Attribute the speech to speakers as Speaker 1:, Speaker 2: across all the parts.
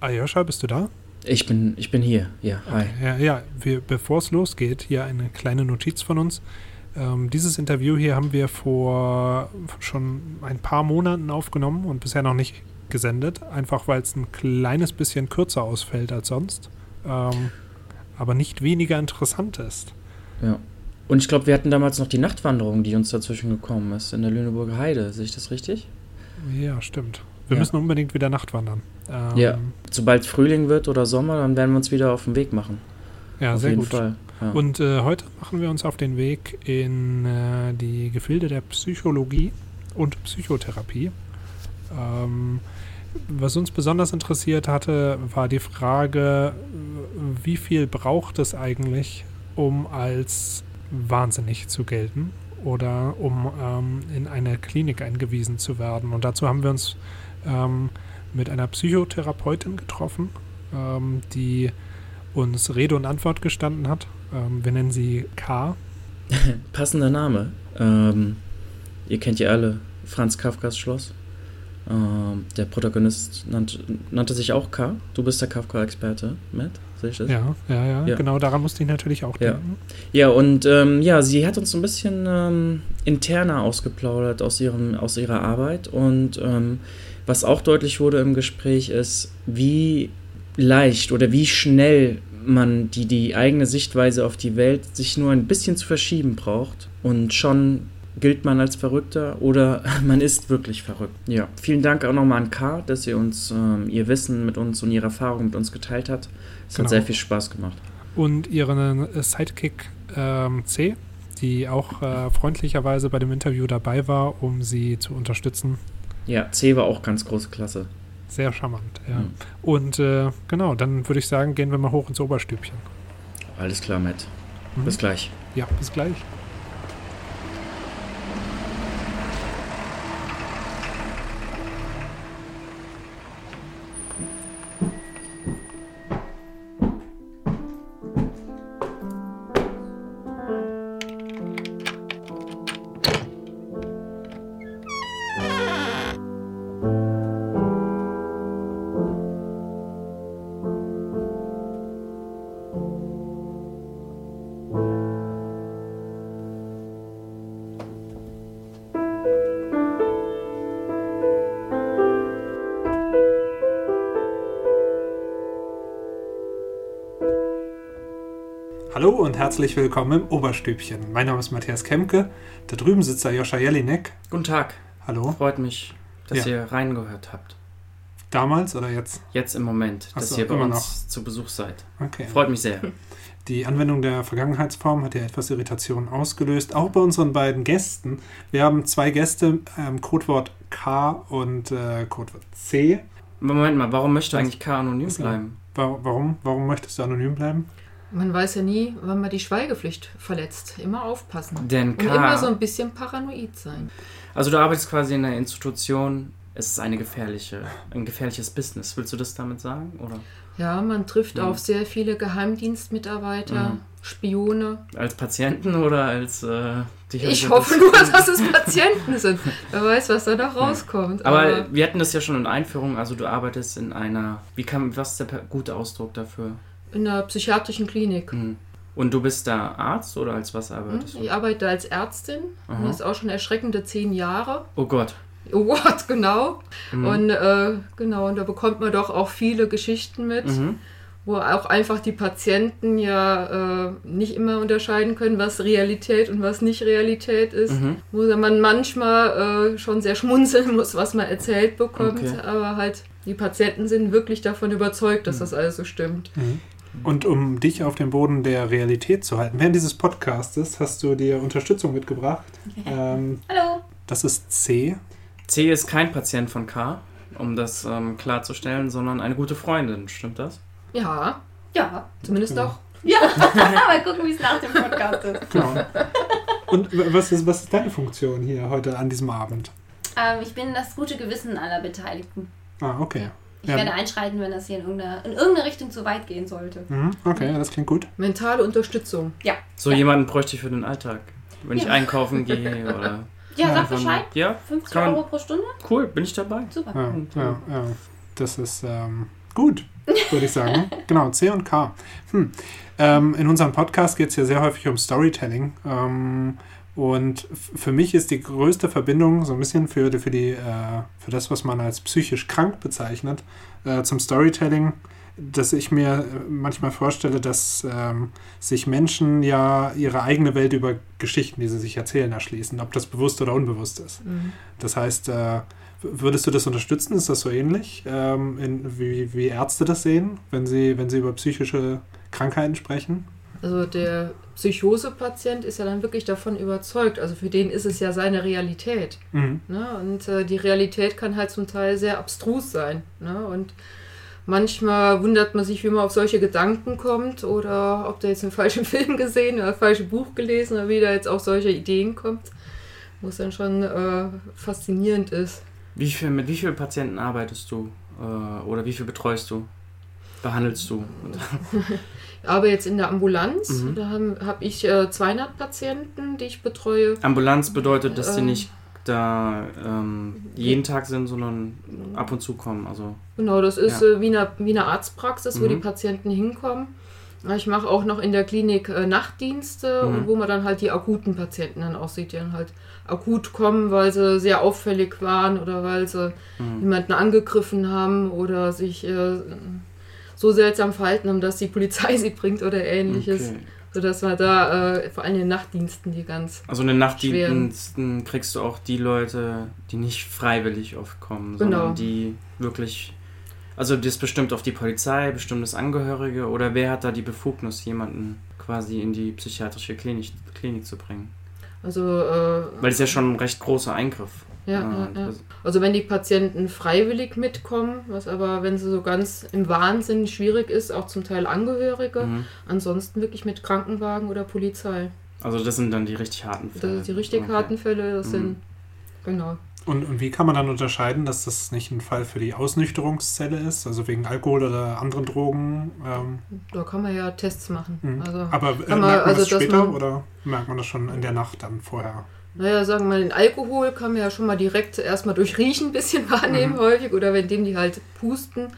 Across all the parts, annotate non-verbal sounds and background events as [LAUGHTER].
Speaker 1: Ayosha, bist du da?
Speaker 2: Ich bin, ich bin hier, ja, hi.
Speaker 1: Okay. Ja, ja wir, bevor es losgeht, hier eine kleine Notiz von uns. Ähm, dieses Interview hier haben wir vor schon ein paar Monaten aufgenommen und bisher noch nicht gesendet, einfach weil es ein kleines bisschen kürzer ausfällt als sonst, ähm, aber nicht weniger interessant ist.
Speaker 2: Ja. Und ich glaube, wir hatten damals noch die Nachtwanderung, die uns dazwischen gekommen ist, in der Lüneburger Heide. Sehe ich das richtig?
Speaker 1: Ja, stimmt. Wir
Speaker 2: Ja.
Speaker 1: müssen unbedingt wieder Nachtwandern. Ähm,
Speaker 2: Ja. Sobald Frühling wird oder Sommer, dann werden wir uns wieder auf den Weg machen.
Speaker 1: Ja,
Speaker 2: auf
Speaker 1: sehr
Speaker 2: jeden
Speaker 1: gut.
Speaker 2: Fall. Ja.
Speaker 1: Und äh, heute machen wir uns auf den Weg in äh, die Gefilde der Psychologie und Psychotherapie. Ähm, was uns besonders interessiert hatte, war die Frage, wie viel braucht es eigentlich, um als wahnsinnig zu gelten oder um ähm, in eine Klinik eingewiesen zu werden. Und dazu haben wir uns ähm, mit einer Psychotherapeutin getroffen, ähm, die uns Rede und Antwort gestanden hat. Ähm, wir nennen sie K. [LAUGHS]
Speaker 2: Passender Name. Ähm, ihr kennt ja alle Franz Kafkas Schloss. Ähm, der Protagonist nannte, nannte sich auch K. Du bist der Kafka-Experte, Matt. Sehe ich das?
Speaker 1: Ja, ja, ja,
Speaker 2: Ja.
Speaker 1: genau daran musste ich natürlich auch
Speaker 2: Ja.
Speaker 1: denken.
Speaker 2: Ja, und ähm, ja, sie hat uns so ein bisschen ähm, interner ausgeplaudert aus, ihrem, aus ihrer Arbeit. Und ähm, was auch deutlich wurde im Gespräch ist, wie leicht oder wie schnell man die, die eigene Sichtweise auf die Welt sich nur ein bisschen zu verschieben braucht. Und schon gilt man als Verrückter oder [LAUGHS] man ist wirklich verrückt. Ja, vielen Dank auch nochmal an K, dass sie uns ähm, ihr Wissen mit uns und ihre Erfahrung mit uns geteilt hat. Es
Speaker 1: Genau.
Speaker 2: hat sehr viel Spaß gemacht.
Speaker 1: Und ihren Sidekick ähm, C, die auch äh, freundlicherweise bei dem Interview dabei war, um sie zu unterstützen.
Speaker 2: Ja, C war auch ganz große Klasse.
Speaker 1: Sehr charmant, ja.
Speaker 2: Mhm.
Speaker 1: Und äh, genau, dann würde ich sagen, gehen wir mal hoch ins Oberstübchen.
Speaker 2: Alles klar, Matt.
Speaker 1: Mhm.
Speaker 2: Bis gleich.
Speaker 1: Ja, bis gleich. Hallo und herzlich willkommen im Oberstübchen. Mein Name ist Matthias Kemke. Da drüben sitzt der Joscha Jelinek.
Speaker 2: Guten Tag.
Speaker 1: Hallo.
Speaker 2: Freut mich, dass
Speaker 1: Ja.
Speaker 2: ihr reingehört habt.
Speaker 1: Damals oder jetzt?
Speaker 2: Jetzt im Moment,
Speaker 1: Ach
Speaker 2: dass
Speaker 1: so,
Speaker 2: ihr bei
Speaker 1: immer
Speaker 2: uns zu Besuch seid.
Speaker 1: Okay.
Speaker 2: Freut mich sehr. [LAUGHS]
Speaker 1: Die Anwendung der Vergangenheitsform hat ja etwas Irritation ausgelöst, auch bei unseren beiden Gästen. Wir haben zwei Gäste, ähm, Codewort K und äh, Codewort C.
Speaker 2: Moment mal, warum möchte eigentlich K anonym bleiben?
Speaker 1: Wa- Warum, warum möchtest du anonym bleiben?
Speaker 3: Man weiß ja nie, wann man die Schweigepflicht verletzt. Immer aufpassen.
Speaker 2: Denn
Speaker 3: Und immer so ein bisschen paranoid sein.
Speaker 2: Also du arbeitest quasi in einer Institution. Es ist eine gefährliche, ein gefährliches Business. Willst du das damit sagen? Oder
Speaker 3: Ja, man trifft
Speaker 2: Mhm.
Speaker 3: auf sehr viele Geheimdienstmitarbeiter,
Speaker 2: Mhm.
Speaker 3: Spione.
Speaker 2: als Patienten oder als äh,
Speaker 3: Ich hoffe
Speaker 2: das?
Speaker 3: nur, dass es Patienten sind. Wer weiß, was da noch rauskommt.
Speaker 2: Aber wir hatten das ja schon in Einführung. Also du arbeitest in einer. Wie kann was ist der gute Ausdruck dafür?
Speaker 3: In einer psychiatrischen Klinik.
Speaker 2: Hm. Und du bist da Arzt oder als was arbeitest du?
Speaker 3: Ich arbeite als Ärztin.
Speaker 2: Aha.
Speaker 3: Das ist auch schon erschreckende zehn Jahre.
Speaker 2: Oh Gott.
Speaker 3: Oh Gott, genau.
Speaker 2: Mhm.
Speaker 3: Und äh, genau, und da bekommt man doch auch viele Geschichten mit.
Speaker 2: Mhm.
Speaker 3: wo auch einfach die Patienten ja äh, nicht immer unterscheiden können, was Realität und was nicht Realität ist.
Speaker 2: Mhm.
Speaker 3: Wo man manchmal äh, schon sehr schmunzeln [LAUGHS] muss, was man erzählt bekommt,
Speaker 2: Okay.
Speaker 3: aber halt die Patienten sind wirklich davon überzeugt, dass
Speaker 2: Mhm.
Speaker 3: das alles so stimmt.
Speaker 1: Und um dich auf dem Boden der Realität zu halten, während dieses Podcastes hast du dir Unterstützung mitgebracht. [LAUGHS] Ähm,
Speaker 4: Hallo.
Speaker 1: das ist C.
Speaker 2: C ist kein Patient von K, um das ähm, klarzustellen, sondern eine gute Freundin. Stimmt das?
Speaker 3: Ja,
Speaker 4: Ja.
Speaker 3: zumindest
Speaker 1: Genau.
Speaker 3: auch.
Speaker 4: Ja. [LAUGHS] Mal gucken, wie es nach dem Podcast ist.
Speaker 1: Genau. Und was ist, was ist deine Funktion hier heute an diesem Abend?
Speaker 4: Ähm, ich bin das gute Gewissen aller Beteiligten.
Speaker 1: Ah, okay.
Speaker 4: Ich
Speaker 1: Ja.
Speaker 4: werde einschreiten, wenn das hier in irgendeiner, in irgendeine Richtung zu weit gehen sollte.
Speaker 1: Mhm, okay, das klingt gut.
Speaker 3: Mentale Unterstützung.
Speaker 4: Ja.
Speaker 2: So
Speaker 4: Ja.
Speaker 2: jemanden bräuchte ich für den Alltag. Wenn ich
Speaker 4: Ja.
Speaker 2: einkaufen gehe oder. [LAUGHS]
Speaker 4: Ja, sag Bescheid.
Speaker 2: Ja,
Speaker 4: 50
Speaker 2: Kann
Speaker 4: Euro pro Stunde?
Speaker 2: cool, bin ich dabei.
Speaker 4: Super.
Speaker 1: Ja,
Speaker 2: Mhm.
Speaker 1: ja, ja. Das ist, ähm, Gut, würde ich sagen. [LAUGHS] genau, C und K. Hm. Ähm, in unserem Podcast geht es ja sehr häufig um Storytelling. Ähm, und für mich ist die größte Verbindung so ein bisschen für, für, die, äh, für das, was man als psychisch krank bezeichnet, äh, zum Storytelling, dass ich mir manchmal vorstelle, dass ähm, sich Menschen ja ihre eigene Welt über Geschichten, die sie sich erzählen, erschließen, ob das bewusst oder unbewusst ist. Mhm. Das heißt, äh, würdest du das unterstützen? Ist das so ähnlich, ähm, in, wie, wie Ärzte das sehen, wenn sie, wenn sie über psychische Krankheiten sprechen?
Speaker 3: Also der Psychosepatient ist ja dann wirklich davon überzeugt. Also für den ist es ja seine Realität. Mhm. Ne? Und äh, die Realität kann halt zum Teil sehr abstrus sein. Ne? Und manchmal wundert man sich, wie man auf solche Gedanken kommt oder ob der jetzt einen falschen [LAUGHS] Film gesehen oder ein falsches Buch gelesen oder wie der jetzt auf solche Ideen kommt. Was dann schon äh, faszinierend ist.
Speaker 2: Wie viel, mit wie vielen Patienten arbeitest du äh, oder wie viel betreust du? Behandelst du? [LAUGHS]
Speaker 3: aber jetzt in der Ambulanz, mhm. da habe hab ich äh, 200 Patienten, die ich betreue.
Speaker 2: Ambulanz bedeutet, dass sie ähm, nicht da ähm, jeden Tag sind, sondern ab und zu kommen. Also,
Speaker 3: genau, das ist ja. äh, wie, eine, wie eine Arztpraxis, mhm. wo die mhm. Patienten hinkommen. Ich mache auch noch in der Klinik äh, Nachtdienste, mhm. wo man dann halt die akuten Patienten dann auch sieht, die dann halt akut kommen, weil sie sehr auffällig waren oder weil sie mhm. jemanden angegriffen haben oder sich äh, so seltsam verhalten haben, dass die Polizei [LAUGHS] sie bringt oder ähnliches. Okay. Sodass man da äh, vor allem in den Nachtdiensten die ganz.
Speaker 2: Also in den Nachtdiensten kriegst du auch die Leute, die nicht freiwillig oft kommen, sondern genau. die wirklich. Also das bestimmt auf die Polizei, bestimmt das Angehörige oder wer hat da die Befugnis, jemanden quasi in die psychiatrische Klinik, Klinik zu bringen?
Speaker 3: Also. Äh,
Speaker 2: Weil es ja schon ein recht großer Eingriff
Speaker 3: ja, ja, ja. Also wenn die Patienten freiwillig mitkommen, was aber, wenn sie so ganz im Wahnsinn schwierig ist, auch zum Teil Angehörige, mhm. ansonsten wirklich mit Krankenwagen oder Polizei.
Speaker 2: Also das sind dann die richtig harten
Speaker 3: Fälle. Das sind die richtig okay. harten Fälle, das mhm. sind, genau.
Speaker 1: Und, und wie kann man dann unterscheiden, dass das nicht ein Fall für die Ausnüchterungszelle ist, also wegen Alkohol oder anderen Drogen? Ähm?
Speaker 3: Da kann man ja Tests machen.
Speaker 1: Mhm. Also Aber äh, merkt man also, das später man, oder merkt man das schon in der Nacht dann vorher?
Speaker 3: Naja, sagen wir mal, den Alkohol kann man ja schon mal direkt erstmal durch Riechen ein bisschen [LAUGHS] wahrnehmen mhm. häufig oder wenn dem die halt pusten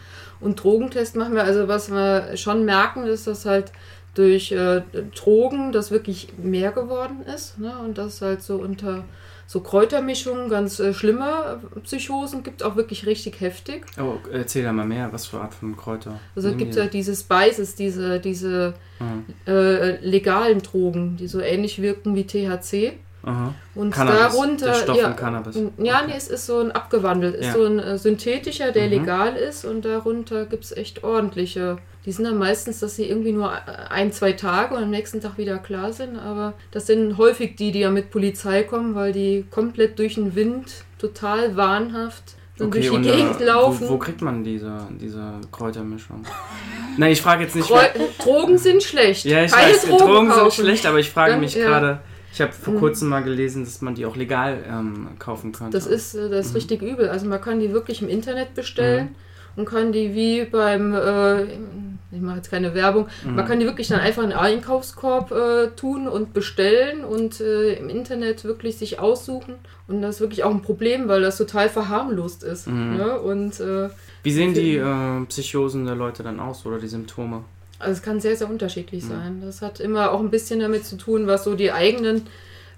Speaker 3: und Drogentest machen wir. Also was wir schon merken, ist, dass halt durch äh, Drogen das wirklich mehr geworden ist ne? und das halt so unter so Kräutermischungen, ganz äh, schlimme Psychosen gibt, auch wirklich richtig heftig.
Speaker 2: Oh, erzähl da mal mehr, was für Art von Kräuter?
Speaker 3: Also es gibt ja diese Spices, diese, diese mhm. äh, legalen Drogen, die so ähnlich wirken wie THC.
Speaker 2: Aha.
Speaker 3: Und Cannabis, darunter.
Speaker 2: Der Stoff ja, Cannabis.
Speaker 3: Ja, okay. nee, es ist so ein abgewandelt, ist ja. so ein äh, synthetischer, der mhm. legal ist und darunter gibt es echt ordentliche. Die sind dann meistens, dass sie irgendwie nur ein, zwei Tage und am nächsten Tag wieder klar sind, aber das sind häufig die, die ja mit Polizei kommen, weil die komplett durch den Wind total wahnhaft okay, durch die und, Gegend äh, laufen.
Speaker 2: Wo, wo, kriegt man diese, diese Kräutermischung? [LAUGHS] Nein, ich frage jetzt nicht.
Speaker 3: Kreu Drogen sind schlecht.
Speaker 2: Ja, ich Keine weiß, Drogen, Drogen sind schlecht, aber ich frage mich ja. Ich habe vor mhm. kurzem mal gelesen, dass man die auch legal ähm, kaufen kann.
Speaker 3: Das ist, äh, das ist mhm. richtig übel. Also man kann die wirklich im Internet bestellen mhm. und kann die wie beim, äh, ich mache jetzt keine Werbung, mhm. man kann die wirklich dann einfach in einen Einkaufskorb äh, tun und bestellen und äh, im Internet wirklich sich aussuchen. Und das ist wirklich auch ein Problem, weil das total verharmlost ist. Mhm. Ne? Und, äh,
Speaker 2: wie sehen die äh, Psychosen der Leute dann aus oder die Symptome?
Speaker 3: Also es kann sehr, sehr unterschiedlich mhm. sein. Das hat immer auch ein bisschen damit zu tun, was so die eigenen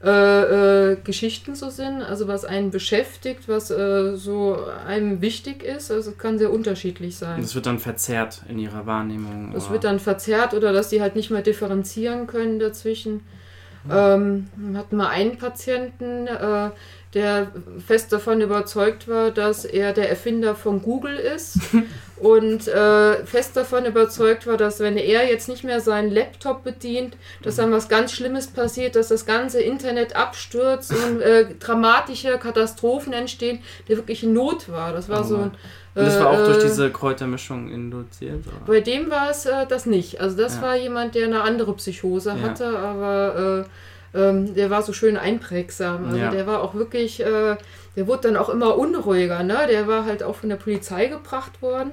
Speaker 3: äh, äh, Geschichten so sind, also was einen beschäftigt, was äh, so einem wichtig ist. Also es kann sehr unterschiedlich sein.
Speaker 2: Das wird dann verzerrt in ihrer Wahrnehmung.
Speaker 3: Das wird dann verzerrt oder dass sie halt nicht mehr differenzieren können dazwischen. Mhm. Ähm, hatten wir einen Patienten, äh, der fest davon überzeugt war, dass er der Erfinder von Google ist [LAUGHS] und äh, fest davon überzeugt war, dass wenn er jetzt nicht mehr seinen Laptop bedient, dass dann was ganz Schlimmes passiert, dass das ganze Internet abstürzt und äh, dramatische Katastrophen entstehen, der wirklich in Not war. Das war oh. so ein
Speaker 2: und das war auch durch äh, diese Kräutermischung induziert? Oder?
Speaker 3: Bei dem war es äh, das nicht. Also das ja. war jemand, der eine andere Psychose ja. hatte, aber äh, ähm, der war so schön einprägsam. Also ja. der war auch wirklich, äh, der wurde dann auch immer unruhiger. Ne? Der war halt auch von der Polizei gebracht worden.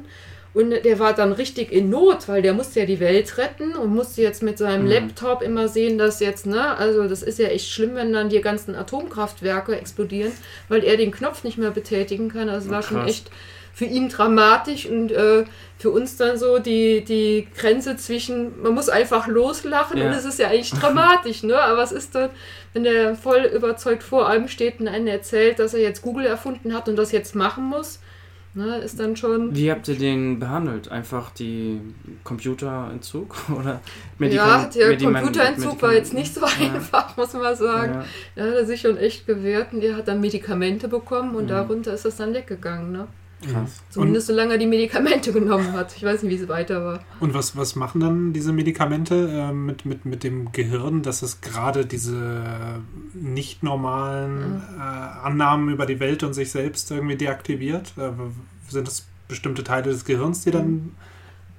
Speaker 3: Und der war dann richtig in Not, weil der musste ja die Welt retten und musste jetzt mit seinem mhm. Laptop immer sehen, dass jetzt, ne, also das ist ja echt schlimm, wenn dann die ganzen Atomkraftwerke explodieren, weil er den Knopf nicht mehr betätigen kann. Also es war schon echt für ihn dramatisch und äh, für uns dann so die, die Grenze zwischen, man muss einfach loslachen
Speaker 2: Ja.
Speaker 3: und es ist ja eigentlich dramatisch, ne? Aber was ist dann, wenn der voll überzeugt vor einem steht und einen erzählt, dass er jetzt Google erfunden hat und das jetzt machen muss? Ne, ist dann schon.
Speaker 2: Wie habt ihr den behandelt? Einfach die Computerentzug? [LAUGHS] Oder
Speaker 3: ja,
Speaker 2: Medikam-
Speaker 3: der
Speaker 2: Mediman-
Speaker 3: Computerentzug war jetzt nicht so
Speaker 2: Ja. [LAUGHS]
Speaker 3: einfach, muss man sagen.
Speaker 2: Ja.
Speaker 3: Da hat er sich schon echt gewehrt und er hat dann Medikamente bekommen und
Speaker 2: Mhm.
Speaker 3: darunter ist das dann weggegangen. Ne?
Speaker 2: Krass.
Speaker 3: Zumindest solange er die Medikamente [LAUGHS] genommen hat. Ich weiß nicht, wie es weiter war.
Speaker 1: Und was, was machen dann diese Medikamente äh, mit, mit, mit dem Gehirn, dass es gerade diese nicht normalen äh, Annahmen über die Welt und sich selbst irgendwie deaktiviert? Äh, sind das bestimmte Teile des Gehirns, die dann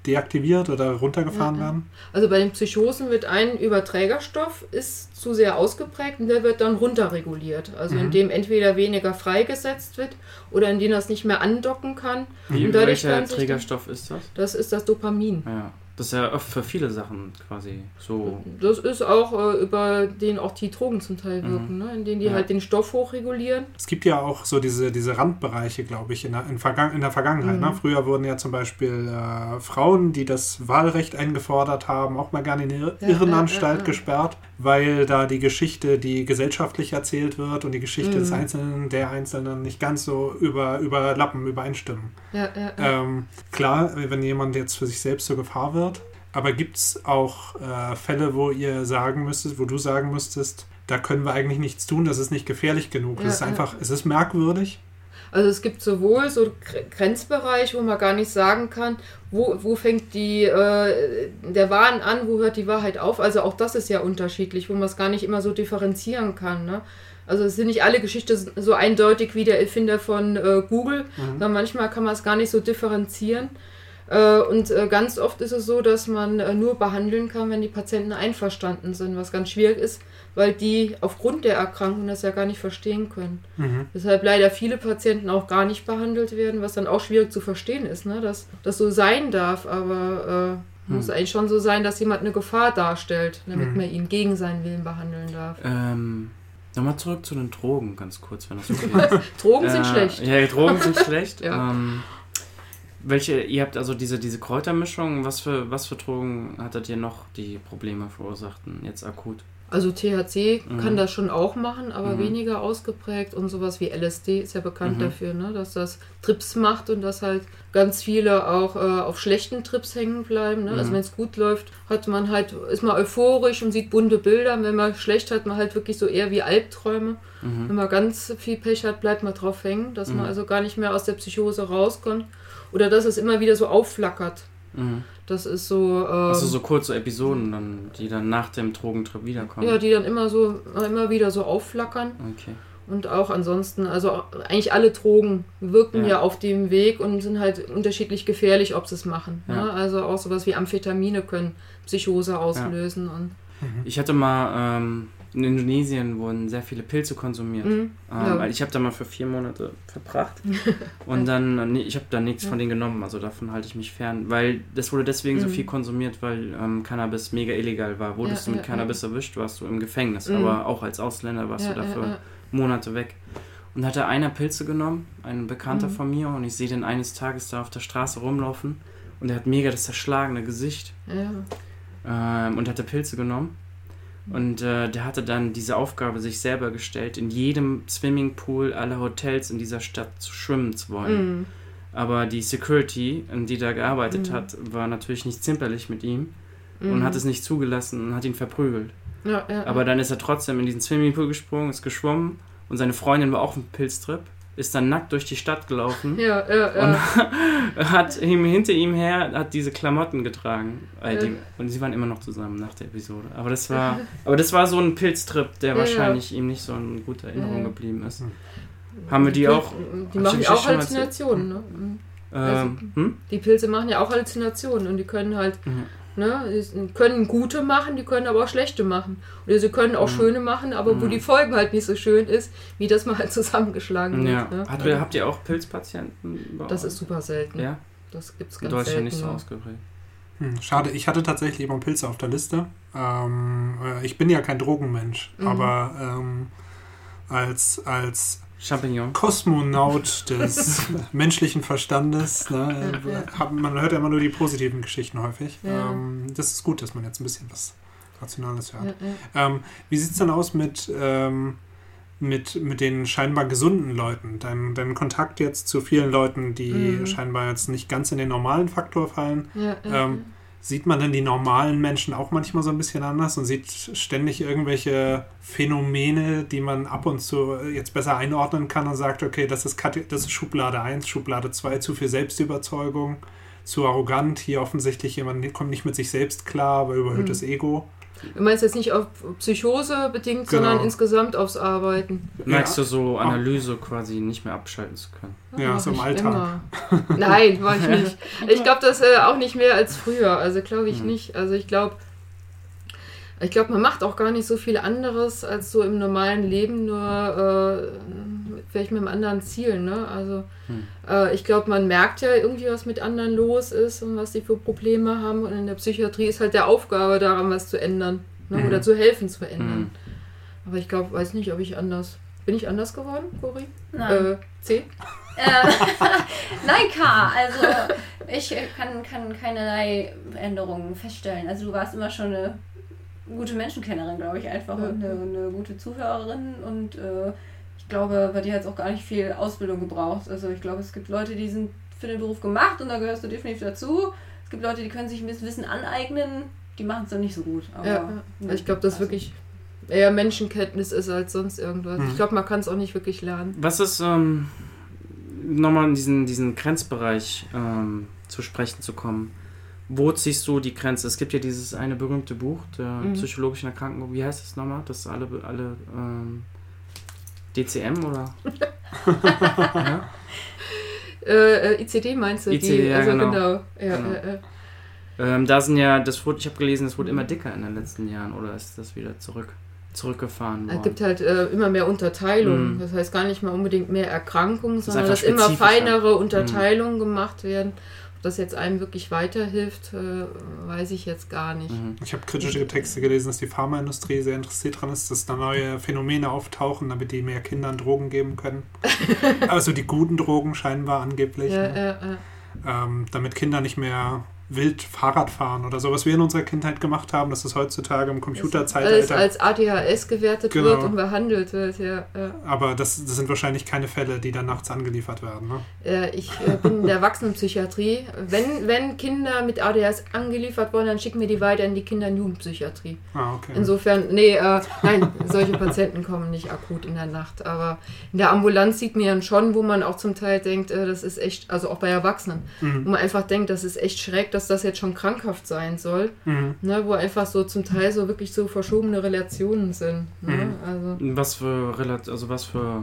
Speaker 1: deaktiviert oder runtergefahren
Speaker 3: ja.
Speaker 1: werden?
Speaker 3: Also bei den Psychosen wird ein Überträgerstoff ist zu sehr ausgeprägt und der wird dann runterreguliert. Also
Speaker 1: Mhm.
Speaker 3: indem entweder weniger freigesetzt wird oder indem das nicht mehr andocken kann.
Speaker 2: Wie,
Speaker 3: Und dadurch
Speaker 2: welcher Trägerstoff ist das?
Speaker 3: Das ist das Dopamin.
Speaker 2: Ja. Das ist ja oft für viele Sachen quasi so.
Speaker 3: Das ist auch äh, über den auch die Drogen zum Teil
Speaker 2: Mhm.
Speaker 3: wirken, ne? in denen die
Speaker 2: Ja.
Speaker 3: halt den Stoff hochregulieren.
Speaker 1: Es gibt ja auch so diese, diese Randbereiche, glaube ich, in der, in, Vergang in der Vergangenheit.
Speaker 3: Mhm.
Speaker 1: Ne? Früher wurden ja zum Beispiel äh, Frauen, die das Wahlrecht eingefordert haben, auch mal gerne in die Irrenanstalt
Speaker 3: ja, ja.
Speaker 1: gesperrt, weil da die Geschichte, die gesellschaftlich erzählt wird und die Geschichte
Speaker 3: Mhm.
Speaker 1: des Einzelnen, der Einzelnen nicht ganz so über, überlappen, übereinstimmen.
Speaker 3: Ja, ja, ja.
Speaker 1: Ähm, klar, wenn jemand jetzt für sich selbst zur Gefahr wird, aber gibt es auch äh, Fälle, wo ihr sagen müsstet, wo du sagen müsstest, da können wir eigentlich nichts tun, das ist nicht gefährlich genug.
Speaker 3: Ja,
Speaker 1: es ist
Speaker 3: ja.
Speaker 1: einfach, es ist merkwürdig.
Speaker 3: Also es gibt sowohl so Gre- Grenzbereich, wo man gar nicht sagen kann, wo, wo fängt die, äh, der Wahn an, wo hört die Wahrheit auf. Also auch das ist ja unterschiedlich, wo man es gar nicht immer so differenzieren kann. Ne? Also es sind nicht alle Geschichten so eindeutig wie der Erfinder von äh, Google,
Speaker 1: Mhm.
Speaker 3: sondern manchmal kann man es gar nicht so differenzieren. Äh, und äh, ganz oft ist es so, dass man äh, nur behandeln kann, wenn die Patienten einverstanden sind, was ganz schwierig ist, weil die aufgrund der Erkrankung das ja gar nicht verstehen können.
Speaker 1: Mhm.
Speaker 3: Weshalb leider viele Patienten auch gar nicht behandelt werden, was dann auch schwierig zu verstehen ist, ne? dass das so sein darf, aber äh, muss eigentlich schon so sein, dass jemand eine Gefahr darstellt, damit
Speaker 1: Mhm.
Speaker 3: man ihn gegen seinen Willen behandeln darf.
Speaker 2: Ähm, Nochmal zurück zu den Drogen, ganz kurz, wenn das okay [LAUGHS] ist.
Speaker 3: Drogen sind
Speaker 2: Äh,
Speaker 3: schlecht.
Speaker 2: Ja, Drogen sind [LAUGHS] schlecht.
Speaker 3: Ja.
Speaker 2: ähm, welche, ihr habt also diese, diese Kräutermischung, was für, was für Drogen hattet ihr noch, die Probleme verursachten, jetzt akut?
Speaker 3: Also THC
Speaker 2: Mhm.
Speaker 3: kann das schon auch machen, aber
Speaker 2: Mhm.
Speaker 3: weniger ausgeprägt und sowas wie LSD ist ja bekannt
Speaker 2: Mhm.
Speaker 3: dafür, ne? dass das Trips macht und dass halt ganz viele auch äh, auf schlechten Trips hängen bleiben. Ne? Also
Speaker 2: Mhm.
Speaker 3: wenn es gut läuft, hat man halt, ist man euphorisch und sieht bunte Bilder. Und wenn man schlecht hat, man halt wirklich so eher wie Albträume. Wenn
Speaker 2: Mhm.
Speaker 3: man ganz viel Pech hat, bleibt man drauf hängen, dass
Speaker 2: Mhm.
Speaker 3: man also gar nicht mehr aus der Psychose rauskommt. Oder dass es immer wieder so aufflackert.
Speaker 2: Mhm.
Speaker 3: Das ist so. Ähm,
Speaker 2: Also so kurze Episoden, dann, die dann nach dem Drogentrip wiederkommen.
Speaker 3: ja, die dann immer so immer wieder so aufflackern.
Speaker 2: okay.
Speaker 3: Und auch ansonsten, also eigentlich alle Drogen wirken
Speaker 2: Ja.
Speaker 3: ja, auf dem Weg und sind halt unterschiedlich gefährlich, ob sie es machen.
Speaker 2: Ja.
Speaker 3: Ne? Also auch sowas wie Amphetamine können Psychose auslösen. Und,
Speaker 2: Ich hatte mal ähm, in Indonesien wurden sehr viele Pilze konsumiert.
Speaker 3: Mhm.
Speaker 2: Ähm,
Speaker 3: Ja.
Speaker 2: ich habe da mal für vier Monate verbracht [LAUGHS] und dann, äh, ich habe da nichts von denen genommen, also davon halte ich mich fern, weil das wurde deswegen so
Speaker 3: Mhm.
Speaker 2: viel konsumiert, weil ähm, Cannabis mega illegal war. Wurdest
Speaker 3: Ja,
Speaker 2: du mit
Speaker 3: ja,
Speaker 2: Cannabis erwischt, warst du im Gefängnis,
Speaker 3: Mhm.
Speaker 2: aber auch als Ausländer warst
Speaker 3: Ja,
Speaker 2: du dafür
Speaker 3: ja, ja.
Speaker 2: Monate weg. Und hatte einer Pilze genommen, ein Bekannter
Speaker 3: Mhm.
Speaker 2: von mir, und ich sehe den eines Tages da auf der Straße rumlaufen und er hat mega das zerschlagene Gesicht
Speaker 3: Ja.
Speaker 2: ähm, und hatte Pilze genommen. Und äh, der hatte dann diese Aufgabe sich selber gestellt, in jedem Swimmingpool aller Hotels in dieser Stadt zu schwimmen zu wollen.
Speaker 3: Mhm.
Speaker 2: Aber die Security, die da gearbeitet
Speaker 3: Mhm.
Speaker 2: hat, war natürlich nicht zimperlich mit ihm und
Speaker 3: Mhm.
Speaker 2: hat es nicht zugelassen und hat ihn verprügelt.
Speaker 3: Ja, ja,
Speaker 2: Aber dann ist er trotzdem in diesen Swimmingpool gesprungen, ist geschwommen und seine Freundin war auch im Pilztrip, ist dann nackt durch die Stadt gelaufen. [LAUGHS]
Speaker 3: ja, ja, ja. [LAUGHS]
Speaker 2: hat ihm, hinter ihm her hat diese Klamotten getragen. Äh,
Speaker 3: Ja.
Speaker 2: die, und sie waren immer noch zusammen nach der Episode. Aber das war, aber das war so ein Pilztrip, der
Speaker 3: Ja,
Speaker 2: wahrscheinlich ihm nicht so in guter Erinnerung
Speaker 3: Ja.
Speaker 2: geblieben ist.
Speaker 1: Mhm.
Speaker 2: Haben wir die
Speaker 3: Pil-
Speaker 2: auch-
Speaker 3: Die machen
Speaker 2: die
Speaker 3: auch? Halluzinationen. Ne? Mhm.
Speaker 2: Ähm, hm?
Speaker 3: Die Pilze machen ja auch Halluzinationen und die können halt,
Speaker 2: Mhm.
Speaker 3: Ne, die können gute machen, die können aber auch schlechte machen. Oder sie können auch
Speaker 2: Mhm.
Speaker 3: schöne machen, aber wo
Speaker 2: Mhm.
Speaker 3: die Folgen halt nicht so schön ist, wie das mal halt [LAUGHS] zusammengeschlagen
Speaker 2: Ja.
Speaker 3: wird. Ne?
Speaker 2: Hat, habt ihr auch Pilzpatienten? bei
Speaker 3: Das
Speaker 2: euch?
Speaker 3: ist super selten.
Speaker 2: Ja,
Speaker 3: Das gibt's
Speaker 2: in
Speaker 3: ganz
Speaker 2: Deutschland
Speaker 3: selten.
Speaker 2: nicht so ausgeprägt.
Speaker 1: Hm, schade, ich hatte tatsächlich immer Pilze auf der Liste. Ähm, äh, ich bin ja kein Drogenmensch,
Speaker 3: Mhm.
Speaker 1: aber ähm, als, als
Speaker 2: Champignon.
Speaker 1: Kosmonaut [LAUGHS] des menschlichen Verstandes. Ne? Man hört ja immer nur die positiven Geschichten häufig.
Speaker 3: Ja.
Speaker 1: Ähm, das ist gut, dass man jetzt ein bisschen was Rationales hört.
Speaker 3: Ja, ja.
Speaker 1: Ähm, wie sieht es denn aus mit, ähm, mit, mit den scheinbar gesunden Leuten? Dein, dein Kontakt jetzt zu vielen Leuten, die
Speaker 3: Mhm.
Speaker 1: scheinbar jetzt nicht ganz in den normalen Faktor fallen.
Speaker 3: Ja, ja,
Speaker 1: Ähm, Sieht man denn die normalen Menschen auch manchmal so ein bisschen anders und sieht ständig irgendwelche Phänomene, die man ab und zu jetzt besser einordnen kann und sagt, okay, das ist, Kate- das ist Schublade 1, Schublade 2, zu viel Selbstüberzeugung, zu arrogant, hier offensichtlich jemand kommt nicht mit sich selbst klar, aber überhöhtes Ego.
Speaker 3: Du meinst jetzt nicht auf Psychose bedingt,
Speaker 1: Genau.
Speaker 3: sondern insgesamt aufs Arbeiten.
Speaker 2: Merkst
Speaker 1: Ja.
Speaker 2: du so Analyse quasi nicht mehr abschalten zu können?
Speaker 1: Ja,
Speaker 3: mach
Speaker 1: so im Alltag.
Speaker 3: immer. Nein, mach ich nicht. [LAUGHS] Ich glaube, das äh, auch nicht mehr als früher. Also glaube ich
Speaker 2: Mhm.
Speaker 3: nicht. Also ich glaube, ich glaube, man macht auch gar nicht so viel anderes als so im normalen Leben, nur äh, vielleicht mit einem anderen Ziel. Ne? Also
Speaker 2: Hm.
Speaker 3: äh, ich glaube, man merkt ja irgendwie, was mit anderen los ist und was die für Probleme haben. Und in der Psychiatrie ist halt der Aufgabe daran, was zu ändern. Ne?
Speaker 1: Mhm.
Speaker 3: Oder zu helfen zu ändern.
Speaker 2: Mhm.
Speaker 3: Aber ich glaube, weiß nicht, ob ich anders. Bin ich anders geworden, Cori?
Speaker 4: Nein.
Speaker 3: Äh, C?
Speaker 4: Äh, [LAUGHS] Nein, K. Also ich kann, kann keinerlei Änderungen feststellen. Also du warst immer schon eine gute Menschenkennerin, glaube ich, einfach und eine, eine gute Zuhörerin und äh, glaube, bei dir hat es auch gar nicht viel Ausbildung gebraucht. Also ich glaube, es gibt Leute, die sind für den Beruf gemacht und da gehörst du definitiv dazu. Es gibt Leute, die können sich ein bisschen Wissen aneignen, die machen es dann nicht so gut. Aber
Speaker 3: Ja, ja. ich glaube, das
Speaker 4: also,
Speaker 3: wirklich eher Menschenkenntnis ist als sonst irgendwas.
Speaker 1: Mhm.
Speaker 3: Ich glaube, man kann es auch nicht wirklich lernen.
Speaker 2: Was ist, ähm, nochmal in diesen, diesen Grenzbereich ähm, zu sprechen zu kommen? Wo ziehst du die Grenze? Es gibt ja dieses eine berühmte Buch der
Speaker 3: Mhm.
Speaker 2: psychologischen Erkrankung. Wie heißt es nochmal? Das alle, alle ähm, DCM oder? [LAUGHS] ja?
Speaker 3: Äh, äh, ICD meinst du?
Speaker 2: ICD, ja,
Speaker 3: also
Speaker 2: genau.
Speaker 3: genau. Ja,
Speaker 2: Genau.
Speaker 3: Äh, äh.
Speaker 2: Ähm, da sind ja, das wurde, ich habe gelesen, es wurde immer dicker in den letzten Jahren oder ist das wieder zurück, zurückgefahren worden?
Speaker 3: Es gibt halt äh, immer mehr Unterteilungen.
Speaker 2: Mhm.
Speaker 3: Das heißt gar nicht mal unbedingt mehr Erkrankungen, sondern dass immer feinere Unterteilungen gemacht werden. Ob das jetzt einem wirklich weiterhilft, äh, weiß ich jetzt gar nicht.
Speaker 2: Mhm.
Speaker 1: Ich habe kritische Texte gelesen, dass die Pharmaindustrie sehr interessiert daran ist, dass da neue Phänomene auftauchen, damit die mehr Kindern Drogen geben können. [LAUGHS] also die guten Drogen scheinbar angeblich.
Speaker 3: Ja,
Speaker 1: ne?
Speaker 3: ja, ja.
Speaker 1: ähm, damit Kinder nicht mehr wild Fahrrad fahren oder so, was wir in unserer Kindheit gemacht haben, dass es heutzutage im Computerzeitalter.
Speaker 3: als ADHS gewertet
Speaker 1: Genau.
Speaker 3: wird und behandelt wird. Ja, ja.
Speaker 1: aber das, das sind wahrscheinlich keine Fälle, die dann nachts angeliefert werden. Ne?
Speaker 3: Äh, Ich äh, bin in der Erwachsenenpsychiatrie. Wenn, wenn Kinder mit ADHS angeliefert wurden, dann schicken wir die weiter in die Kinder- und Jugendpsychiatrie.
Speaker 1: Ah, okay.
Speaker 3: Insofern, nee, äh, nein, solche Patienten kommen nicht akut in der Nacht. Aber in der Ambulanz sieht man ja schon, wo man auch zum Teil denkt, äh, das ist echt, also auch bei Erwachsenen, wo
Speaker 1: Mhm.
Speaker 3: man einfach denkt, das ist echt schräg, dass das jetzt schon krankhaft sein soll.
Speaker 1: Mhm.
Speaker 3: Ne, wo einfach so zum Teil so wirklich so verschobene Relationen sind. Ne?
Speaker 1: Mhm.
Speaker 3: Also,
Speaker 2: Was für Relat also was für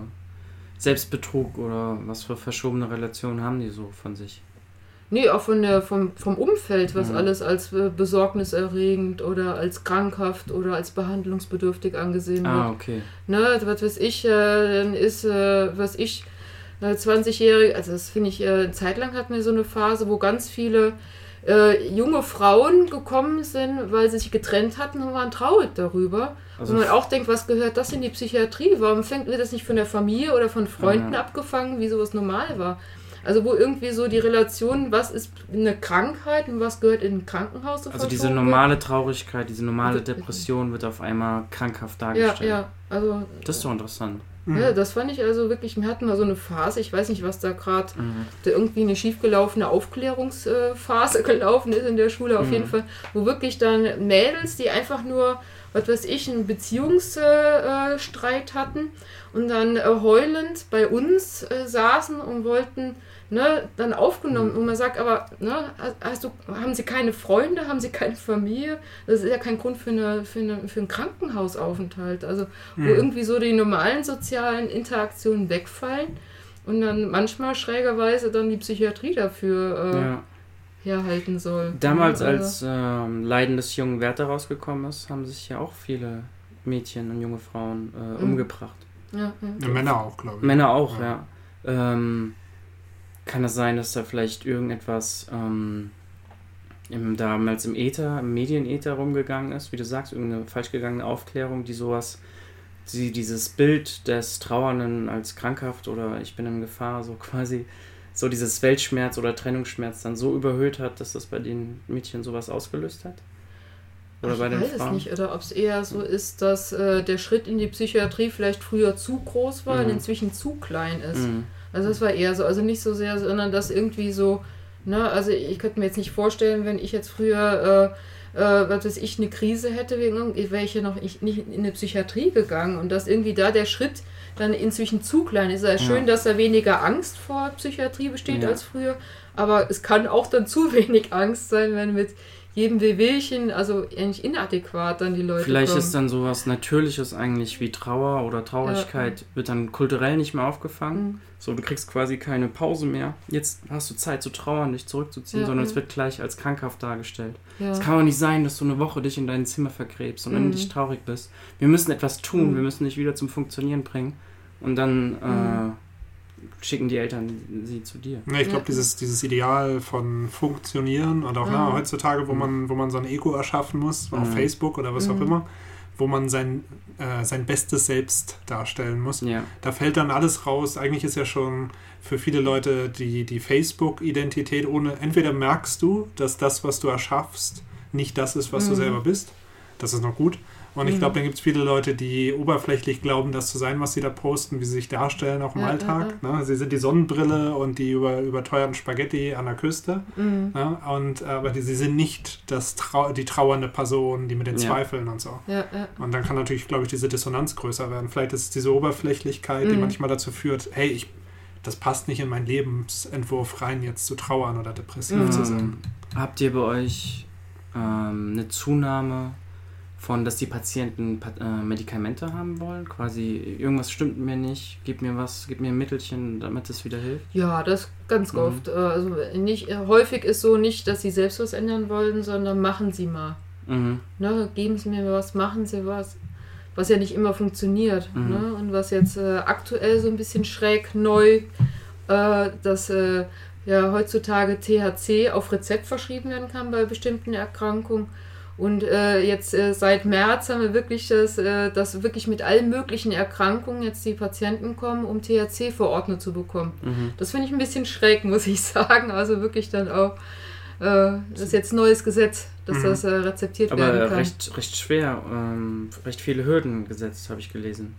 Speaker 2: Selbstbetrug oder was für verschobene Relationen haben die so von sich?
Speaker 3: Nee, auch von der, vom, vom Umfeld, was
Speaker 2: Mhm.
Speaker 3: alles als äh, besorgniserregend oder als krankhaft oder als behandlungsbedürftig angesehen wird.
Speaker 2: Ah, okay.
Speaker 3: Ne, was weiß ich, äh, dann ist, äh, was ich, äh, 20-Jährige, also das finde ich, eine Zeit lang hatten wir so eine Phase, wo ganz viele äh, junge Frauen gekommen sind, weil sie sich getrennt hatten und waren traurig darüber.
Speaker 2: Also
Speaker 3: und man auch denkt, was gehört das in die Psychiatrie? Warum fängt wird das nicht von der Familie oder von Freunden
Speaker 2: Ja.
Speaker 3: abgefangen, wie sowas normal war? Also wo irgendwie so die Relation, was ist eine Krankheit und was gehört in ein Krankenhaus so
Speaker 2: Also diese normale Traurigkeit, diese normale
Speaker 3: Also-
Speaker 2: Depression wird auf einmal krankhaft
Speaker 3: Ja,
Speaker 2: dargestellt.
Speaker 3: ja, also
Speaker 2: Das ist doch interessant.
Speaker 1: Mhm.
Speaker 3: Ja, das fand ich also wirklich, wir hatten mal so eine Phase, ich weiß nicht, was da gerade,
Speaker 2: Mhm.
Speaker 3: da irgendwie eine schiefgelaufene Aufklärungsphase [LAUGHS] gelaufen ist in der Schule auf
Speaker 2: Mhm.
Speaker 3: jeden Fall, wo wirklich dann Mädels, die einfach nur, was weiß ich, einen Beziehungsstreit hatten und dann äh, heulend bei uns äh, saßen und wollten ne, dann aufgenommen. Und man sagt aber, ne, hast du, haben sie keine Freunde, haben sie keine Familie? Das ist ja kein Grund für, eine, für, eine, für einen Krankenhausaufenthalt. Also wo
Speaker 1: Mhm.
Speaker 3: irgendwie so die normalen sozialen Interaktionen wegfallen und dann manchmal schrägerweise dann die Psychiatrie dafür äh,
Speaker 2: Ja.
Speaker 3: herhalten soll.
Speaker 2: Damals,
Speaker 3: Ja,
Speaker 2: als ähm, Leiden des jungen Werther rausgekommen ist, haben sich ja auch viele Mädchen und junge Frauen äh,
Speaker 3: Mhm.
Speaker 2: umgebracht.
Speaker 3: ja, ja.
Speaker 1: Ja, Männer auch, glaube ich.
Speaker 2: Männer auch,
Speaker 1: Ja.
Speaker 2: ja. Ähm, kann es sein, dass da vielleicht irgendetwas ähm, im, damals im Äther, im Medienäther rumgegangen ist, wie du sagst, irgendeine falsch gegangene Aufklärung, die sowas sie dieses Bild des Trauernden als krankhaft oder ich bin in Gefahr, so [LAUGHS] quasi so dieses Weltschmerz oder Trennungsschmerz dann so überhöht hat, dass das bei den Mädchen sowas ausgelöst hat?
Speaker 3: Oder ich bei den weiß Frauen? es nicht, oder ob es eher so ist, dass äh, der Schritt in die Psychiatrie vielleicht früher zu groß war mhm. und inzwischen zu klein ist. Mhm. Also es war eher so, also nicht so sehr, sondern dass irgendwie so, ne, also ich könnte mir jetzt nicht vorstellen, wenn ich jetzt früher äh, äh, was weiß ich, eine Krise hätte, wäre ich ja noch nicht in eine Psychiatrie gegangen und dass irgendwie da der Schritt dann inzwischen zu klein ist. Es ist ja schön, dass da weniger Angst vor Psychiatrie besteht ja. als früher, aber es kann auch dann zu [LAUGHS] wenig Angst sein, wenn mit jedem Wehwehchen, also eigentlich inadäquat dann die Leute
Speaker 2: Vielleicht kommen. ist dann sowas Natürliches eigentlich wie Trauer oder Traurigkeit, ja. wird dann kulturell nicht mehr aufgefangen. Mhm. So, du kriegst quasi keine Pause mehr. Jetzt hast du Zeit zu trauern, dich zurückzuziehen, ja, sondern ja. es wird gleich als krankhaft dargestellt. Es kann auch nicht sein, dass du eine Woche dich in dein Zimmer vergräbst und mhm. dann nicht traurig bist. Wir müssen etwas tun, mhm. wir müssen dich wieder zum Funktionieren bringen. Und dann äh, mhm schicken die Eltern sie zu dir.
Speaker 1: Ja, ich glaube, dieses, dieses Ideal von Funktionieren und auch mhm. na, heutzutage, wo man, wo man so ein Ego erschaffen muss, auf mhm. Facebook oder was auch mhm. immer, wo man sein, äh, sein bestes Selbst darstellen muss. Ja. Da fällt dann alles raus. Eigentlich ist ja schon für viele Leute die, die Facebook-Identität ohne, entweder merkst du, dass das, was du erschaffst, nicht das ist, was du mhm. selber bist. Das ist noch gut. Und ich glaube, mhm. dann gibt es viele Leute, die oberflächlich glauben, das zu sein, was sie da posten, wie sie sich darstellen auch im ja, Alltag. Ja, ja. Ne? Sie sind die Sonnenbrille und die über, überteuerten Spaghetti an der Küste. Mhm. Ne? Und, aber die, sie sind nicht das Trau die trauernde Person, die mit den Zweifeln und so. Und dann kann natürlich, glaube ich, diese Dissonanz größer werden. Vielleicht ist es diese Oberflächlichkeit, mhm. die manchmal dazu führt, hey, ich, das passt nicht in meinen Lebensentwurf rein, jetzt zu trauern oder depressiv mhm. zu sein.
Speaker 2: Habt ihr bei euch ähm, eine Zunahme von, dass die Patienten äh, Medikamente haben wollen, quasi irgendwas stimmt mir nicht, gib mir was, gib mir ein Mittelchen, damit es wieder hilft?
Speaker 3: Ja, das ganz mhm. oft. Äh, also nicht, äh, häufig ist so nicht, dass sie selbst was ändern wollen, sondern machen sie mal. Mhm. Ne, geben Sie mir was, machen Sie was. Was ja nicht immer funktioniert. Mhm. Ne? Und was jetzt äh, aktuell so ein bisschen schräg neu, äh, dass äh, ja heutzutage THC auf Rezept verschrieben werden kann bei bestimmten Erkrankungen und äh, jetzt äh, seit März haben wir wirklich das, äh, dass wirklich mit allen möglichen Erkrankungen jetzt die Patienten kommen, um THC verordnet zu bekommen. Mhm. Das finde ich ein bisschen schräg, [LAUGHS] muss ich sagen. Also wirklich dann auch, äh, das ist jetzt ein neues Gesetz, dass mhm. das äh, rezeptiert
Speaker 2: Aber
Speaker 3: werden kann.
Speaker 2: Aber recht, recht schwer, ähm, recht viele Hürden gesetzt, habe ich gelesen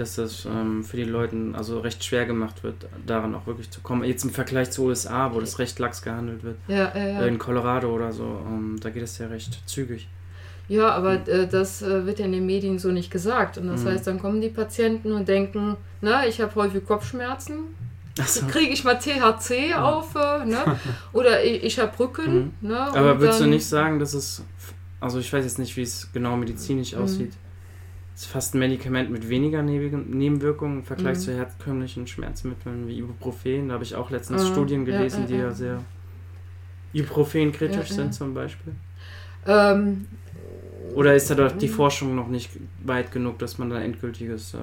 Speaker 2: dass das ähm, für die Leute also recht schwer gemacht wird, daran auch wirklich zu kommen. Jetzt im Vergleich zu USA, wo das recht lax gehandelt wird. Ja, ja, ja. In Colorado oder so, ähm, da geht es ja recht zügig.
Speaker 3: Ja, aber äh, das äh, wird ja in den Medien so nicht gesagt. Und das mhm. heißt, dann kommen die Patienten und denken, na, ich habe häufig Kopfschmerzen. So. Kriege ich mal THC ja. auf, äh, ne? [LAUGHS] oder ich, ich habe Rücken. Mhm. Ne?
Speaker 2: Aber würdest du nicht sagen, dass es, also ich weiß jetzt nicht, wie es genau medizinisch mhm. aussieht, ist fast ein Medikament mit weniger Nebenwirkungen im Vergleich mhm. zu herkömmlichen Schmerzmitteln wie Ibuprofen. Da habe ich auch letztens mhm. Studien gelesen, ja, die ja sehr Ibuprofen-kritisch sind zum Beispiel. Ähm, Oder ist da doch die Forschung noch nicht weit genug, dass man da ein endgültiges äh,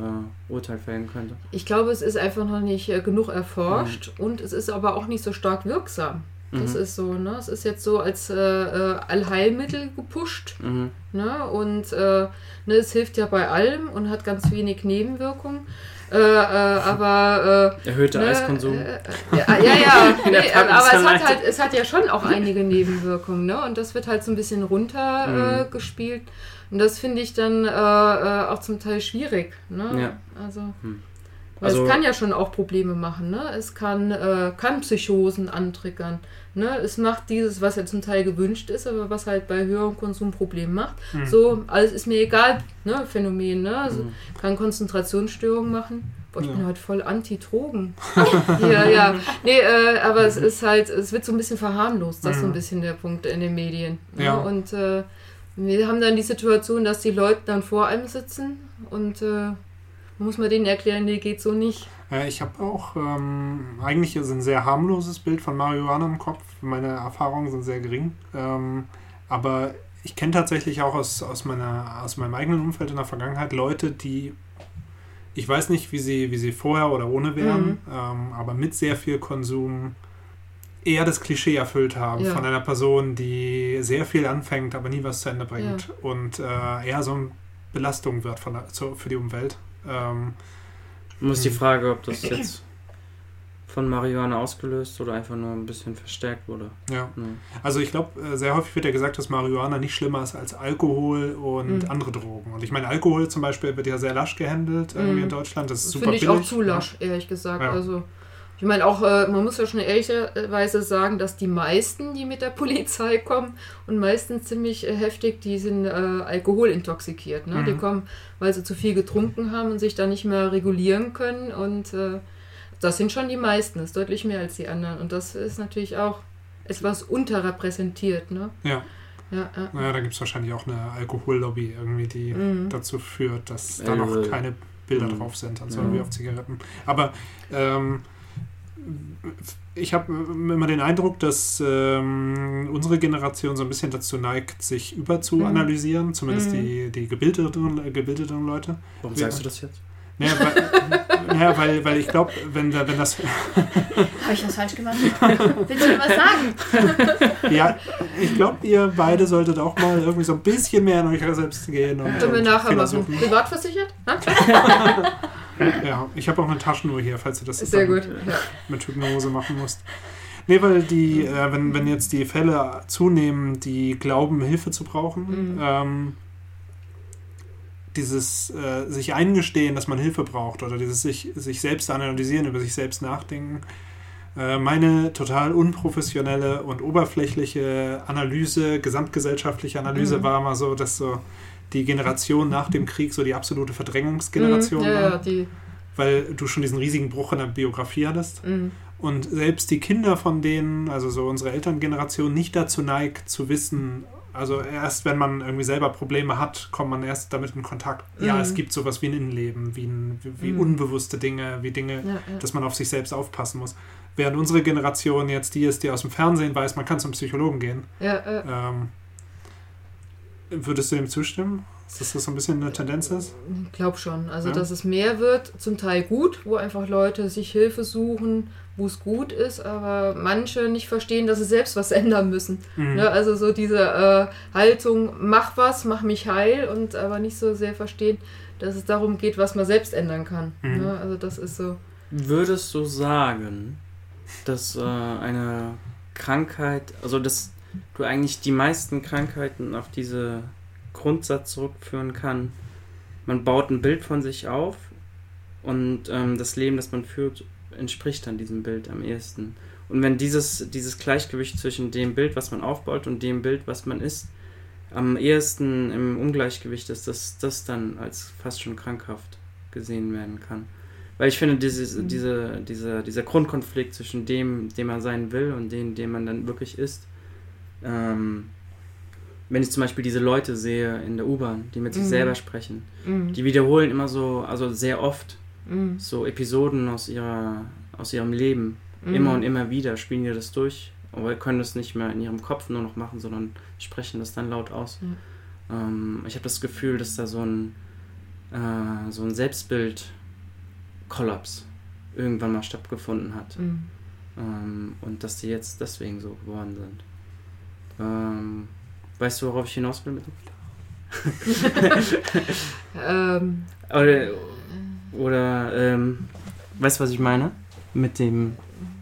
Speaker 2: Urteil fällen könnte?
Speaker 3: Ich glaube, es ist einfach noch nicht äh, genug erforscht mhm. und es ist aber auch nicht so stark wirksam. Das mhm. ist so, ne? Es ist jetzt so als äh, äh, Allheilmittel gepusht. Mhm. Ne? Und äh, ne, es hilft ja bei allem und hat ganz wenig Nebenwirkungen. Äh, äh, aber
Speaker 2: äh, erhöhter ne, Eiskonsum.
Speaker 3: ja, ja, ja [LAUGHS] nee, aber es hat halt, es hat ja schon auch einige Nebenwirkungen, ne? Und das wird halt so ein bisschen runtergespielt. Mhm. und das finde ich dann auch zum Teil schwierig. Ne? Ja. Also. Hm. Also, es kann ja schon auch Probleme machen. Ne? Es kann, äh, kann Psychosen antriggern. Ne? Es macht dieses, was ja zum Teil gewünscht ist, aber was halt bei höherem Konsum Probleme macht. Mhm. So, alles ist mir egal, ne? Phänomen. Ne? Also, mhm. Kann Konzentrationsstörungen machen. Boah, ich ja. bin halt voll anti-Drogen. [LAUGHS] ja, ja. Nee, äh, aber es ist halt, es wird so ein bisschen verharmlost. Das ist so ein mhm. bisschen der Punkt in den Medien. Ne? Ja. Und äh, wir haben dann die Situation, dass die Leute dann vor einem sitzen und äh, muss man denen erklären, nee, geht so nicht.
Speaker 1: Äh, ich habe auch ähm, eigentlich ist ein sehr harmloses Bild von Marihuana im Kopf. Meine Erfahrungen sind sehr gering. Ähm, aber ich kenne tatsächlich auch aus, aus, meiner, aus meinem eigenen Umfeld in der Vergangenheit Leute, die, ich weiß nicht, wie sie, wie sie vorher oder ohne wären, mhm. ähm, aber mit sehr viel Konsum eher das Klischee erfüllt haben ja. von einer Person, die sehr viel anfängt, aber nie was zu Ende bringt. Ja. Und äh, eher so ein Belastung wird von der, zu, für die Umwelt. Ähm,
Speaker 2: Nur ist die. Frage, ob das [CLEARS THROAT] jetzt von Marihuana ausgelöst oder einfach nur ein bisschen verstärkt wurde.
Speaker 1: ja.
Speaker 2: Ne.
Speaker 1: Also ich glaube, äh, sehr häufig wird ja gesagt, dass Marihuana nicht schlimmer ist als Alkohol und
Speaker 3: Mhm.
Speaker 1: andere Drogen. Und ich meine, Alkohol zum Beispiel wird ja sehr lasch gehandelt irgendwie
Speaker 3: Mhm.
Speaker 1: in Deutschland. Das ist super
Speaker 3: finde ich
Speaker 1: billig.
Speaker 3: auch zu lasch, ehrlich gesagt.
Speaker 1: Ja.
Speaker 3: Also, ich meine auch, äh, man muss ja schon ehrlicherweise sagen, dass die meisten, die mit der Polizei kommen und meistens ziemlich äh, heftig, die sind äh, alkoholintoxikiert. Ne?
Speaker 1: Mhm.
Speaker 3: Die kommen, weil sie zu viel getrunken haben und sich dann nicht mehr regulieren können. Und äh, das sind schon die meisten, das ist deutlich mehr als die anderen. Und das ist natürlich auch etwas unterrepräsentiert. Ne?
Speaker 1: Ja.
Speaker 3: Ja, ja.
Speaker 1: Naja, da gibt es wahrscheinlich auch eine Alkohollobby irgendwie, die
Speaker 3: Mhm.
Speaker 1: dazu führt, dass da noch keine Bilder
Speaker 2: mhm.
Speaker 1: drauf sind, also
Speaker 2: Ja.
Speaker 1: wie auf Zigaretten. Aber ähm, ich habe immer den Eindruck, dass ähm, unsere Generation so ein bisschen dazu neigt, sich überzuanalysieren, zumindest
Speaker 3: Mhm.
Speaker 1: die, die gebildeteren, gebildeteren Leute.
Speaker 2: Warum
Speaker 1: Ja.
Speaker 2: sagst du das jetzt?
Speaker 1: Naja, weil, naja, weil, weil ich glaube, wenn, da- wenn das [LAUGHS]
Speaker 4: Habe ich was falsch gemacht? Willst du mir was sagen? [LAUGHS]
Speaker 1: Ja, ich glaube, ihr beide solltet auch mal irgendwie so ein bisschen mehr in euch selbst gehen. Und,
Speaker 3: Können wir nachher machen.
Speaker 1: suchen. Ja, ich habe auch eine Taschenuhr hier, falls du das
Speaker 3: Sehr gut.
Speaker 1: Mit Hypnose machen musst. Nee, weil die, äh, wenn, wenn jetzt die Fälle zunehmen, die glauben, Hilfe zu brauchen,
Speaker 3: Mhm.
Speaker 1: ähm, dieses äh, sich eingestehen, dass man Hilfe braucht oder dieses sich, sich selbst analysieren, über sich selbst nachdenken. Äh, meine total unprofessionelle und oberflächliche Analyse, gesamtgesellschaftliche Analyse
Speaker 3: Mhm.
Speaker 1: war mal so, dass so die Generation nach dem Krieg so die absolute Verdrängungsgeneration
Speaker 3: Mhm, ja,
Speaker 1: war,
Speaker 3: die.
Speaker 1: weil du schon diesen riesigen Bruch in der Biografie hattest.
Speaker 3: Mhm.
Speaker 1: Und selbst die Kinder von denen, also so unsere Elterngeneration, nicht dazu neigt zu wissen, also erst wenn man irgendwie selber Probleme hat, kommt man erst damit in Kontakt. Ja,
Speaker 3: Mhm.
Speaker 1: es gibt sowas wie ein Innenleben, wie, ein, wie, wie
Speaker 3: Mhm.
Speaker 1: unbewusste Dinge, wie Dinge,
Speaker 3: Ja, ja.
Speaker 1: dass man auf sich selbst aufpassen muss. Während unsere Generation jetzt die ist, die aus dem Fernsehen weiß, man kann zum Psychologen gehen.
Speaker 3: ja, ja.
Speaker 1: Ähm, würdest du dem zustimmen? Dass das so ein bisschen eine Tendenz ist?
Speaker 3: Ich glaube schon. Also,
Speaker 1: Ja.
Speaker 3: dass es mehr wird, zum Teil gut, wo einfach Leute sich Hilfe suchen, wo es gut ist, aber manche nicht verstehen, dass sie selbst was [LAUGHS] ändern müssen.
Speaker 1: Mhm.
Speaker 3: Ne? Also so diese äh, Haltung, mach was, mach mich heil und aber nicht so sehr verstehen, dass es darum geht, was man selbst ändern kann.
Speaker 1: Mhm.
Speaker 3: Ne? Also das ist so.
Speaker 2: Würdest du sagen, dass äh, eine Krankheit, also dass du eigentlich die meisten Krankheiten auf diese Grundsatz zurückführen kann, man baut ein Bild von sich auf und ähm, das Leben, das man führt, entspricht dann diesem Bild am ehesten. Und wenn dieses, dieses Gleichgewicht zwischen dem Bild, was man aufbaut und dem Bild, was man ist, am ehesten im Ungleichgewicht ist, dass das dann als fast schon krankhaft gesehen werden kann. Weil ich finde, dieses, diese, dieser, dieser Grundkonflikt zwischen dem, dem man sein will und dem, dem man dann wirklich ist, ähm, wenn ich zum Beispiel diese Leute sehe in der U-Bahn, die mit sich
Speaker 3: Mhm.
Speaker 2: selber sprechen,
Speaker 3: Mm,
Speaker 2: die wiederholen immer so, also sehr oft
Speaker 3: mm,
Speaker 2: so Episoden aus ihrer, aus ihrem Leben.
Speaker 3: mm.
Speaker 2: Immer und immer wieder spielen die das durch, aber können das nicht mehr in ihrem Kopf nur noch machen, sondern sprechen das dann laut aus. Ähm, ich habe das Gefühl, dass da so ein, äh, so ein Selbstbild-Kollaps irgendwann mal stattgefunden hat.
Speaker 3: Mm.
Speaker 2: Ähm, und dass die jetzt deswegen so geworden sind. Ähm, weißt du, worauf ich hinaus will mit dem?
Speaker 3: Ähm,
Speaker 2: Oder, oder ähm, weißt du, was ich meine? Mit dem,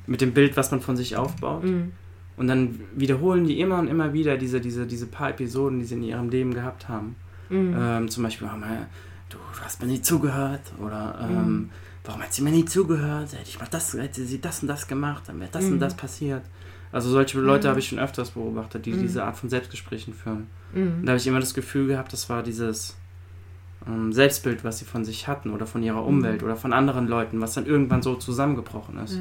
Speaker 2: mit dem Bild, was man von sich aufbaut.
Speaker 3: mm,
Speaker 2: Und dann wiederholen die immer und immer wieder diese, diese, diese paar Episoden, die sie in ihrem Leben gehabt haben.
Speaker 3: mm.
Speaker 2: Ähm, zum Beispiel, oh, mein, du, du hast mir nie zugehört. Oder ähm,
Speaker 3: Mhm.
Speaker 2: warum hat sie mir nie zugehört? Hätte, ich mal das, hätte sie das und das gemacht, dann wäre das und
Speaker 3: Mhm.
Speaker 2: das passiert. Also solche Leute
Speaker 3: Mhm.
Speaker 2: habe ich schon öfters beobachtet, die
Speaker 3: Mhm.
Speaker 2: diese Art von Selbstgesprächen führen. Und
Speaker 3: mm.
Speaker 2: da habe ich immer das Gefühl gehabt, das war dieses ähm, Selbstbild, was sie von sich hatten oder von ihrer
Speaker 3: Mhm.
Speaker 2: Umwelt oder von anderen Leuten, was dann irgendwann so zusammengebrochen ist.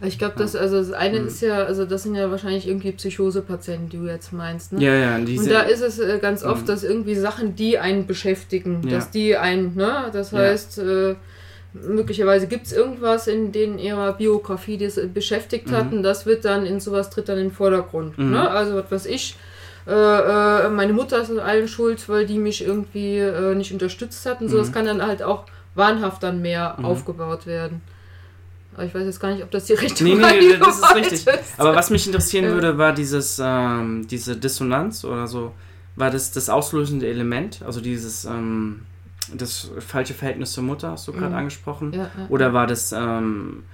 Speaker 3: Ja. Ich glaube, das, also das eine
Speaker 2: Mhm.
Speaker 3: ist ja, also das sind ja wahrscheinlich irgendwie Psychosepatienten, die du jetzt meinst. Ne?
Speaker 2: Ja, ja, und diese,
Speaker 3: Und da ist es äh, ganz oft,
Speaker 2: Mhm.
Speaker 3: dass irgendwie Sachen, die einen beschäftigen,
Speaker 2: Ja.
Speaker 3: dass die einen, ne, das
Speaker 2: Ja.
Speaker 3: heißt, äh, möglicherweise gibt es irgendwas in denen ihrer Biografie, die es äh, beschäftigt hat,
Speaker 2: Mhm.
Speaker 3: und das wird dann in sowas tritt dann in den Vordergrund.
Speaker 2: Mhm.
Speaker 3: Ne? Also was weiß ich, äh, äh, meine Mutter ist an allem schuld, weil die mich irgendwie äh, nicht unterstützt hat und so,
Speaker 2: Mhm.
Speaker 3: das kann dann halt auch wahnhaft dann mehr
Speaker 2: Mhm.
Speaker 3: aufgebaut werden. Aber ich weiß jetzt gar nicht, ob das die [LAUGHS] richtige
Speaker 2: Nee, nee,
Speaker 3: Meinung
Speaker 2: das ist richtig. Aber was mich interessieren
Speaker 3: Ja.
Speaker 2: würde, war dieses, ähm, diese Dissonanz oder so, war das das auslösende Element, also dieses ähm, das falsche Verhältnis zur Mutter, hast du gerade
Speaker 3: Mhm.
Speaker 2: angesprochen?
Speaker 3: Ja, ja.
Speaker 2: Oder war das ähm,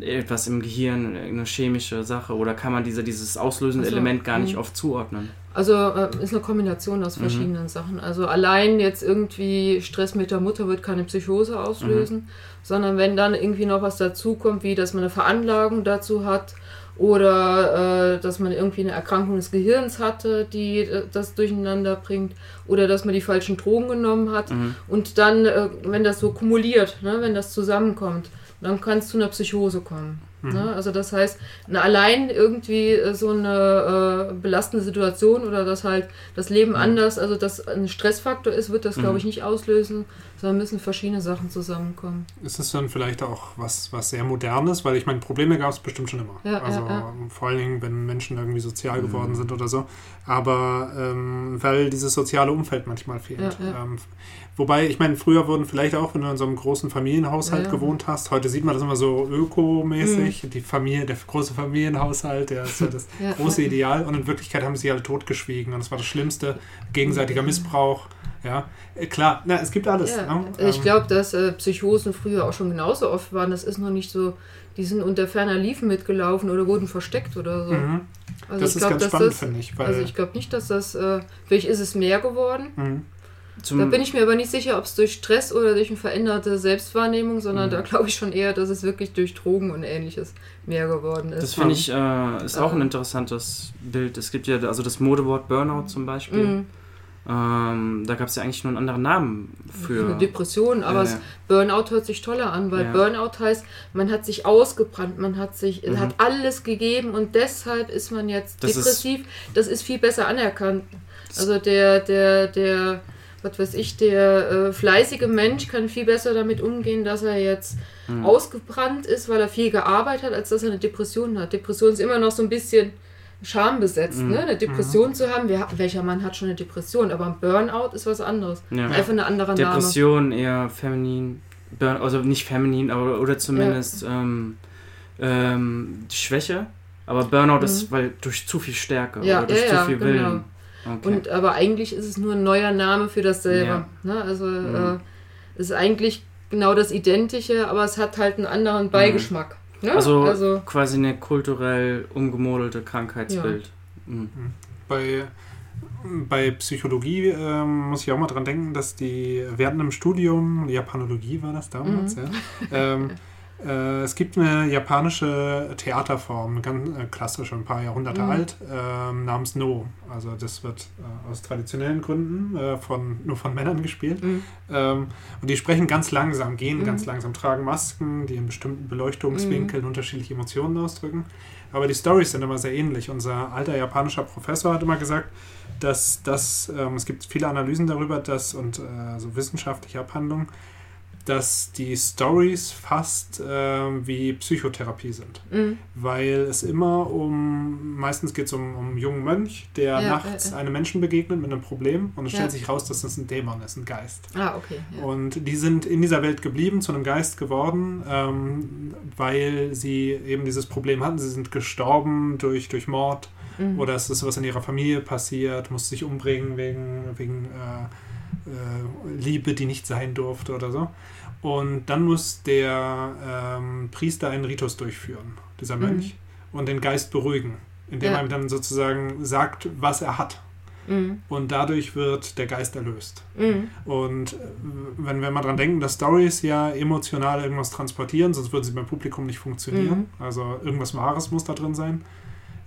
Speaker 2: etwas im Gehirn, eine chemische Sache? Oder kann man diese, dieses auslösende
Speaker 3: Ach so,
Speaker 2: Element gar nicht
Speaker 3: mhm.
Speaker 2: oft zuordnen?
Speaker 3: Also äh, ist eine Kombination aus
Speaker 2: Mhm.
Speaker 3: verschiedenen Sachen. Also allein jetzt irgendwie Stress mit der Mutter wird keine Psychose auslösen,
Speaker 2: Mhm.
Speaker 3: sondern wenn dann irgendwie noch was dazukommt, wie dass man eine Veranlagung dazu hat oder äh, dass man irgendwie eine Erkrankung des Gehirns hatte, die äh, das durcheinander bringt oder dass man die falschen Drogen genommen hat
Speaker 2: Mhm.
Speaker 3: und dann, äh, wenn das so kumuliert, ne, wenn das zusammenkommt, dann kann es zu einer Psychose kommen. Ne? Also das heißt, na, allein irgendwie äh, so eine äh, belastende Situation oder dass halt das Leben anders, also dass ein Stressfaktor ist, wird das,
Speaker 2: Mhm.
Speaker 3: glaube ich, nicht auslösen, sondern müssen verschiedene Sachen zusammenkommen.
Speaker 1: Ist es dann vielleicht auch was, was sehr Modernes? Weil ich meine, Probleme gab es bestimmt schon immer.
Speaker 3: Ja,
Speaker 1: also
Speaker 3: ja, ja.
Speaker 1: vor allen Dingen, wenn Menschen irgendwie sozial
Speaker 2: Mhm.
Speaker 1: geworden sind oder so. Aber ähm, weil dieses soziale Umfeld manchmal fehlt.
Speaker 3: Ja, ja.
Speaker 1: Ähm, wobei, ich meine, früher wurden vielleicht auch, wenn du in so einem großen Familienhaushalt
Speaker 3: Ja, ja.
Speaker 1: gewohnt hast, heute sieht man das immer so ökomäßig, die Familie, der große Familienhaushalt, der ist ja das
Speaker 3: Ja,
Speaker 1: große
Speaker 3: ja.
Speaker 1: Ideal und in Wirklichkeit haben sie alle totgeschwiegen und es war das Schlimmste, gegenseitiger Missbrauch. Ja, Äh, klar, na, es gibt alles.
Speaker 3: Ja,
Speaker 1: ne?
Speaker 3: ich
Speaker 1: Ähm,
Speaker 3: glaube, dass äh, Psychosen früher auch schon genauso oft waren. Das ist noch nicht so, die sind unter ferner Liefen mitgelaufen oder wurden versteckt oder so.
Speaker 1: Mhm.
Speaker 3: Also
Speaker 1: das
Speaker 3: ich
Speaker 1: ist
Speaker 3: glaub,
Speaker 1: ganz
Speaker 3: dass
Speaker 1: spannend, finde ich. Weil,
Speaker 3: Also ich glaube nicht, dass das, äh, vielleicht ist es mehr geworden.
Speaker 1: Mhm.
Speaker 2: Zum,
Speaker 3: Da bin ich mir aber nicht sicher, ob es durch Stress oder durch eine veränderte Selbstwahrnehmung, sondern
Speaker 1: Mhm.
Speaker 3: da glaube ich schon eher, dass es wirklich durch Drogen und ähnliches mehr geworden ist.
Speaker 2: das finde ich, äh, ist auch ein interessantes Bild. Es gibt ja also das Modewort Burnout zum Beispiel.
Speaker 3: Mhm.
Speaker 2: Ähm, da gab es ja eigentlich nur einen anderen Namen für.
Speaker 3: Eine Depression, aber
Speaker 2: Ja,
Speaker 3: Burnout hört sich toller an, weil
Speaker 2: Ja.
Speaker 3: Burnout heißt, man hat sich ausgebrannt, man hat sich,
Speaker 2: Mhm.
Speaker 3: hat alles gegeben und deshalb ist man jetzt
Speaker 2: Das ist-
Speaker 3: depressiv. das ist viel besser anerkannt. Also der, der, der, was weiß ich, der äh, fleißige Mensch kann viel besser damit umgehen, dass er jetzt
Speaker 2: Mhm.
Speaker 3: ausgebrannt ist, weil er viel gearbeitet hat, als dass er eine Depression hat. Depression ist immer noch so ein bisschen schambesetzt,
Speaker 2: Mhm.
Speaker 3: ne? Eine Depression zu haben. Wer, welcher Mann hat schon eine Depression? Aber ein Burnout ist was anderes.
Speaker 2: Ja.
Speaker 3: Einfach eine andere Name.
Speaker 2: Depression eher feminin, Burn, also nicht feminin, aber oder zumindest ähm, ähm, die Schwäche. Aber Burnout ist weil durch zu viel Stärke
Speaker 3: Mhm. Ja,
Speaker 2: oder durch
Speaker 3: ja,
Speaker 2: zu
Speaker 3: ja,
Speaker 2: viel
Speaker 3: genau.
Speaker 2: Willen. Okay.
Speaker 3: Und aber eigentlich ist es nur ein neuer Name für dasselbe.
Speaker 2: Ja.
Speaker 3: Ne? Also
Speaker 2: Mhm.
Speaker 3: äh, es ist eigentlich genau das Identische, aber es hat halt einen anderen Beigeschmack. Ne?
Speaker 2: also,
Speaker 3: also
Speaker 2: quasi eine kulturell umgemodelte Krankheitsbild. Mhm.
Speaker 1: bei, bei Psychologie ähm, muss ich auch mal dran denken, dass die, wir hatten im Studium, Japanologie war das damals,
Speaker 3: Mhm.
Speaker 1: ja. Ähm, äh, [LAUGHS] es gibt eine japanische Theaterform, ganz äh, klassische, ein paar Jahrhunderte
Speaker 3: Mhm.
Speaker 1: alt, ähm, namens No. Also das wird äh, aus traditionellen Gründen äh, von, nur von Männern gespielt.
Speaker 3: Mhm.
Speaker 1: Ähm, und die sprechen ganz langsam, gehen
Speaker 3: Mhm.
Speaker 1: ganz langsam, tragen Masken, die in bestimmten Beleuchtungswinkeln unterschiedliche Emotionen ausdrücken. Aber die Stories sind immer sehr ähnlich. Unser alter japanischer Professor hat immer gesagt, dass das, ähm, es gibt viele Analysen darüber, dass und äh, so wissenschaftliche Abhandlungen, dass die Stories fast ähm, wie Psychotherapie sind.
Speaker 3: Mhm.
Speaker 1: Weil es immer um, meistens geht es um, um einen jungen Mönch, der
Speaker 3: Ja,
Speaker 1: nachts
Speaker 3: äh, äh.
Speaker 1: einem Menschen begegnet mit einem Problem und es
Speaker 3: Ja.
Speaker 1: stellt sich raus, dass das ein Dämon ist, ein Geist.
Speaker 3: Ah, okay. Ja.
Speaker 1: Und die sind in dieser Welt geblieben, zu einem Geist geworden, ähm, weil sie eben dieses Problem hatten. Sie sind gestorben durch, durch Mord
Speaker 3: Mhm.
Speaker 1: oder es ist was in ihrer Familie passiert, musste sich umbringen wegen, wegen äh, äh, Liebe, die nicht sein durfte oder so. Und dann muss der ähm, Priester einen Ritus durchführen, dieser
Speaker 3: Mhm.
Speaker 1: Mönch, und den Geist beruhigen, indem
Speaker 3: Ja.
Speaker 1: er ihm dann sozusagen sagt, was er hat.
Speaker 3: Mhm.
Speaker 1: Und dadurch wird der Geist erlöst.
Speaker 3: Mhm.
Speaker 1: Und äh, wenn wir mal dran denken, dass Stories ja emotional irgendwas transportieren, sonst würden sie beim Publikum nicht funktionieren. Also irgendwas Wahres muss da drin sein.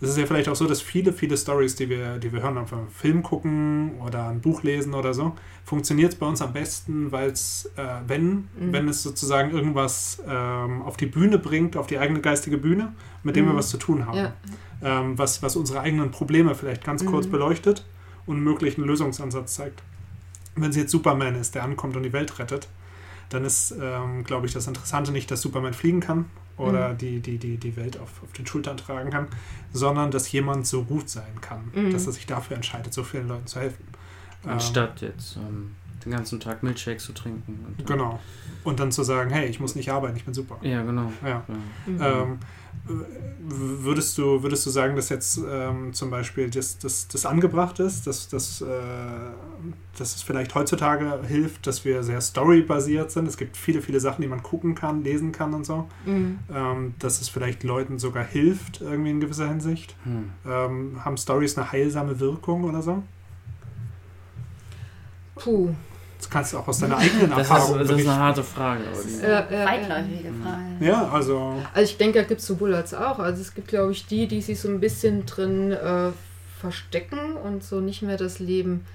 Speaker 1: Es ist ja vielleicht auch so, dass viele, viele Stories, die wir, die wir hören, wir einen Film gucken oder ein Buch lesen oder so, funktioniert es bei uns am besten, weil es, äh, wenn,
Speaker 3: Mhm.
Speaker 1: wenn es sozusagen irgendwas ähm, auf die Bühne bringt, auf die eigene geistige Bühne, mit dem wir
Speaker 3: Mhm.
Speaker 1: was zu tun haben.
Speaker 3: Ja.
Speaker 1: Ähm, was, was unsere eigenen Probleme vielleicht ganz kurz
Speaker 3: Mhm.
Speaker 1: beleuchtet und einen möglichen Lösungsansatz zeigt. Wenn es jetzt Superman ist, der ankommt und die Welt rettet, dann ist, ähm, glaube ich, das Interessante nicht, dass Superman fliegen kann oder
Speaker 3: Mhm.
Speaker 1: die, die, die, die Welt auf, auf den Schultern tragen kann, sondern dass jemand so gut sein kann,
Speaker 3: Mhm.
Speaker 1: dass er sich dafür entscheidet, so vielen Leuten zu helfen. Ähm,
Speaker 2: Anstatt jetzt ähm, den ganzen Tag Milchshakes zu trinken. Und,
Speaker 1: Genau. Und dann zu sagen, hey, ich muss nicht arbeiten, ich bin super.
Speaker 2: Ja, genau.
Speaker 1: Ja.
Speaker 2: Ja.
Speaker 3: Mhm.
Speaker 1: Ähm, würdest, du, würdest du sagen, dass jetzt ähm, zum Beispiel das, das, das angebracht ist, dass, dass, äh, dass es vielleicht heutzutage hilft, dass wir sehr storybasiert sind? Es gibt viele, viele Sachen, die man gucken kann, lesen kann und so.
Speaker 3: Mhm.
Speaker 1: Ähm, dass es vielleicht Leuten sogar hilft, irgendwie in gewisser Hinsicht.
Speaker 2: Hm.
Speaker 1: Ähm, haben Stories eine heilsame Wirkung oder so?
Speaker 3: Puh.
Speaker 1: Das kannst du auch aus deiner eigenen
Speaker 2: Das, ist,
Speaker 1: Erfahrung
Speaker 2: das ist eine harte Frage. Aber die,
Speaker 3: Ja, ja, ja.
Speaker 4: Weitläufige Frage.
Speaker 1: Ja, also
Speaker 3: Also ich denke, da gibt es sowohl als auch. Also es gibt, glaube ich, die, die sich so ein bisschen drin äh, verstecken und so nicht mehr das Leben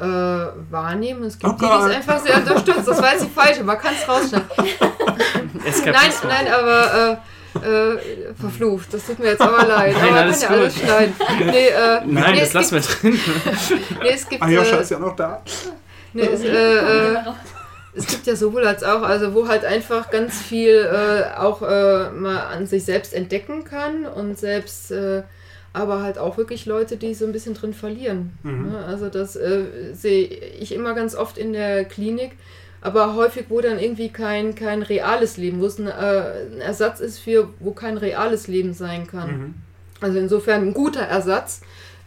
Speaker 3: äh, wahrnehmen. Und es gibt
Speaker 1: Oh
Speaker 3: die, die es einfach sehr unterstützen. Das weiß ich falsch, man kann es rausschneiden. [LAUGHS] Nein, nein, aber äh, äh, verflucht. Das tut mir jetzt aber leid.
Speaker 2: Nein,
Speaker 3: aber man
Speaker 2: alles
Speaker 3: kann ja alles schneiden. Nee, äh,
Speaker 2: Nein,
Speaker 3: nee,
Speaker 2: das lassen wir drin. [LAUGHS]
Speaker 3: nee, es gibt,
Speaker 1: Ayosha
Speaker 3: äh,
Speaker 1: ist ja noch da.
Speaker 3: Nee, es, äh, äh, es gibt ja sowohl als auch, also wo halt einfach ganz viel äh, auch äh, mal an sich selbst entdecken kann und selbst, äh, aber halt auch wirklich Leute, die so ein bisschen drin verlieren.
Speaker 1: Mhm.
Speaker 3: Ne? Also das äh, sehe ich immer ganz oft in der Klinik, aber häufig, wo dann irgendwie kein, kein reales Leben, wo es ein, äh, ein Ersatz ist für, wo kein reales Leben sein kann.
Speaker 1: Mhm.
Speaker 3: Also insofern ein guter Ersatz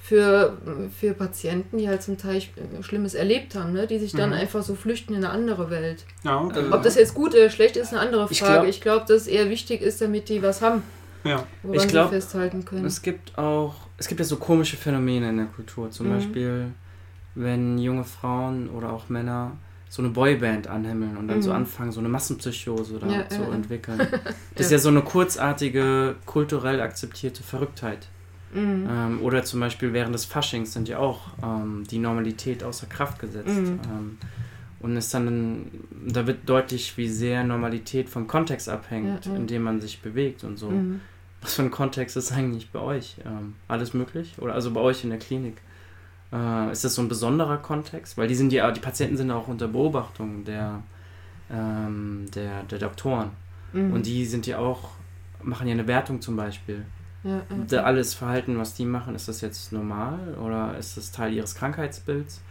Speaker 3: für, für Patienten, die halt zum Teil Schlimmes erlebt haben, ne? die sich dann
Speaker 1: Mhm.
Speaker 3: einfach so flüchten in eine andere Welt.
Speaker 1: Ja, okay.
Speaker 2: Also-
Speaker 3: Ob das jetzt gut oder schlecht ist, eine andere Frage.
Speaker 2: glaub-
Speaker 3: ich glaube, dass es eher wichtig ist, damit die was haben,
Speaker 1: ja.
Speaker 3: woran
Speaker 2: Ich glaub,
Speaker 3: sie festhalten können.
Speaker 2: Es gibt auch, es gibt ja so komische Phänomene in der Kultur. Zum
Speaker 3: Mhm.
Speaker 2: Beispiel, wenn junge Frauen oder auch Männer so eine Boyband anhimmeln und dann so
Speaker 3: Mhm.
Speaker 2: anfangen, so eine Massenpsychose da
Speaker 3: Ja,
Speaker 2: zu
Speaker 3: ja.
Speaker 2: entwickeln. [LAUGHS] Das ist ja so eine kurzartige, kulturell akzeptierte Verrücktheit.
Speaker 3: Mhm.
Speaker 2: Ähm, oder zum Beispiel während des Faschings sind ja auch ähm, die Normalität außer Kraft gesetzt.
Speaker 3: Mhm.
Speaker 2: Ähm, und ist dann, da wird deutlich, wie sehr Normalität vom Kontext abhängt,
Speaker 3: Ja, ja.
Speaker 2: in dem man sich bewegt und so.
Speaker 3: Mhm.
Speaker 2: Was für ein Kontext ist eigentlich bei euch? Ähm, alles möglich? Oder also bei euch in der Klinik? Äh, ist das so ein besonderer Kontext? Weil die sind ja, die Patienten sind auch unter Beobachtung der, ähm, der, der Doktoren.
Speaker 3: Mhm.
Speaker 2: Und die sind ja auch, machen ja eine Wertung zum Beispiel.
Speaker 3: Ja, ja.
Speaker 2: Da alles Verhalten, was die machen, ist das jetzt normal oder ist das Teil ihres Krankheitsbilds?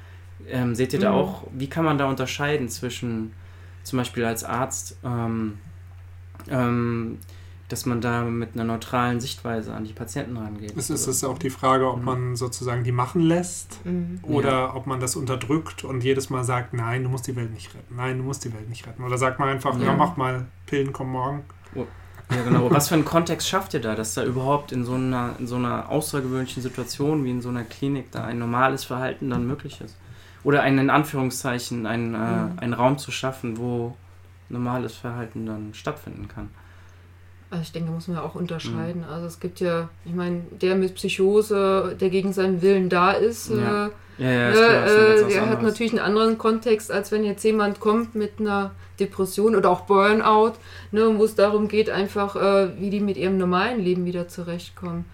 Speaker 2: Ähm, seht ihr da
Speaker 3: Mhm.
Speaker 2: auch, wie kann man da unterscheiden zwischen zum Beispiel als Arzt, ähm, ähm, dass man da mit einer neutralen Sichtweise an die Patienten rangeht?
Speaker 1: Es ist es auch die Frage, ob
Speaker 2: Mhm.
Speaker 1: man sozusagen die machen lässt
Speaker 3: Mhm.
Speaker 1: oder ob man das unterdrückt und jedes Mal sagt, nein, du musst die Welt nicht retten. Nein, du musst die Welt nicht retten. Oder sagt man einfach, ja,
Speaker 3: Ja.
Speaker 1: mach mal, Pillen kommen morgen.
Speaker 2: Ja, genau. Was für einen Kontext schafft ihr da, dass da überhaupt in so einer, in so einer außergewöhnlichen Situation wie in so einer Klinik da ein normales Verhalten dann möglich ist? Oder einen, in Anführungszeichen, einen, äh,
Speaker 3: Mhm.
Speaker 2: einen Raum zu schaffen, wo normales Verhalten dann stattfinden kann?
Speaker 3: Also ich denke, muss man ja auch unterscheiden.
Speaker 2: Mhm.
Speaker 3: Also es gibt ja, ich meine, der mit Psychose, der gegen seinen Willen da ist,
Speaker 2: Ja.
Speaker 3: äh,
Speaker 2: Ja, ja,
Speaker 3: Ne,
Speaker 2: ist klar,
Speaker 3: äh,
Speaker 2: was
Speaker 3: der hat natürlich einen anderen Kontext, als wenn jetzt jemand kommt mit einer Depression oder auch Burnout, ne, wo es darum geht, einfach, äh, wie die mit ihrem normalen Leben wieder zurechtkommen.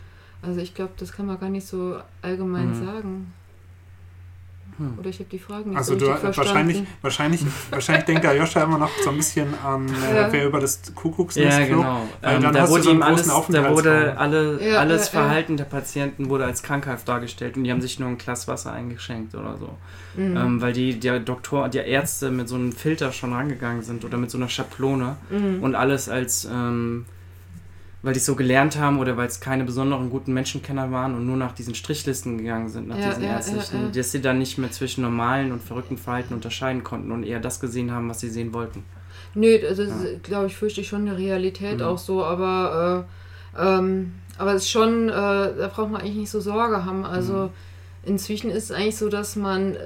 Speaker 3: Also ich glaube, das kann man gar nicht so allgemein
Speaker 2: Mhm.
Speaker 3: sagen.
Speaker 2: Hm.
Speaker 3: Oder ich habe die Fragen nicht
Speaker 1: Also
Speaker 3: so
Speaker 1: du
Speaker 3: richtig verstanden.
Speaker 1: wahrscheinlich, wahrscheinlich, wahrscheinlich denkt der Joscha immer noch so ein bisschen an, äh,
Speaker 3: Ja.
Speaker 1: wer über das Kuckucksnest
Speaker 2: Ja, genau.
Speaker 1: Weil
Speaker 2: Ähm,
Speaker 1: dann
Speaker 2: da
Speaker 1: hast du
Speaker 2: wurde
Speaker 1: so
Speaker 2: ihm alles, da wurde alle,
Speaker 3: Ja,
Speaker 2: alles
Speaker 3: ja, ja.
Speaker 2: Verhalten der Patienten wurde als krankhaft dargestellt und die haben sich nur ein Glas Wasser eingeschenkt oder so.
Speaker 3: Mhm.
Speaker 2: Ähm, weil die, der Doktor, die Ärzte mit so einem Filter schon rangegangen sind oder mit so einer Schablone
Speaker 3: Mhm.
Speaker 2: und alles als, ähm, weil die es so gelernt haben oder weil es keine besonderen guten Menschenkenner waren und nur nach diesen Strichlisten gegangen sind, nach
Speaker 3: Ja,
Speaker 2: diesen
Speaker 3: ja,
Speaker 2: ärztlichen,
Speaker 3: ja,
Speaker 2: dass sie dann nicht mehr zwischen normalen und verrückten Verhalten unterscheiden konnten und eher das gesehen haben, was sie sehen wollten.
Speaker 3: Nö, das ist, glaube ich, fürchte ich schon eine Realität
Speaker 2: Mhm.
Speaker 3: auch so, aber, äh, ähm, aber es ist schon, äh, da braucht man eigentlich nicht so Sorge haben. Also
Speaker 2: Mhm.
Speaker 3: inzwischen ist es eigentlich so, dass man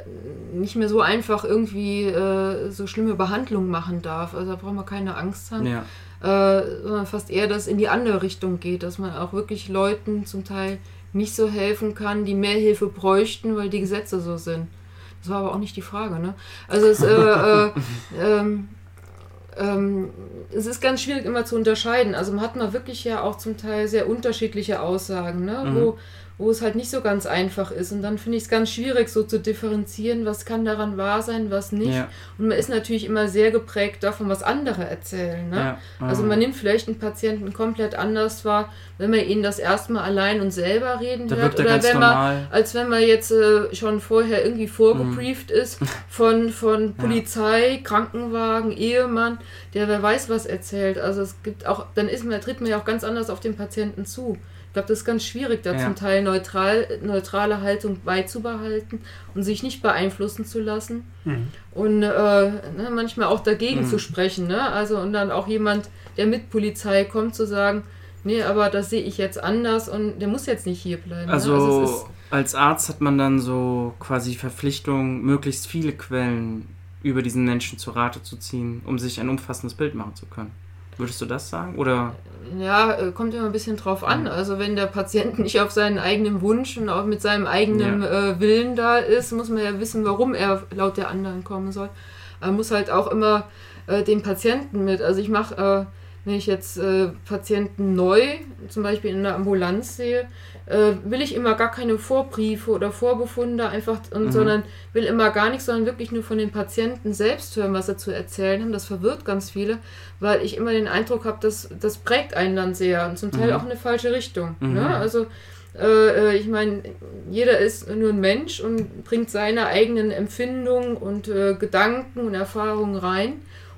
Speaker 3: nicht mehr so einfach irgendwie äh, so schlimme Behandlungen machen darf. Also da braucht man keine Angst haben,
Speaker 2: Ja.
Speaker 3: Äh, sondern fast eher, dass es in die andere Richtung geht, dass man auch wirklich Leuten zum Teil nicht so helfen kann, die mehr Hilfe bräuchten, weil die Gesetze so sind. Das war aber auch nicht die Frage, ne? Also es, äh, äh, [LAUGHS] ähm, ähm, es ist ganz schwierig immer zu unterscheiden. Also man hat mal wirklich ja auch zum Teil sehr unterschiedliche Aussagen, ne?
Speaker 2: Mhm.
Speaker 3: wo, wo es halt nicht so ganz einfach ist. Und dann finde ich es ganz schwierig, so zu differenzieren, was kann daran wahr sein, was nicht.
Speaker 2: Ja.
Speaker 3: Und man ist natürlich immer sehr geprägt davon, was andere erzählen. Ne?
Speaker 2: Ja,
Speaker 3: Also
Speaker 2: ähm,
Speaker 3: man nimmt vielleicht einen Patienten komplett anders wahr, wenn man ihn das erste Mal allein und selber reden
Speaker 2: Da
Speaker 3: hört.
Speaker 2: er
Speaker 3: Oder wenn man, als wenn man jetzt äh, schon vorher irgendwie vorgebrieft ist von, von [LAUGHS] Polizei, Krankenwagen, Ehemann, der wer weiß was erzählt. Also es gibt auch, dann ist man, tritt man ja auch ganz anders auf den Patienten zu. Ich glaube, das ist ganz schwierig, da
Speaker 2: Ja.
Speaker 3: zum Teil neutral, neutrale Haltung beizubehalten und sich nicht beeinflussen zu lassen
Speaker 1: Mhm.
Speaker 3: und äh, ne, manchmal auch dagegen
Speaker 2: Mhm.
Speaker 3: zu sprechen. Ne? Also und dann auch jemand, der mit Polizei kommt, zu sagen, nee, aber das sehe ich jetzt anders und der muss jetzt nicht hier bleiben.
Speaker 2: Also,
Speaker 3: ne? also ist,
Speaker 2: als Arzt hat man dann so quasi Verpflichtung, möglichst viele Quellen über diesen Menschen zu Rate zu ziehen, um sich ein umfassendes Bild machen zu können. Würdest du das sagen? Oder
Speaker 3: ja, äh, kommt immer ein bisschen drauf an. Also wenn der Patient [LAUGHS] nicht auf seinen eigenen Wunsch und auch mit seinem eigenen äh, Willen da ist, muss man ja wissen, warum er laut der anderen kommen soll. Man muss halt auch immer äh, den Patienten mit. Also ich mache, äh, wenn ich jetzt äh, Patienten neu, zum Beispiel in der Ambulanz sehe, äh, will ich immer gar keine Vorbriefe oder Vorbefunde einfach, und,
Speaker 2: Mhm.
Speaker 3: sondern will immer gar nichts, sondern wirklich nur von den Patienten selbst hören, was sie zu erzählen haben. Das verwirrt ganz viele, weil ich immer den Eindruck habe, dass das prägt einen dann sehr und zum Teil
Speaker 2: Mhm.
Speaker 3: auch in eine falsche Richtung.
Speaker 2: Mhm.
Speaker 3: Ne? Also äh, äh, ich meine, jeder ist nur ein Mensch und bringt seine eigenen Empfindungen und äh, Gedanken und Erfahrungen rein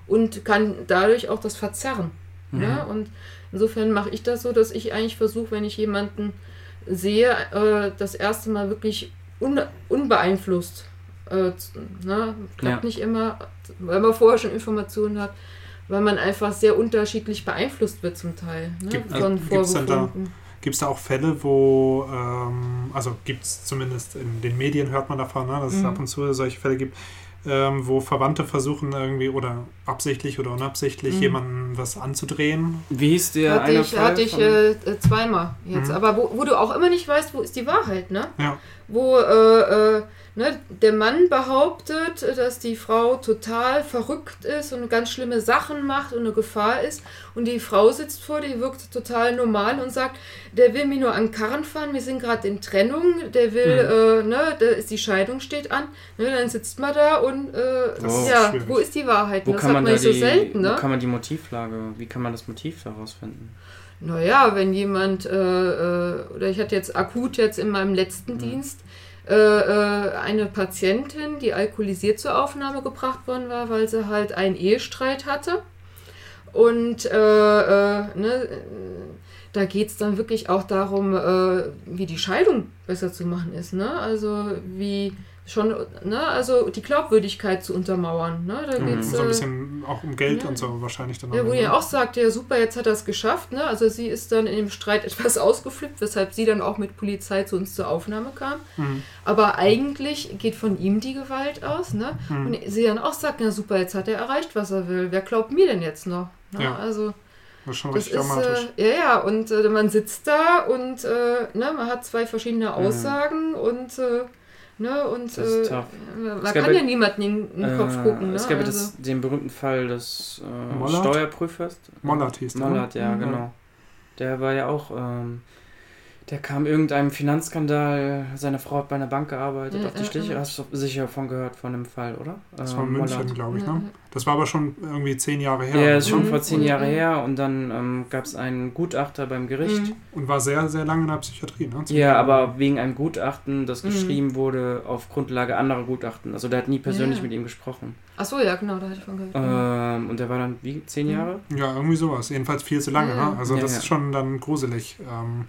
Speaker 3: und kann dadurch auch das verzerren.
Speaker 2: Mhm.
Speaker 3: Ne? Und insofern mache ich das so, dass ich eigentlich versuche, wenn ich jemanden sehe, äh, das erste Mal wirklich un unbeeinflusst. Äh, ne? Klappt
Speaker 2: Ja.
Speaker 3: nicht immer, weil man vorher schon Informationen hat, weil man einfach sehr unterschiedlich beeinflusst wird zum Teil. Ne?
Speaker 1: Gibt-
Speaker 3: von
Speaker 1: also da-
Speaker 3: Vorbefunden.
Speaker 1: Gibt es da auch Fälle, wo, ähm, also gibt es zumindest in den Medien, hört man davon, ne, dass es
Speaker 3: Mhm.
Speaker 1: ab und zu solche Fälle gibt, ähm, wo Verwandte versuchen irgendwie oder absichtlich oder unabsichtlich
Speaker 3: Mhm.
Speaker 1: jemanden was anzudrehen.
Speaker 2: wie hieß der
Speaker 3: Hatte
Speaker 2: eine
Speaker 3: ich,
Speaker 2: Fall
Speaker 3: hatte ich
Speaker 2: von-
Speaker 3: äh, äh, zweimal jetzt.
Speaker 1: Mhm.
Speaker 3: Aber wo, wo du auch immer nicht weißt, wo ist die Wahrheit, ne?
Speaker 1: Ja.
Speaker 3: Wo äh, äh, ne, der Mann behauptet, dass die Frau total verrückt ist und ganz schlimme Sachen macht und eine Gefahr ist. Und die Frau sitzt vor dir, wirkt total normal und sagt, der will mir nur an Karren fahren, wir sind gerade in Trennung, der will, äh, ne, da ist die Scheidung steht an. Ne, dann sitzt man da und äh,
Speaker 1: Das ist
Speaker 3: ja,
Speaker 1: schwierig.
Speaker 3: wo ist die Wahrheit?
Speaker 2: wo
Speaker 3: das
Speaker 2: kann
Speaker 3: hat
Speaker 2: man
Speaker 3: man
Speaker 2: da
Speaker 3: nicht so
Speaker 2: die,
Speaker 3: selten, ne?
Speaker 2: wo kann man die Motivlage, wie kann man das Motiv herausfinden?
Speaker 3: Naja, wenn jemand, äh, äh, oder ich hatte jetzt akut jetzt in meinem letzten
Speaker 2: Mhm.
Speaker 3: Dienst äh, äh, eine Patientin, die alkoholisiert zur Aufnahme gebracht worden war, weil sie halt einen Ehestreit hatte. Und äh, äh, ne, äh, da geht es dann wirklich auch darum, äh, wie die Scheidung besser zu machen ist. Ne? Also wie schon, ne, also die Glaubwürdigkeit zu untermauern. Ne? Da
Speaker 2: Mhm.
Speaker 3: geht's,
Speaker 1: So ein
Speaker 3: äh,
Speaker 1: bisschen auch um Geld
Speaker 3: ja.
Speaker 1: und so wahrscheinlich dann.
Speaker 3: ja, wo ihr auch sagt, ja super, jetzt hat er es geschafft. Ne? Also sie ist dann in dem Streit [LAUGHS] etwas ausgeflippt, weshalb sie dann auch mit Polizei zu uns zur Aufnahme kam.
Speaker 1: Mhm.
Speaker 3: Aber eigentlich geht von ihm die Gewalt aus. Ne?
Speaker 1: Mhm.
Speaker 3: Und sie dann auch sagt, ja super, jetzt hat er erreicht, was er will. Wer glaubt mir denn jetzt noch? Ne?
Speaker 1: Ja.
Speaker 3: Also
Speaker 1: Das ist schon
Speaker 3: das
Speaker 1: richtig
Speaker 3: ist,
Speaker 1: dramatisch.
Speaker 3: äh, ja, ja, und äh, man sitzt da und äh, ne, man hat zwei verschiedene
Speaker 2: Mhm.
Speaker 3: Aussagen und äh, ne, und
Speaker 2: Das ist
Speaker 3: äh,
Speaker 2: tough.
Speaker 3: man
Speaker 2: Es
Speaker 3: kann
Speaker 2: gab
Speaker 3: ja niemanden in, den Kopf
Speaker 2: Äh,
Speaker 3: gucken. Ne?
Speaker 2: Es gab ja
Speaker 3: also,
Speaker 2: das, den berühmten Fall des äh? Steuerprüfers.
Speaker 1: Mollert hieß der,
Speaker 2: Mollert, ja,
Speaker 3: Mhm.
Speaker 2: genau. Der war ja auch, ähm, der kam irgendeinem Finanzskandal, seine Frau hat bei einer Bank gearbeitet,
Speaker 3: Ja,
Speaker 2: auf die
Speaker 3: ja,
Speaker 2: Stiche.
Speaker 3: ja.
Speaker 2: Hast du sicher von gehört, von dem Fall, oder?
Speaker 1: Das
Speaker 2: Äh,
Speaker 1: war München,
Speaker 2: Mollert.
Speaker 1: glaube ich. Ne? Das war aber schon irgendwie zehn Jahre her.
Speaker 2: Ja, ist schon
Speaker 3: Mhm.
Speaker 2: vor zehn
Speaker 3: Mhm.
Speaker 2: Jahre her und dann ähm, gab es einen Gutachter beim Gericht.
Speaker 3: Mhm.
Speaker 1: Und war sehr, sehr lange in der Psychiatrie. Ne? Zum
Speaker 2: Ja, aber wegen einem Gutachten, das
Speaker 3: Mhm.
Speaker 2: geschrieben wurde auf Grundlage anderer Gutachten. Also der hat nie persönlich
Speaker 3: Ja.
Speaker 2: mit ihm gesprochen.
Speaker 3: Ach so, ja, genau, da hatte ich von gehört.
Speaker 2: Ähm, und der war dann wie zehn
Speaker 3: Mhm.
Speaker 2: Jahre?
Speaker 1: Ja, irgendwie sowas. Jedenfalls viel zu lange.
Speaker 3: Ja.
Speaker 1: Ne? Also
Speaker 2: Ja,
Speaker 1: das
Speaker 2: ja.
Speaker 1: ist schon dann gruselig. Ähm,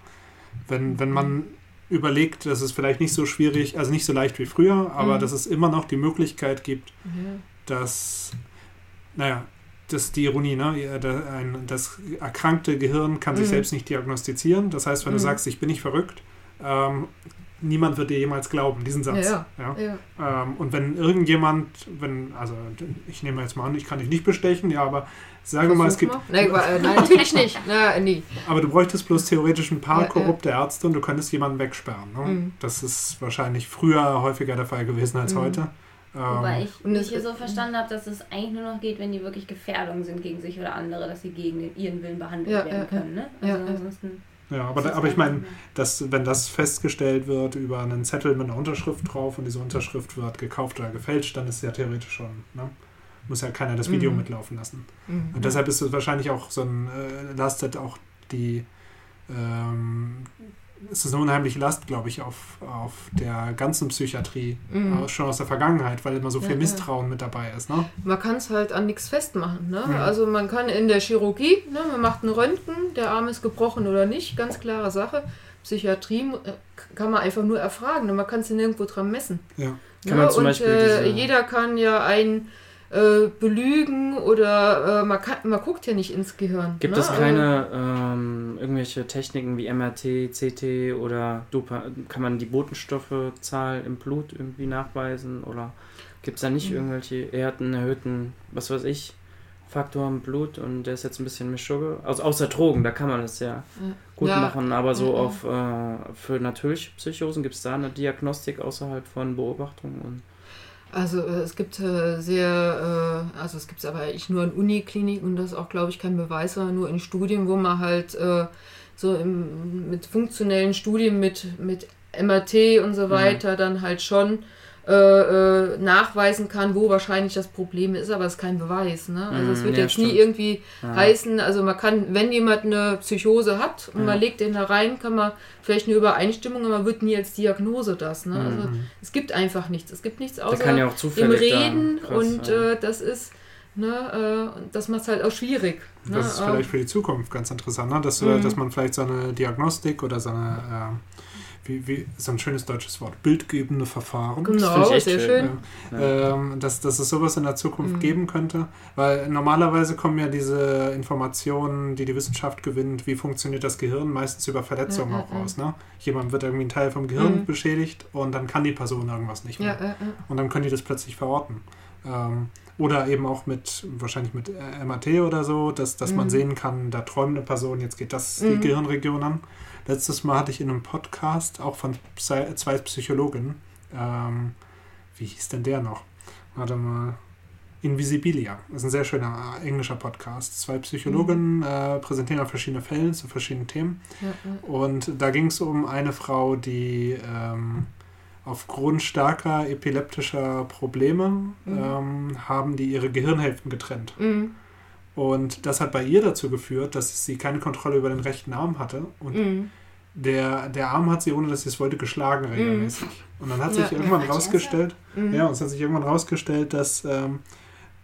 Speaker 1: wenn, wenn man überlegt, dass es vielleicht nicht so schwierig, also nicht so leicht wie früher, aber
Speaker 3: Mhm.
Speaker 1: dass es immer noch die Möglichkeit gibt,
Speaker 3: Ja.
Speaker 1: dass, naja, das ist die Ironie, ne? Das erkrankte Gehirn kann sich
Speaker 3: Mhm.
Speaker 1: selbst nicht diagnostizieren. Das heißt, wenn
Speaker 3: Mhm.
Speaker 1: du sagst, ich bin nicht verrückt, ähm, niemand wird dir jemals glauben, diesen Satz.
Speaker 3: Ja,
Speaker 1: Ja?
Speaker 3: ja.
Speaker 1: Ähm, und wenn irgendjemand, wenn, also ich nehme jetzt mal an, ich kann dich nicht bestechen, ja, aber sagen wir mal, es gibt,
Speaker 3: Nein, äh, nein, natürlich nicht. Na, nie.
Speaker 1: aber du bräuchtest bloß theoretisch ein paar
Speaker 3: Ja, ja.
Speaker 1: korrupte Ärzte und du könntest jemanden wegsperren. Ne?
Speaker 3: Mhm.
Speaker 1: Das ist wahrscheinlich früher häufiger der Fall gewesen als
Speaker 3: Mhm.
Speaker 1: heute.
Speaker 4: Wobei
Speaker 1: Ähm,
Speaker 4: ich
Speaker 3: und
Speaker 4: mich hier so verstanden habe, dass es eigentlich nur noch geht, wenn die wirklich Gefährdung sind gegen sich oder andere, dass sie gegen den, ihren Willen behandelt
Speaker 3: Ja,
Speaker 4: werden
Speaker 3: ja,
Speaker 4: können. Ne? Also
Speaker 3: ja.
Speaker 4: ansonsten.
Speaker 1: Ja, aber, da, aber ich meine, dass, wenn das festgestellt wird über einen Zettel mit einer Unterschrift drauf und diese Unterschrift wird gekauft oder gefälscht, dann ist es ja theoretisch schon. Ne? Muss ja keiner das Video
Speaker 3: Mhm.
Speaker 1: mitlaufen lassen.
Speaker 3: Mhm.
Speaker 1: Und deshalb ist es wahrscheinlich auch so ein, äh, lastet auch die, ähm, es ist eine unheimliche Last, glaube ich, auf, auf der ganzen Psychiatrie,
Speaker 3: Mhm.
Speaker 1: äh, schon aus der Vergangenheit, weil immer so viel
Speaker 3: Ja, ja.
Speaker 1: Misstrauen mit dabei ist. Ne?
Speaker 3: Man kann es halt an nichts festmachen. Ne?
Speaker 1: Mhm.
Speaker 3: Also man kann in der Chirurgie, ne, man macht einen Röntgen, der Arm ist gebrochen oder nicht, ganz klare Sache. Psychiatrie äh, kann man einfach nur erfragen, ne? man kann es nirgendwo dran messen.
Speaker 1: Ja.
Speaker 2: Kann man zum
Speaker 3: und
Speaker 2: Beispiel
Speaker 3: äh,
Speaker 2: diese-
Speaker 3: jeder kann ja einen äh, belügen oder äh, man, kann, man guckt ja nicht ins Gehirn.
Speaker 2: Gibt
Speaker 3: ne?
Speaker 2: es keine ähm, irgendwelche Techniken wie MRT, CT oder Dopa kann man die Botenstoffezahl im Blut irgendwie nachweisen oder gibt es da nicht
Speaker 3: Mhm.
Speaker 2: irgendwelche, er hat einen erhöhten, was weiß ich, Faktor im Blut und der ist jetzt ein bisschen Mischugge. Also außer Drogen, da kann man es ja
Speaker 3: Ja.
Speaker 2: gut
Speaker 3: Ja.
Speaker 2: machen, aber so
Speaker 3: Mhm.
Speaker 2: auf äh, für natürliche Psychosen gibt es da eine Diagnostik außerhalb von Beobachtung und
Speaker 3: Also äh, es gibt äh, sehr, äh, also es gibt es aber eigentlich nur in Unikliniken und das ist auch, glaube ich, kein Beweis, sondern nur in Studien, wo man halt äh, so im, mit funktionellen Studien mit, mit MRT und so weiter dann halt schon äh, äh, nachweisen kann, wo wahrscheinlich das Problem ist, aber es ist kein Beweis. Ne? Also es
Speaker 2: Mhm,
Speaker 3: wird
Speaker 2: ja,
Speaker 3: jetzt
Speaker 2: stimmt.
Speaker 3: nie irgendwie
Speaker 2: Ja.
Speaker 3: heißen, also man kann, wenn jemand eine Psychose hat und
Speaker 2: Ja.
Speaker 3: man legt den da rein, kann man vielleicht eine Übereinstimmung, aber man wird nie als Diagnose das. Ne? Also
Speaker 1: Mhm.
Speaker 3: es gibt einfach nichts. Es gibt nichts außer
Speaker 2: kann ja auch
Speaker 3: im
Speaker 2: zufällig
Speaker 3: Reden
Speaker 2: krass,
Speaker 3: und
Speaker 2: ja.
Speaker 3: äh, das ist, ne, äh, und das macht es halt auch schwierig. Ne?
Speaker 1: Das ist vielleicht für die Zukunft ganz interessant, ne? dass, äh,
Speaker 3: Mhm.
Speaker 1: dass man vielleicht so eine Diagnostik oder so eine, äh, wie, wie, so ein schönes deutsches Wort, bildgebende Verfahren.
Speaker 3: Genau,
Speaker 2: ich echt
Speaker 3: sehr
Speaker 2: schön.
Speaker 3: schön.
Speaker 2: Ja.
Speaker 1: Ähm, dass, dass es sowas in der Zukunft
Speaker 3: Mhm.
Speaker 1: geben könnte. Weil normalerweise kommen ja diese Informationen, die die Wissenschaft gewinnt, wie funktioniert das Gehirn, meistens über Verletzungen
Speaker 3: Ja,
Speaker 1: auch raus. Ne? Jemand wird irgendwie ein Teil vom Gehirn
Speaker 3: Mhm.
Speaker 1: beschädigt und dann kann die Person irgendwas nicht mehr.
Speaker 3: Ja.
Speaker 1: Und dann können die das plötzlich verorten. Ähm, oder eben auch mit, wahrscheinlich mit äh, MRT oder so, dass, dass man
Speaker 3: Mhm.
Speaker 1: sehen kann, da träumt eine Person, jetzt geht das die
Speaker 3: Mhm.
Speaker 1: Gehirnregion an. Letztes Mal hatte ich in einem Podcast, auch von Psy zwei Psychologen, ähm, wie hieß denn der noch? Warte mal. Invisibilia. Das ist ein sehr schöner äh, englischer Podcast. Zwei Psychologen äh, präsentieren auch verschiedene Fälle zu verschiedenen Themen.
Speaker 3: Ja.
Speaker 1: Und da ging es um eine Frau, die ähm, aufgrund starker epileptischer Probleme
Speaker 3: Mhm.
Speaker 1: ähm, haben die ihre Gehirnhälften getrennt.
Speaker 3: Mhm.
Speaker 1: Und das hat bei ihr dazu geführt, dass sie keine Kontrolle über den rechten Arm hatte. Und
Speaker 3: Mhm.
Speaker 1: der, der Arm hat sie, ohne dass sie es wollte, geschlagen regelmäßig. Und dann hat sich
Speaker 3: Ja.
Speaker 1: irgendwann rausgestellt,
Speaker 3: Mhm.
Speaker 1: ja, und es hat sich irgendwann rausgestellt, dass ähm,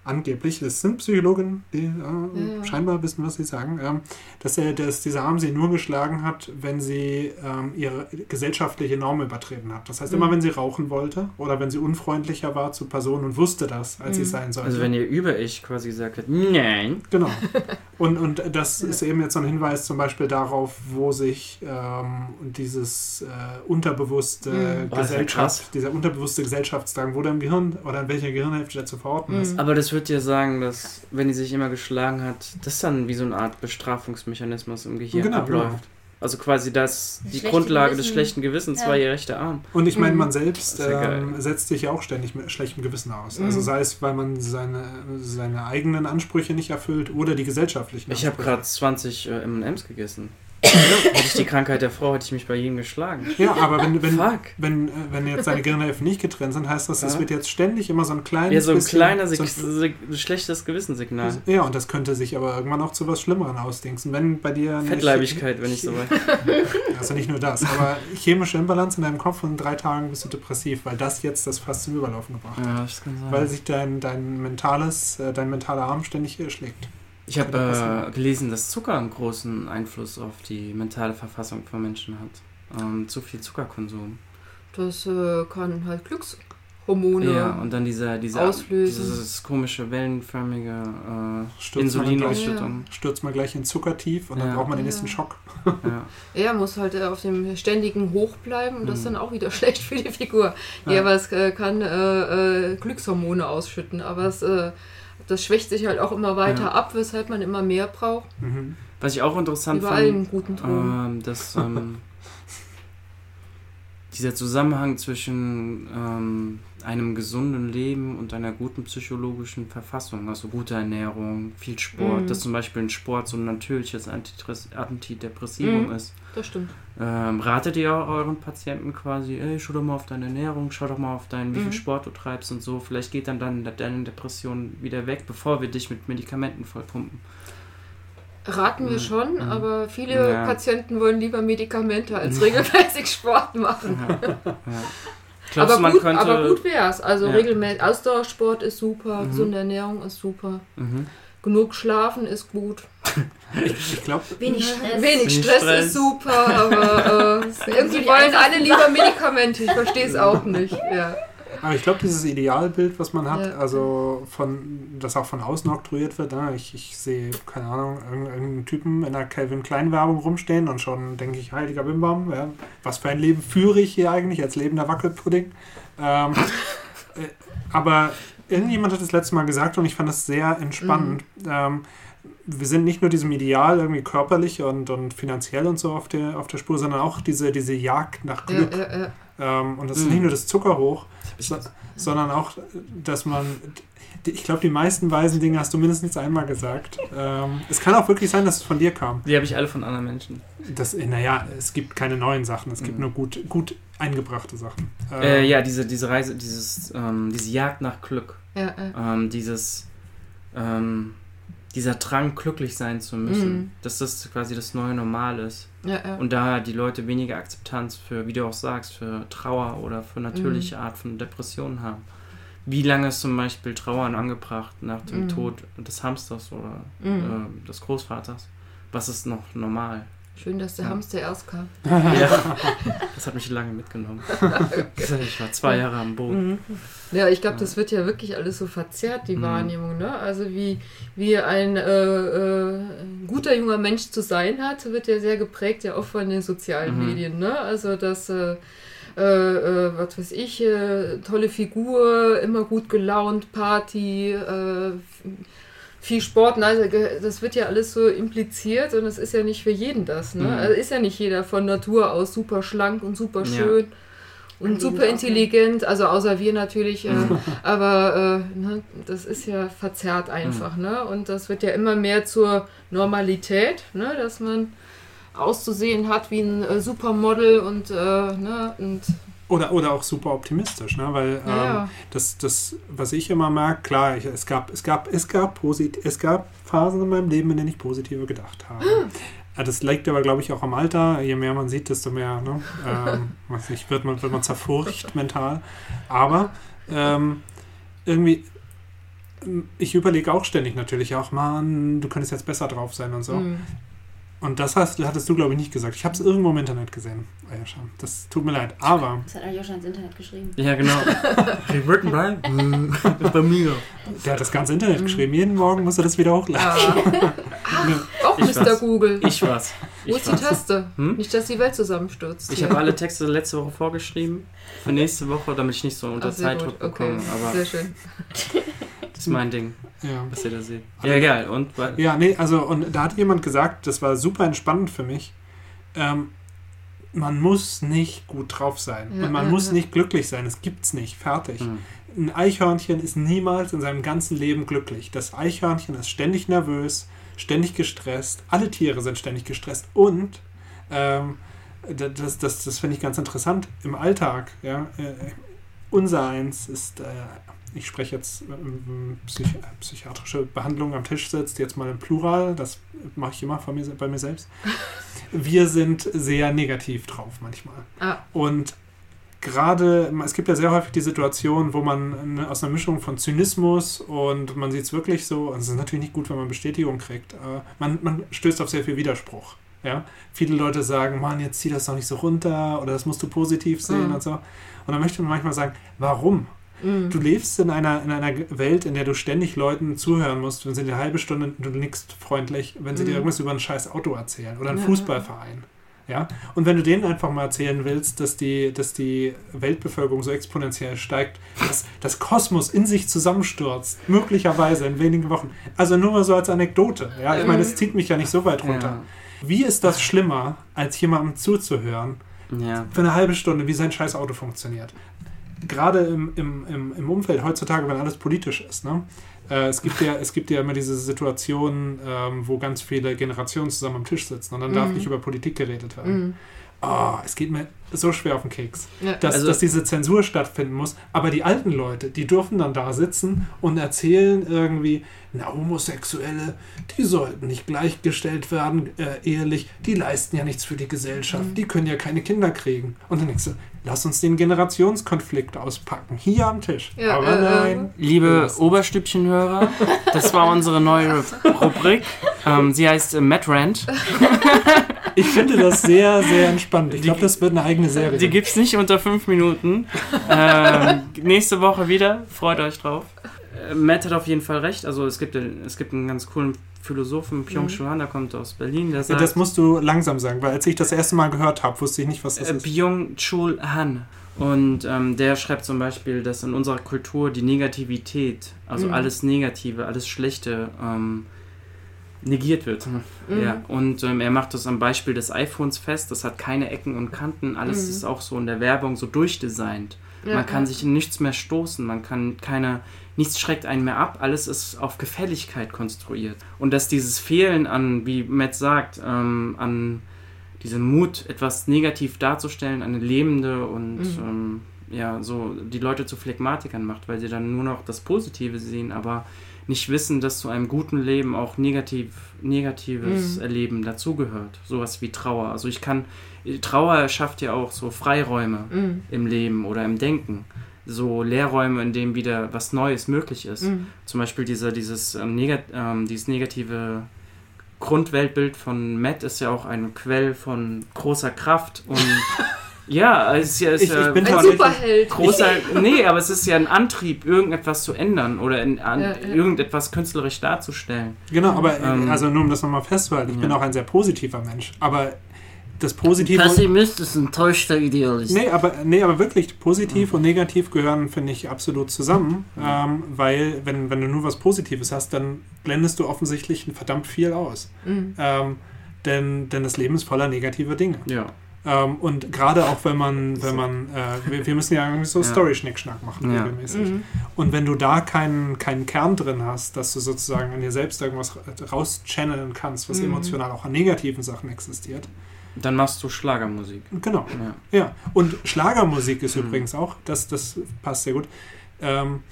Speaker 1: angeblich, das sind Psychologen, die äh,
Speaker 3: Ja.
Speaker 1: scheinbar wissen, was sie sagen, ähm, dass, er, dass dieser Arm sie nur geschlagen hat, wenn sie ähm, ihre gesellschaftliche Norm übertreten hat. Das heißt,
Speaker 3: Mhm.
Speaker 1: immer wenn sie rauchen wollte oder wenn sie unfreundlicher war zu Personen und wusste das, als sie
Speaker 3: Mhm.
Speaker 1: sein sollte.
Speaker 2: Also wenn ihr über ich quasi gesagt hättet, nein,
Speaker 1: Genau. [LAUGHS] Und, und das
Speaker 3: Ja.
Speaker 1: ist eben jetzt so ein Hinweis zum Beispiel darauf, wo sich ähm, dieses äh, unterbewusste
Speaker 3: Mhm.
Speaker 2: Oh.
Speaker 1: Gesellschaft, dieser unterbewusste Gesellschaftsdrang, wo der im Gehirn oder in welcher Gehirnhälfte der zu verorten
Speaker 3: Mhm.
Speaker 1: ist.
Speaker 2: aber das würde dir sagen, dass wenn die sich immer geschlagen hat, das dann wie so eine Art Bestrafungsmechanismus im Gehirn
Speaker 1: Genau,
Speaker 2: abläuft. Also quasi das, die
Speaker 4: schlechte
Speaker 2: Grundlage des
Speaker 4: Gewissen.
Speaker 2: schlechten Gewissens
Speaker 4: Ja.
Speaker 2: war ihr rechter Arm.
Speaker 1: Und ich meine,
Speaker 3: Mhm.
Speaker 1: man selbst
Speaker 2: ja
Speaker 1: ähm, setzt sich ja auch ständig mit schlechtem Gewissen aus.
Speaker 3: Mhm.
Speaker 1: Also sei es, weil man seine, seine eigenen Ansprüche nicht erfüllt oder die gesellschaftlichen
Speaker 2: Ich habe gerade 20 äh, M&M's gegessen. Hätte ich die Krankheit der Frau, hätte ich mich bei jedem geschlagen.
Speaker 1: Ja, aber wenn, wenn,
Speaker 2: Fuck.
Speaker 1: wenn, äh, wenn jetzt seine Gehirnhälften nicht getrennt sind, heißt das, es
Speaker 2: Ja.
Speaker 1: wird jetzt ständig immer so ein kleines
Speaker 2: Ja, so ein
Speaker 1: bisschen-
Speaker 2: kleiner,
Speaker 1: so ein-
Speaker 2: schlechtes Gewissenssignal.
Speaker 1: Ja, und das könnte sich aber irgendwann auch zu was Schlimmerem ausdingsen. Wenn bei dir.
Speaker 2: Fettleibigkeit, wenn ich so [LAUGHS] weit.
Speaker 1: Also nicht nur das, aber chemische Imbalanz in deinem Kopf und in drei Tagen bist du depressiv, weil das jetzt das Fass zum Überlaufen gebracht hat.
Speaker 2: Ja, das kann sein.
Speaker 1: Weil sich dein, dein mentales, äh, dein mentaler Arm ständig äh, schlägt.
Speaker 2: Ich habe äh, gelesen, dass Zucker einen großen Einfluss auf die mentale Verfassung von Menschen hat. Ähm, zu viel Zuckerkonsum.
Speaker 3: Das äh, kann halt Glückshormone.
Speaker 2: Ja, und dann dieser, dieser
Speaker 3: Auslösen.
Speaker 2: dieses komische wellenförmige äh,
Speaker 1: Stürzt man, gleich,
Speaker 2: Insulinausschüttung.
Speaker 1: stürzt man gleich in Zuckertief und dann
Speaker 2: Ja.
Speaker 1: braucht man den
Speaker 3: Ja.
Speaker 1: nächsten Schock.
Speaker 2: Ja. [LAUGHS]
Speaker 3: Er muss halt äh, auf dem ständigen Hoch bleiben und das ist
Speaker 2: Mhm.
Speaker 3: dann auch wieder [LAUGHS] schlecht für die Figur. Ja,
Speaker 1: Ja.
Speaker 3: aber es äh, kann äh, äh, Glückshormone ausschütten, aber es, äh, das schwächt sich halt auch immer weiter
Speaker 2: Ja.
Speaker 3: ab, weshalb man immer mehr braucht.
Speaker 1: Mhm.
Speaker 2: Was ich auch interessant
Speaker 3: Überall
Speaker 2: fand,
Speaker 3: guten Ton.
Speaker 2: ähm, dass ähm, [LAUGHS] dieser Zusammenhang zwischen ähm, einem gesunden Leben und einer guten psychologischen Verfassung, also gute Ernährung, viel Sport,
Speaker 3: Mhm.
Speaker 2: dass zum Beispiel ein Sport so ein natürliches Antidepressivum
Speaker 3: Mhm.
Speaker 2: ist.
Speaker 3: Das stimmt.
Speaker 2: Ähm, ratet ihr euren Patienten quasi, ey, schau doch mal auf deine Ernährung, schau doch mal auf dein, wie
Speaker 3: Mhm.
Speaker 2: viel Sport du treibst und so. Vielleicht geht dann, dann deine Depression wieder weg, bevor wir dich mit Medikamenten vollpumpen.
Speaker 3: Raten wir
Speaker 2: Mhm.
Speaker 3: schon,
Speaker 2: Mhm.
Speaker 3: aber viele
Speaker 2: Ja.
Speaker 3: Patienten wollen lieber Medikamente als regelmäßig Sport machen.
Speaker 2: Ja. ja. Glaubst
Speaker 3: Aber
Speaker 2: man
Speaker 3: gut,
Speaker 2: könnte.
Speaker 3: aber gut wär's. Also
Speaker 2: Ja.
Speaker 3: regelmäßig Ausdauersport ist super,
Speaker 2: Mhm.
Speaker 3: gesunde Ernährung ist super,
Speaker 2: Mhm.
Speaker 3: genug schlafen ist gut, [LAUGHS]
Speaker 1: Ich, glaube,
Speaker 4: Wenig Stress.
Speaker 3: wenig Stress,
Speaker 2: Stress.
Speaker 3: ist super, aber äh, [LAUGHS] irgendwie wollen alle [LAUGHS] lieber Medikamente. Ich verstehe es auch nicht. Ja.
Speaker 1: Aber ich glaube, dieses Idealbild, was man hat,
Speaker 3: Ja.
Speaker 1: also von, das auch von außen oktroyiert wird, ne? ich, ich sehe, keine Ahnung, irgendeinen Typen in einer Calvin Klein Werbung rumstehen und schon denke ich, heiliger Bimbam, ja, was für ein Leben führe ich hier eigentlich als lebender Wackelpudding? Ähm, [LAUGHS] äh, aber irgendjemand hat das letzte Mal gesagt und ich fand das sehr entspannend. Ähm, wir sind nicht nur diesem Ideal irgendwie körperlich und, und finanziell und so auf der, auf der Spur, sondern auch diese, diese Jagd nach Glück.
Speaker 3: ja, ja.
Speaker 1: Ähm, und das ist
Speaker 2: Mhm.
Speaker 1: nicht nur das Zuckerhoch, so, sondern auch, dass man, ich glaube, die meisten weisen Dinge hast du mindestens einmal gesagt. Ähm, es kann auch wirklich sein, dass es von dir kam.
Speaker 2: Die habe ich alle von anderen Menschen.
Speaker 1: Das, naja, es gibt keine neuen Sachen, es gibt
Speaker 2: Mhm.
Speaker 1: nur gut, gut eingebrachte Sachen.
Speaker 2: Äh,
Speaker 1: Ähm,
Speaker 2: ja, diese, diese Reise, dieses, ähm, diese Jagd nach Glück.
Speaker 3: ja, ja.
Speaker 2: Ähm, dieses, ähm, dieser Drang, glücklich sein zu müssen.
Speaker 3: Mhm.
Speaker 2: Dass das quasi das neue Normal ist.
Speaker 3: ja, ja.
Speaker 2: Und da die Leute weniger Akzeptanz für, wie du auch sagst, für Trauer oder für natürliche
Speaker 3: Mhm.
Speaker 2: Art von Depressionen haben. Wie lange ist zum Beispiel Trauern angebracht nach dem
Speaker 3: Mhm.
Speaker 2: Tod des Hamsters oder äh, des Großvaters? Was ist noch normal?
Speaker 3: Schön, dass der
Speaker 2: Ja.
Speaker 3: Hamster erst kam. [LAUGHS]
Speaker 2: Ja, das hat mich lange mitgenommen. [LAUGHS] Ich war zwei Jahre am Boden.
Speaker 3: Mhm. Ja, ich glaube, das wird ja wirklich alles so verzerrt, die
Speaker 2: Mhm.
Speaker 3: Wahrnehmung. Ne? Also wie, wie ein äh, äh, guter junger Mensch zu sein hat, wird ja sehr geprägt ja auch von den sozialen
Speaker 2: Mhm.
Speaker 3: Medien. Ne? Also das, äh, äh, äh, was weiß ich, äh, tolle Figur, immer gut gelaunt, Party, äh, viel Sport, nein, das wird ja alles so impliziert und es ist ja nicht für jeden das. Ne?
Speaker 2: Mhm.
Speaker 3: Also ist ja nicht jeder von Natur aus super schlank und super
Speaker 2: Ja.
Speaker 3: schön und
Speaker 4: Kann
Speaker 3: super intelligent, also außer wir natürlich, äh,
Speaker 2: Mhm. [LAUGHS]
Speaker 3: aber äh, ne, das ist ja verzerrt einfach, ne? Und das wird ja immer mehr zur Normalität, ne? Dass man auszusehen hat wie ein äh, Supermodel und, äh, ne? und
Speaker 1: Oder, oder auch super optimistisch, ne? weil ähm,
Speaker 3: ja.
Speaker 1: Das, das, was ich immer merke, klar, ich, es, gab, es, gab, es, gab posit es gab Phasen in meinem Leben, in denen ich positiver gedacht habe. Ja, Das liegt aber, glaube ich, auch am Alter. Je mehr man sieht, desto mehr ne? ähm, [LAUGHS] weiß nicht, wird, man, wird man zerfurcht mental. Aber ähm, irgendwie, ähm, ich überlege auch ständig natürlich auch, Mann, du könntest jetzt besser drauf sein und so.
Speaker 3: mm,
Speaker 1: Und das hast, hattest du, glaube ich, nicht gesagt. Ich habe es irgendwo im Internet gesehen. Ah ja, schon. Das tut mir leid. Aber
Speaker 4: Das hat Aljoscha ins Internet geschrieben.
Speaker 2: Ja, genau. [LAUGHS] Rewritten by? [LAUGHS] bei mir.
Speaker 1: der hat das ganze Internet geschrieben. Jeden Morgen muss er das wieder hochladen.
Speaker 3: ja. Auch
Speaker 2: Ich
Speaker 3: Mr.
Speaker 2: weiß.
Speaker 3: Google.
Speaker 2: Ich war's.
Speaker 3: Wo
Speaker 2: Ich
Speaker 3: ist die
Speaker 2: war's.
Speaker 3: Taste?
Speaker 2: Hm?
Speaker 3: Nicht, dass die Welt zusammenstürzt.
Speaker 2: Ich habe alle Texte letzte Woche vorgeschrieben. Für nächste Woche, damit ich nicht so unter
Speaker 3: Ach, sehr gut.
Speaker 2: Zeitdruck
Speaker 3: Okay,
Speaker 2: bekomme. Aber
Speaker 3: sehr schön.
Speaker 2: Das ist mein Ding,
Speaker 1: Ja.
Speaker 2: was ihr da seht. Ja, egal. Und weil,
Speaker 1: Ja, nee, also, und da hat jemand gesagt, das war super entspannend für mich. Ähm, man muss nicht gut drauf sein.
Speaker 3: Ja,
Speaker 1: und man
Speaker 3: ja,
Speaker 1: muss
Speaker 3: ja.
Speaker 1: nicht glücklich sein. Es gibt's nicht. Fertig.
Speaker 2: Hm.
Speaker 1: Ein Eichhörnchen ist niemals in seinem ganzen Leben glücklich. Das Eichhörnchen ist ständig nervös, ständig gestresst. Alle Tiere sind ständig gestresst. Und ähm, da- das, das, das finde ich ganz interessant im Alltag. Ja, äh, unser eins ist, äh, ich spreche jetzt ähm, psych psychiatrische Behandlung am Tisch sitzt, jetzt mal im Plural, das mache ich immer mir, bei mir selbst. [LAUGHS] Wir sind sehr negativ drauf manchmal.
Speaker 3: Ah,
Speaker 1: Und gerade, es gibt ja sehr häufig die Situation, wo man eine- aus einer Mischung von Zynismus und man sieht es wirklich so, und es ist natürlich nicht gut, wenn man Bestätigung kriegt, äh, man, man stößt auf sehr viel Widerspruch. Ja? Viele Leute sagen, Mann, jetzt zieh das doch nicht so runter oder das musst du positiv sehen
Speaker 3: Mhm.
Speaker 1: und so. Und dann möchte man manchmal sagen, warum?
Speaker 3: Mm.
Speaker 1: Du lebst in einer, in einer Welt, in der du ständig Leuten zuhören musst, wenn sie dir eine halbe Stunde, du nickst freundlich, wenn sie dir
Speaker 3: Mhm.
Speaker 1: irgendwas über ein scheiß Auto erzählen oder einen
Speaker 3: Ja.
Speaker 1: Fußballverein. Ja? Und wenn du denen einfach mal erzählen willst, dass die, dass die Weltbevölkerung so exponentiell steigt, dass das Kosmos in sich zusammenstürzt, möglicherweise in wenigen Wochen. Also nur mal so als Anekdote. Ja? Ich meine, es zieht mich ja nicht so weit runter. Wie ist das schlimmer, als jemandem zuzuhören,
Speaker 2: Ja.
Speaker 1: für eine halbe Stunde, wie sein scheiß Auto funktioniert? Gerade im, im, im, Umfeld heutzutage, wenn alles politisch ist, ne? Äh, es, gibt ja, es gibt ja immer diese Situation, ähm, wo ganz viele Generationen zusammen am Tisch sitzen und dann darf
Speaker 3: Mhm.
Speaker 1: nicht über Politik geredet werden.
Speaker 3: Mhm.
Speaker 1: Oh, es geht mir so schwer auf den Keks,
Speaker 3: Ja.
Speaker 1: dass,
Speaker 2: Also-
Speaker 1: dass diese Zensur stattfinden muss. Aber die alten Leute, die dürfen dann da sitzen und erzählen irgendwie, na, Homosexuelle, die sollten nicht gleichgestellt werden, äh, ehelich, die leisten ja nichts für die Gesellschaft,
Speaker 3: Mhm.
Speaker 1: die können ja keine Kinder kriegen. Und dann denkst du, lass uns den Generationskonflikt auspacken, hier am Tisch.
Speaker 3: Ja,
Speaker 1: Aber
Speaker 3: äh, äh.
Speaker 1: nein.
Speaker 2: Liebe. Oberstübchenhörer, das war unsere neue [LAUGHS] Rubrik. Ähm, sie heißt äh, Matt Rant.
Speaker 1: Ich finde das sehr, sehr entspannt. Ich glaube, das wird eine eigene Serie.
Speaker 2: Die gibt's nicht unter fünf Minuten. Ähm, nächste Woche wieder. Freut euch drauf. Äh, Matt hat auf jeden Fall recht. Also es gibt, es gibt einen ganz coolen Philosophen, Byung-Chul Han, der kommt aus Berlin. Der
Speaker 1: ja,
Speaker 2: sagt,
Speaker 1: das musst du langsam sagen, weil als ich das erste Mal gehört habe, wusste ich nicht, was das
Speaker 2: äh,
Speaker 1: ist.
Speaker 2: Byung-Chul Han. Und ähm, der schreibt zum Beispiel, dass in unserer Kultur die Negativität, also
Speaker 3: Mhm.
Speaker 2: alles Negative, alles Schlechte, ähm, negiert wird.
Speaker 3: Mhm.
Speaker 2: Ja, und ähm, er macht das am Beispiel des iPhones fest. Das hat keine Ecken und Kanten. Alles
Speaker 3: Mhm.
Speaker 2: ist auch so in der Werbung so durchdesignt.
Speaker 3: Ja,
Speaker 2: man kann
Speaker 3: ja.
Speaker 2: sich in nichts mehr stoßen. Man kann keine, nichts schreckt einen mehr ab. Alles ist auf Gefälligkeit konstruiert. Und dass dieses Fehlen an, wie Matt sagt, ähm, an diesen Mut, etwas negativ darzustellen, eine lebende und
Speaker 3: Mhm.
Speaker 2: ähm, ja, so die Leute zu Phlegmatikern macht, weil sie dann nur noch das Positive sehen, aber nicht wissen, dass zu einem guten Leben auch negativ, negatives
Speaker 3: Mhm.
Speaker 2: Erleben dazugehört. Sowas wie Trauer. Also ich kann, Trauer schafft ja auch so Freiräume
Speaker 3: Mhm.
Speaker 2: im Leben oder im Denken. So Leerräume, in denen wieder was Neues möglich ist.
Speaker 3: Mhm.
Speaker 2: Zum Beispiel dieser, dieses, ähm, negat ähm, dieses negative Grundweltbild von Matt ist ja auch ein Quell von großer Kraft und [LAUGHS] ja, es ist ja, es ist
Speaker 1: Ich- ich
Speaker 2: ja
Speaker 1: bin
Speaker 3: Ein Superheld.
Speaker 2: großer, [LAUGHS] nee, aber es ist ja ein Antrieb, irgendetwas zu ändern oder in, an,
Speaker 3: Ja, ja.
Speaker 2: irgendetwas künstlerisch darzustellen.
Speaker 1: Genau, aber äh,
Speaker 2: Ähm,
Speaker 1: also nur um das nochmal festzuhalten, ich
Speaker 2: ja.
Speaker 1: bin auch ein sehr positiver Mensch. Aber das Positive.
Speaker 5: Pessimist ist ein täuschter Idealist.
Speaker 1: Nee, aber, nee, aber wirklich positiv und negativ gehören, finde ich, absolut zusammen. Ähm, weil, wenn, wenn du nur was Positives hast, dann blendest du offensichtlich verdammt viel aus.
Speaker 3: Mhm.
Speaker 1: Ähm, denn, denn das Leben ist voller negativer Dinge.
Speaker 2: Ja.
Speaker 1: Ähm, und gerade auch wenn man, [LAUGHS] wenn man, äh, wir, wir müssen ja irgendwie so
Speaker 2: Ja.
Speaker 1: Story-Schnickschnack machen,
Speaker 2: Ja.
Speaker 1: regelmäßig.
Speaker 3: Mhm.
Speaker 1: Und wenn du da keinen, keinen Kern drin hast, dass du sozusagen an dir selbst irgendwas rauschanneln kannst, was
Speaker 3: Mhm.
Speaker 1: emotional auch an negativen Sachen existiert.
Speaker 2: Dann machst du Schlagermusik.
Speaker 1: Genau.
Speaker 2: Ja.
Speaker 1: Ja. Und Schlagermusik ist
Speaker 2: Mhm.
Speaker 1: übrigens auch, das, das passt sehr gut. Ähm,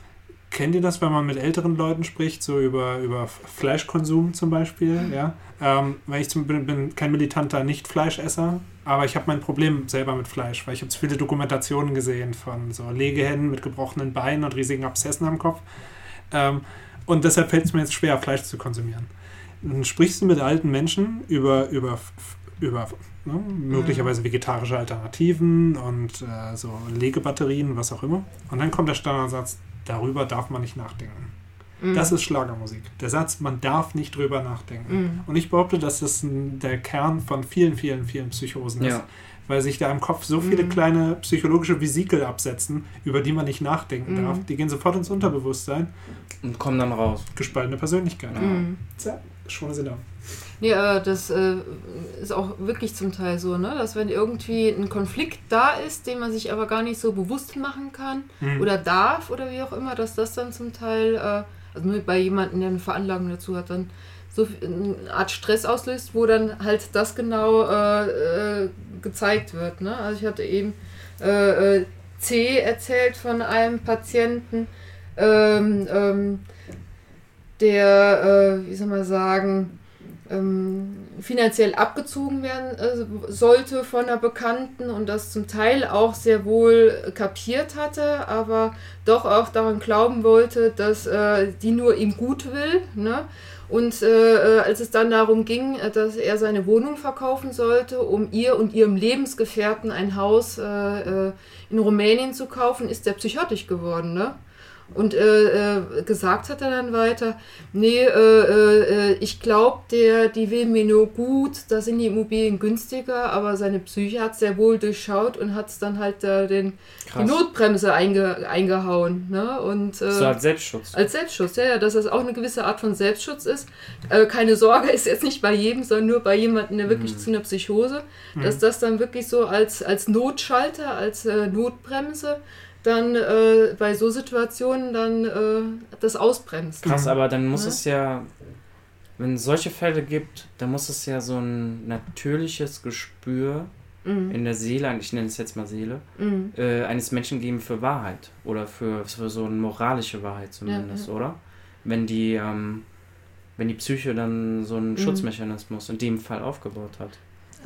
Speaker 1: kennt ihr das, wenn man mit älteren Leuten spricht, so über, über Fleischkonsum zum Beispiel? Ja. Ähm, weil ich zum, bin, bin kein militanter Nicht-Fleischesser, aber ich habe mein Problem selber mit Fleisch, weil ich habe viele Dokumentationen gesehen von so Legehennen mit gebrochenen Beinen und riesigen Abszessen am Kopf. Ähm, und deshalb fällt es mir jetzt schwer, Fleisch zu konsumieren. Dann sprichst du mit alten Menschen über, über, über ne, möglicherweise vegetarische Alternativen und äh, so Legebatterien, was auch immer. Und dann kommt der Standardsatz, darüber darf man nicht nachdenken.
Speaker 3: Mhm.
Speaker 1: Das ist Schlagermusik. Der Satz, man darf nicht drüber nachdenken.
Speaker 3: Mhm.
Speaker 1: Und ich behaupte, dass das ein, der Kern von vielen, vielen, vielen Psychosen ist.
Speaker 2: Ja.
Speaker 1: Weil sich da im Kopf so viele
Speaker 3: Mhm.
Speaker 1: kleine psychologische Vesikel absetzen, über die man nicht nachdenken
Speaker 3: Mhm.
Speaker 1: darf. Die gehen sofort ins Unterbewusstsein.
Speaker 2: Und komm dann raus.
Speaker 1: Gespaltene Persönlichkeit. Zack, schon ist sie da.
Speaker 3: Nee, aber das äh, ist auch wirklich zum Teil so, ne? dass wenn irgendwie ein Konflikt da ist, den man sich aber gar nicht so bewusst machen kann
Speaker 1: Mhm.
Speaker 3: oder darf oder wie auch immer, dass das dann zum Teil, äh, also nur bei jemandem, der eine Veranlagung dazu hat, dann so eine Art Stress auslöst, wo dann halt das genau äh, äh, gezeigt wird. Ne? Also ich hatte eben äh, äh, C erzählt von einem Patienten, ähm, ähm, der, äh, wie soll man sagen, ähm, finanziell abgezogen werden äh, sollte von einer Bekannten und das zum Teil auch sehr wohl kapiert hatte, aber doch auch daran glauben wollte, dass äh, die nur ihm gut will. Ne? Und äh, äh, als es dann darum ging, äh, dass er seine Wohnung verkaufen sollte, um ihr und ihrem Lebensgefährten ein Haus äh, in Rumänien zu kaufen, ist er psychotisch geworden. Ne? Und äh, äh, gesagt hat er dann weiter, nee, äh, äh, ich glaube, der, die will mir nur gut, da sind die Immobilien günstiger, aber seine Psyche hat sehr wohl durchschaut und hat dann halt äh, den, die. Notbremse einge, eingehauen. Ne? Und, äh,
Speaker 2: So als Selbstschutz.
Speaker 3: als Selbstschutz, ja, ja, dass das auch eine gewisse Art von Selbstschutz ist. Äh, keine Sorge, [LAUGHS] ist jetzt nicht bei jedem, sondern nur bei jemandem, der wirklich
Speaker 2: Mhm.
Speaker 3: zu einer Psychose, dass das dann wirklich so als, als Notschalter, als äh, Notbremse dann äh, bei so Situationen dann äh, das ausbremst.
Speaker 2: Krass,
Speaker 1: Mhm.
Speaker 2: aber dann muss
Speaker 3: Ja.
Speaker 2: es ja, wenn es solche Fälle gibt, dann muss es ja so ein natürliches Gespür
Speaker 3: Mhm.
Speaker 2: in der Seele, ich nenne es jetzt mal Seele,
Speaker 3: Mhm.
Speaker 2: äh, eines Menschen geben für Wahrheit oder für, für so eine moralische Wahrheit zumindest,
Speaker 3: Ja,
Speaker 2: oder? Wenn die, ähm, wenn die Psyche dann so einen
Speaker 3: Mhm.
Speaker 2: Schutzmechanismus in dem Fall aufgebaut hat.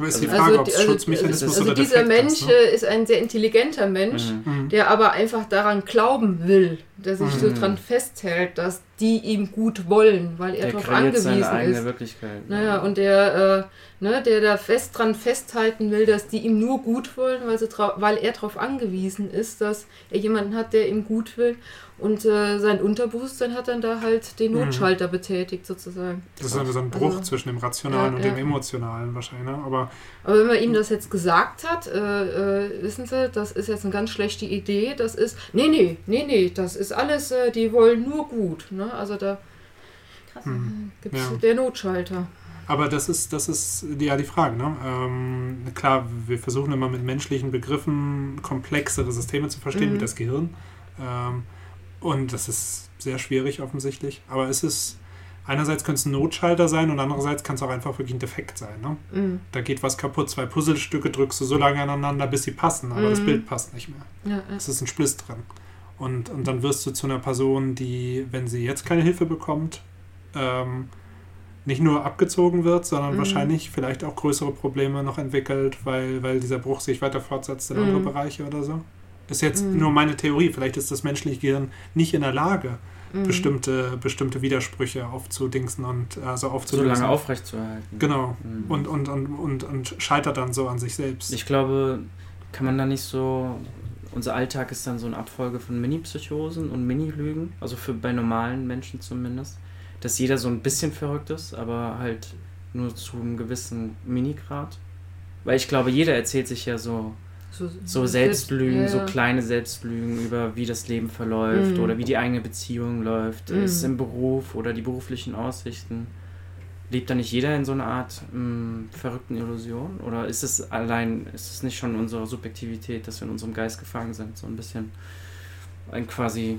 Speaker 1: Aber ist die
Speaker 2: Also-
Speaker 1: Frage,
Speaker 3: Also,
Speaker 1: ob es
Speaker 3: also,
Speaker 1: Schutzmechanismus
Speaker 3: also
Speaker 1: oder
Speaker 3: dieser
Speaker 1: Defekt
Speaker 3: Mensch
Speaker 1: ist. Ne?
Speaker 3: äh, ist ein sehr intelligenter Mensch.
Speaker 2: Mhm.
Speaker 3: der aber einfach daran glauben will, der sich so
Speaker 2: Mhm.
Speaker 3: dran festhält, dass die ihm gut wollen, weil er darauf
Speaker 2: kreiert seine
Speaker 3: angewiesen
Speaker 2: eigene
Speaker 3: ist.
Speaker 2: Wirklichkeit.
Speaker 3: Naja, und der, äh, ne, der da fest dran festhalten will, dass die ihm nur gut wollen, weil, sie weil er darauf angewiesen ist, dass er jemanden hat, der ihm gut will. Und äh, sein Unterbewusstsein hat dann da halt den
Speaker 1: Mhm.
Speaker 3: Notschalter betätigt, sozusagen.
Speaker 1: Das ist also so ein Bruch
Speaker 3: Also-
Speaker 1: zwischen dem Rationalen
Speaker 3: Ja,
Speaker 1: und
Speaker 3: ja.
Speaker 1: dem Emotionalen wahrscheinlich. Ne? Aber
Speaker 3: Aber wenn man ihm das jetzt gesagt hat, äh, äh, wissen Sie, das ist jetzt eine ganz schlechte Idee, das ist, nee, nee, nee, nee, das ist alles, äh, die wollen nur gut. Ne? Also da
Speaker 4: Krass.
Speaker 1: hm.
Speaker 3: gibt es
Speaker 1: Ja.
Speaker 3: der Notschalter.
Speaker 1: Aber das ist, das ist die- ja die Frage. Ne? Ähm, klar, wir versuchen immer mit menschlichen Begriffen komplexere Systeme zu verstehen,
Speaker 3: Mhm.
Speaker 1: wie das Gehirn. Ähm, und das ist sehr schwierig offensichtlich. Aber es ist, einerseits könnte es ein Notschalter sein und andererseits kann es auch einfach wirklich ein Defekt sein. Ne?
Speaker 3: Mhm.
Speaker 1: Da geht was kaputt, zwei Puzzlestücke drückst du so lange aneinander, bis sie passen, aber das
Speaker 3: Mhm.
Speaker 1: Bild passt nicht mehr.
Speaker 3: Ja, ja.
Speaker 1: Es ist ein Spliss drin. Und, und dann wirst du zu einer Person, die, wenn sie jetzt keine Hilfe bekommt, ähm, nicht nur abgezogen wird, sondern
Speaker 3: Mhm.
Speaker 1: wahrscheinlich vielleicht auch größere Probleme noch entwickelt, weil, weil dieser Bruch sich weiter fortsetzt in
Speaker 3: Mhm.
Speaker 1: andere Bereiche oder so. Ist jetzt
Speaker 3: Mhm.
Speaker 1: nur meine Theorie. Vielleicht ist das menschliche Gehirn nicht in der Lage,
Speaker 3: Mhm.
Speaker 1: bestimmte, bestimmte Widersprüche aufzudingsen und also
Speaker 2: So
Speaker 1: aufzulösen.
Speaker 2: lange aufrechtzuerhalten.
Speaker 1: Genau.
Speaker 2: Mhm.
Speaker 1: Und, und, und, und, und scheitert dann so an sich selbst.
Speaker 2: Ich glaube, kann man da nicht so. Unser Alltag ist dann so eine Abfolge von Mini-Psychosen und Mini-Lügen, also für bei normalen Menschen zumindest, dass jeder so ein bisschen verrückt ist, aber halt nur zu einem gewissen Minigrad. Weil ich glaube, jeder erzählt sich ja so, so Selbstlügen,
Speaker 3: ja,
Speaker 2: so kleine Selbstlügen über wie das Leben verläuft
Speaker 3: Mhm.
Speaker 2: oder wie die eigene Beziehung läuft,
Speaker 3: Mhm.
Speaker 2: ist im Beruf oder die beruflichen Aussichten. Lebt da nicht jeder in so einer Art mh, verrückten Illusion? Oder ist es allein, ist es nicht schon unsere Subjektivität, dass wir in unserem Geist gefangen sind? So ein bisschen ein quasi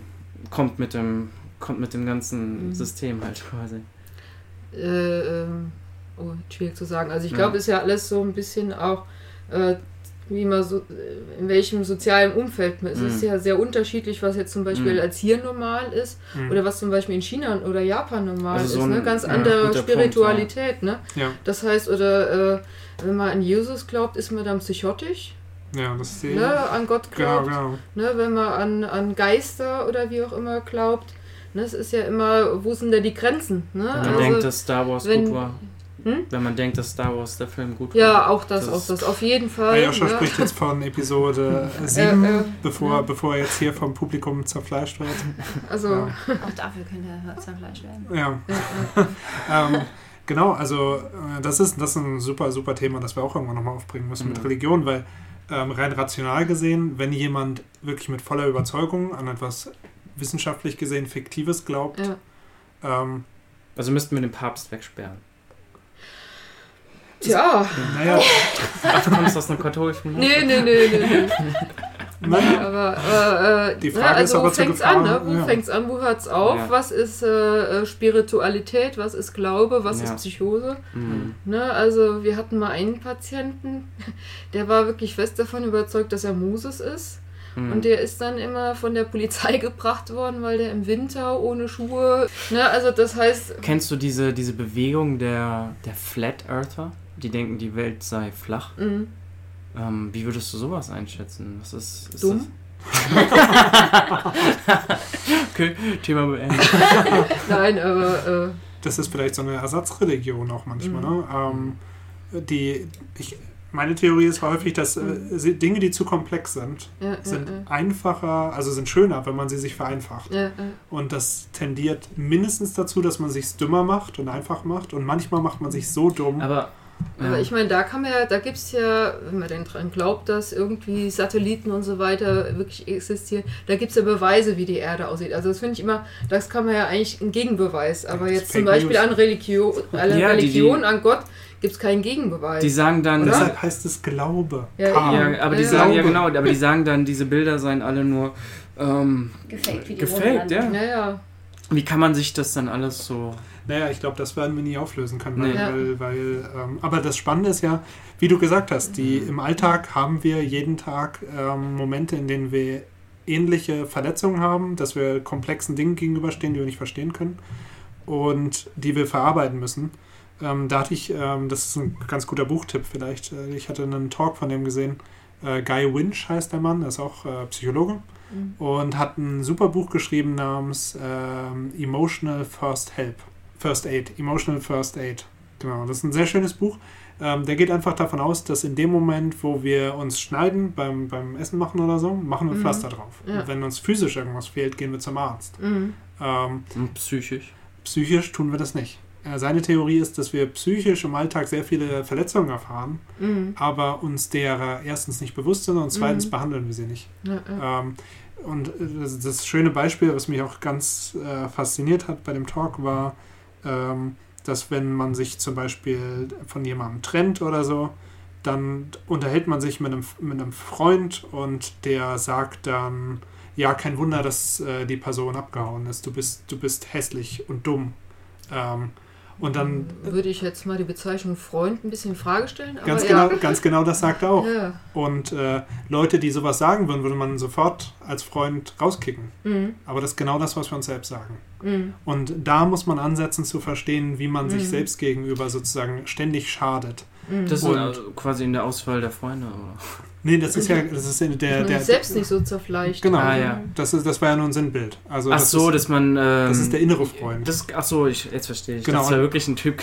Speaker 2: kommt mit dem, kommt mit dem ganzen
Speaker 3: Mhm.
Speaker 2: System halt quasi.
Speaker 3: äh, ähm, oh, schwierig zu sagen. Also ich
Speaker 2: Ja.
Speaker 3: glaube, ist ja alles so ein bisschen auch, äh, wie man so, in welchem sozialen Umfeld man ist. Es ist
Speaker 2: Mhm.
Speaker 3: ja sehr unterschiedlich, was jetzt zum Beispiel
Speaker 2: Mhm.
Speaker 3: als hier normal ist
Speaker 1: Mhm.
Speaker 3: oder was zum Beispiel in China oder Japan normal
Speaker 2: Also so
Speaker 3: ist. Ne?
Speaker 2: ein-
Speaker 3: Ganz
Speaker 2: ja,
Speaker 3: andere
Speaker 2: guter Punkt,
Speaker 3: Spiritualität. Ne?
Speaker 1: ja,
Speaker 3: Das heißt, oder äh, wenn man an Jesus glaubt, ist man dann psychotisch.
Speaker 1: ja, das ist die,
Speaker 3: Ne? An Gott
Speaker 1: Genau,
Speaker 3: glaubt.
Speaker 1: genau.
Speaker 3: Ne? Wenn man an, an Geister oder wie auch immer glaubt. Ne? Es ist ja immer, wo sind denn die Grenzen? Ne?
Speaker 2: Wenn man
Speaker 3: Also-
Speaker 2: denkt, dass Star Wars
Speaker 3: wenn-
Speaker 2: gut war.
Speaker 3: Hm?
Speaker 2: Wenn man denkt, dass Star Wars der Film gut
Speaker 3: Ja,
Speaker 2: war.
Speaker 3: auch das,
Speaker 2: Das
Speaker 3: auch das. Auf jeden Fall.
Speaker 1: Ayosha
Speaker 3: ne?
Speaker 1: spricht jetzt von Episode 7,
Speaker 3: äh,
Speaker 1: bevor,
Speaker 3: ja.
Speaker 1: bevor er jetzt hier vom Publikum zerfleischt wird.
Speaker 3: Also,
Speaker 1: Ja. [LAUGHS]
Speaker 4: Auch dafür könnte er zerfleischt werden.
Speaker 1: Ja,
Speaker 3: ja, ja. [LAUGHS]
Speaker 1: ähm, genau, also äh, das ist, das ist ein super, super Thema, das wir auch irgendwann nochmal aufbringen müssen mit
Speaker 2: Mhm.
Speaker 1: Religion, weil ähm, rein rational gesehen, wenn jemand wirklich mit voller Überzeugung an etwas wissenschaftlich gesehen Fiktives glaubt,
Speaker 3: ja.
Speaker 1: ähm,
Speaker 2: Also müssten wir den Papst wegsperren.
Speaker 3: Tja,
Speaker 1: naja,
Speaker 2: Ach, du kommst aus einer katholischen
Speaker 3: nee, nee, nee, nee, [LAUGHS] nee.
Speaker 1: naja,
Speaker 3: Aber äh, äh,
Speaker 1: Die Frage
Speaker 3: also
Speaker 1: ist aber
Speaker 3: wo fängt's an, ne? Wo
Speaker 1: ja.
Speaker 3: fängt's an, wo hört's auf?
Speaker 2: Ja.
Speaker 3: Was ist äh, äh, Spiritualität? Was ist Glaube? Was
Speaker 2: Ja.
Speaker 3: ist Psychose?
Speaker 2: Mhm.
Speaker 3: Ne? Also wir hatten mal einen Patienten, [LAUGHS] der war wirklich fest davon überzeugt, dass er Moses ist.
Speaker 2: Mhm.
Speaker 3: Und der ist dann immer von der Polizei [LAUGHS] gebracht worden, weil der im Winter ohne Schuhe. Ne, also das heißt,
Speaker 2: Kennst du diese, diese Bewegung der, der Flat Earther? Die denken, die Welt sei flach.
Speaker 3: mh,
Speaker 2: Ähm, wie würdest du sowas einschätzen? Was ist, ist
Speaker 3: Dumm.
Speaker 2: Das? [LAUGHS] okay, Thema beendet. [LAUGHS]
Speaker 3: nein, aber äh,
Speaker 1: das ist vielleicht so eine Ersatzreligion auch manchmal.
Speaker 3: Mhm.
Speaker 1: Ne? Ähm, die, ich, meine Theorie ist häufig, dass äh, sie- Dinge, die zu komplex sind,
Speaker 3: ja,
Speaker 1: sind
Speaker 3: ja,
Speaker 1: einfacher, also sind schöner, wenn man sie sich vereinfacht.
Speaker 3: ja, ja,
Speaker 1: Und das tendiert mindestens dazu, dass man sich dümmer macht und einfach macht. Und manchmal macht man sich so dumm.
Speaker 2: Aber,
Speaker 3: ja. Aber
Speaker 2: ja.
Speaker 3: ich meine, da kann man ja, da gibt es ja, wenn man denn dran glaubt, dass irgendwie Satelliten und so weiter wirklich existieren, da gibt es ja Beweise, wie die Erde aussieht. Also das finde ich immer, das kann man ja eigentlich ein Gegenbeweis. Aber
Speaker 1: Das
Speaker 3: jetzt zum Beispiel
Speaker 1: News.
Speaker 3: an Religion, an,
Speaker 2: Ja, die-
Speaker 3: Religion,
Speaker 2: die-
Speaker 3: an Gott gibt es keinen Gegenbeweis.
Speaker 2: Die sagen dann,
Speaker 3: Oder?
Speaker 1: Deshalb heißt es Glaube.
Speaker 3: Ja,
Speaker 2: ja, aber die
Speaker 3: Ja.
Speaker 2: sagen ja genau, aber die sagen dann, diese Bilder seien alle nur ähm,
Speaker 4: Gefaked, wie die
Speaker 2: gefaked, ja.
Speaker 3: ja, ja.
Speaker 2: Wie kann man sich das dann alles so?
Speaker 1: Naja, ich glaube, das werden wir nie auflösen können. Weil,
Speaker 3: Ja.
Speaker 1: weil, weil, ähm, aber das Spannende ist ja, wie du gesagt hast, die, im Alltag haben wir jeden Tag ähm, Momente, in denen wir ähnliche Verletzungen haben, dass wir komplexen Dingen gegenüberstehen, die wir nicht verstehen können und die wir verarbeiten müssen. Ähm, da hatte ich, ähm, das ist ein ganz guter Buchtipp vielleicht, äh, ich hatte einen Talk von dem gesehen, äh, Guy Winch heißt der Mann, der ist auch äh, Psychologe
Speaker 3: Mhm.
Speaker 1: und hat ein super Buch geschrieben namens ähm, Emotional First Help. First Aid, Emotional First Aid. Genau, das ist ein sehr schönes Buch. Ähm, der geht einfach davon aus, dass in dem Moment, wo wir uns schneiden, beim, beim Essen machen oder so, machen wir
Speaker 3: Mhm.
Speaker 1: Pflaster drauf.
Speaker 3: Ja.
Speaker 1: Und wenn uns physisch irgendwas fehlt, gehen wir zum Arzt.
Speaker 3: Mhm.
Speaker 1: Ähm,
Speaker 2: Hm, Psychisch.
Speaker 1: psychisch tun wir das nicht. Äh, seine Theorie ist, dass wir psychisch im Alltag sehr viele Verletzungen erfahren,
Speaker 3: Mhm.
Speaker 1: aber uns derer erstens nicht bewusst sind und zweitens
Speaker 3: Mhm.
Speaker 1: behandeln wir sie nicht.
Speaker 3: Ja, ja.
Speaker 1: Ähm, und äh, das, das schöne Beispiel, was mich auch ganz äh, fasziniert hat bei dem Talk, war, ähm, dass wenn man sich zum Beispiel von jemandem trennt oder so, dann unterhält man sich mit einem, mit einem Freund und der sagt dann, ja, kein Wunder, dass äh, die Person abgehauen ist. Du bist, du bist hässlich und dumm. Ähm, und dann
Speaker 3: würde ich jetzt mal die Bezeichnung Freund ein bisschen in Frage stellen. Aber
Speaker 1: ganz,
Speaker 3: ja.
Speaker 1: genau, ganz genau das sagt er auch.
Speaker 3: Ja.
Speaker 1: Und äh, Leute, die sowas sagen würden, würde man sofort als Freund rauskicken.
Speaker 3: Mhm.
Speaker 1: Aber das ist genau das, was wir uns selbst sagen.
Speaker 3: Mhm.
Speaker 1: Und da muss man ansetzen zu verstehen, wie man sich
Speaker 3: Mhm.
Speaker 1: selbst gegenüber sozusagen ständig schadet.
Speaker 3: Mhm.
Speaker 2: Das ist
Speaker 1: Und-
Speaker 2: also quasi in der Auswahl der Freunde, oder?
Speaker 1: Nee, das ist ja, das ist der, der,
Speaker 3: sich selbst nicht so zerfleischt.
Speaker 1: Genau.
Speaker 2: Ah, ja.
Speaker 1: Das, ist, das war ja nur ein Sinnbild. Also
Speaker 2: Ach
Speaker 1: das
Speaker 2: so,
Speaker 1: ist,
Speaker 2: dass man. Ähm,
Speaker 1: das ist der innere Freund.
Speaker 2: Das, ach so, ich, jetzt verstehe ich.
Speaker 1: Genau.
Speaker 2: Das war wirklich ein Typ.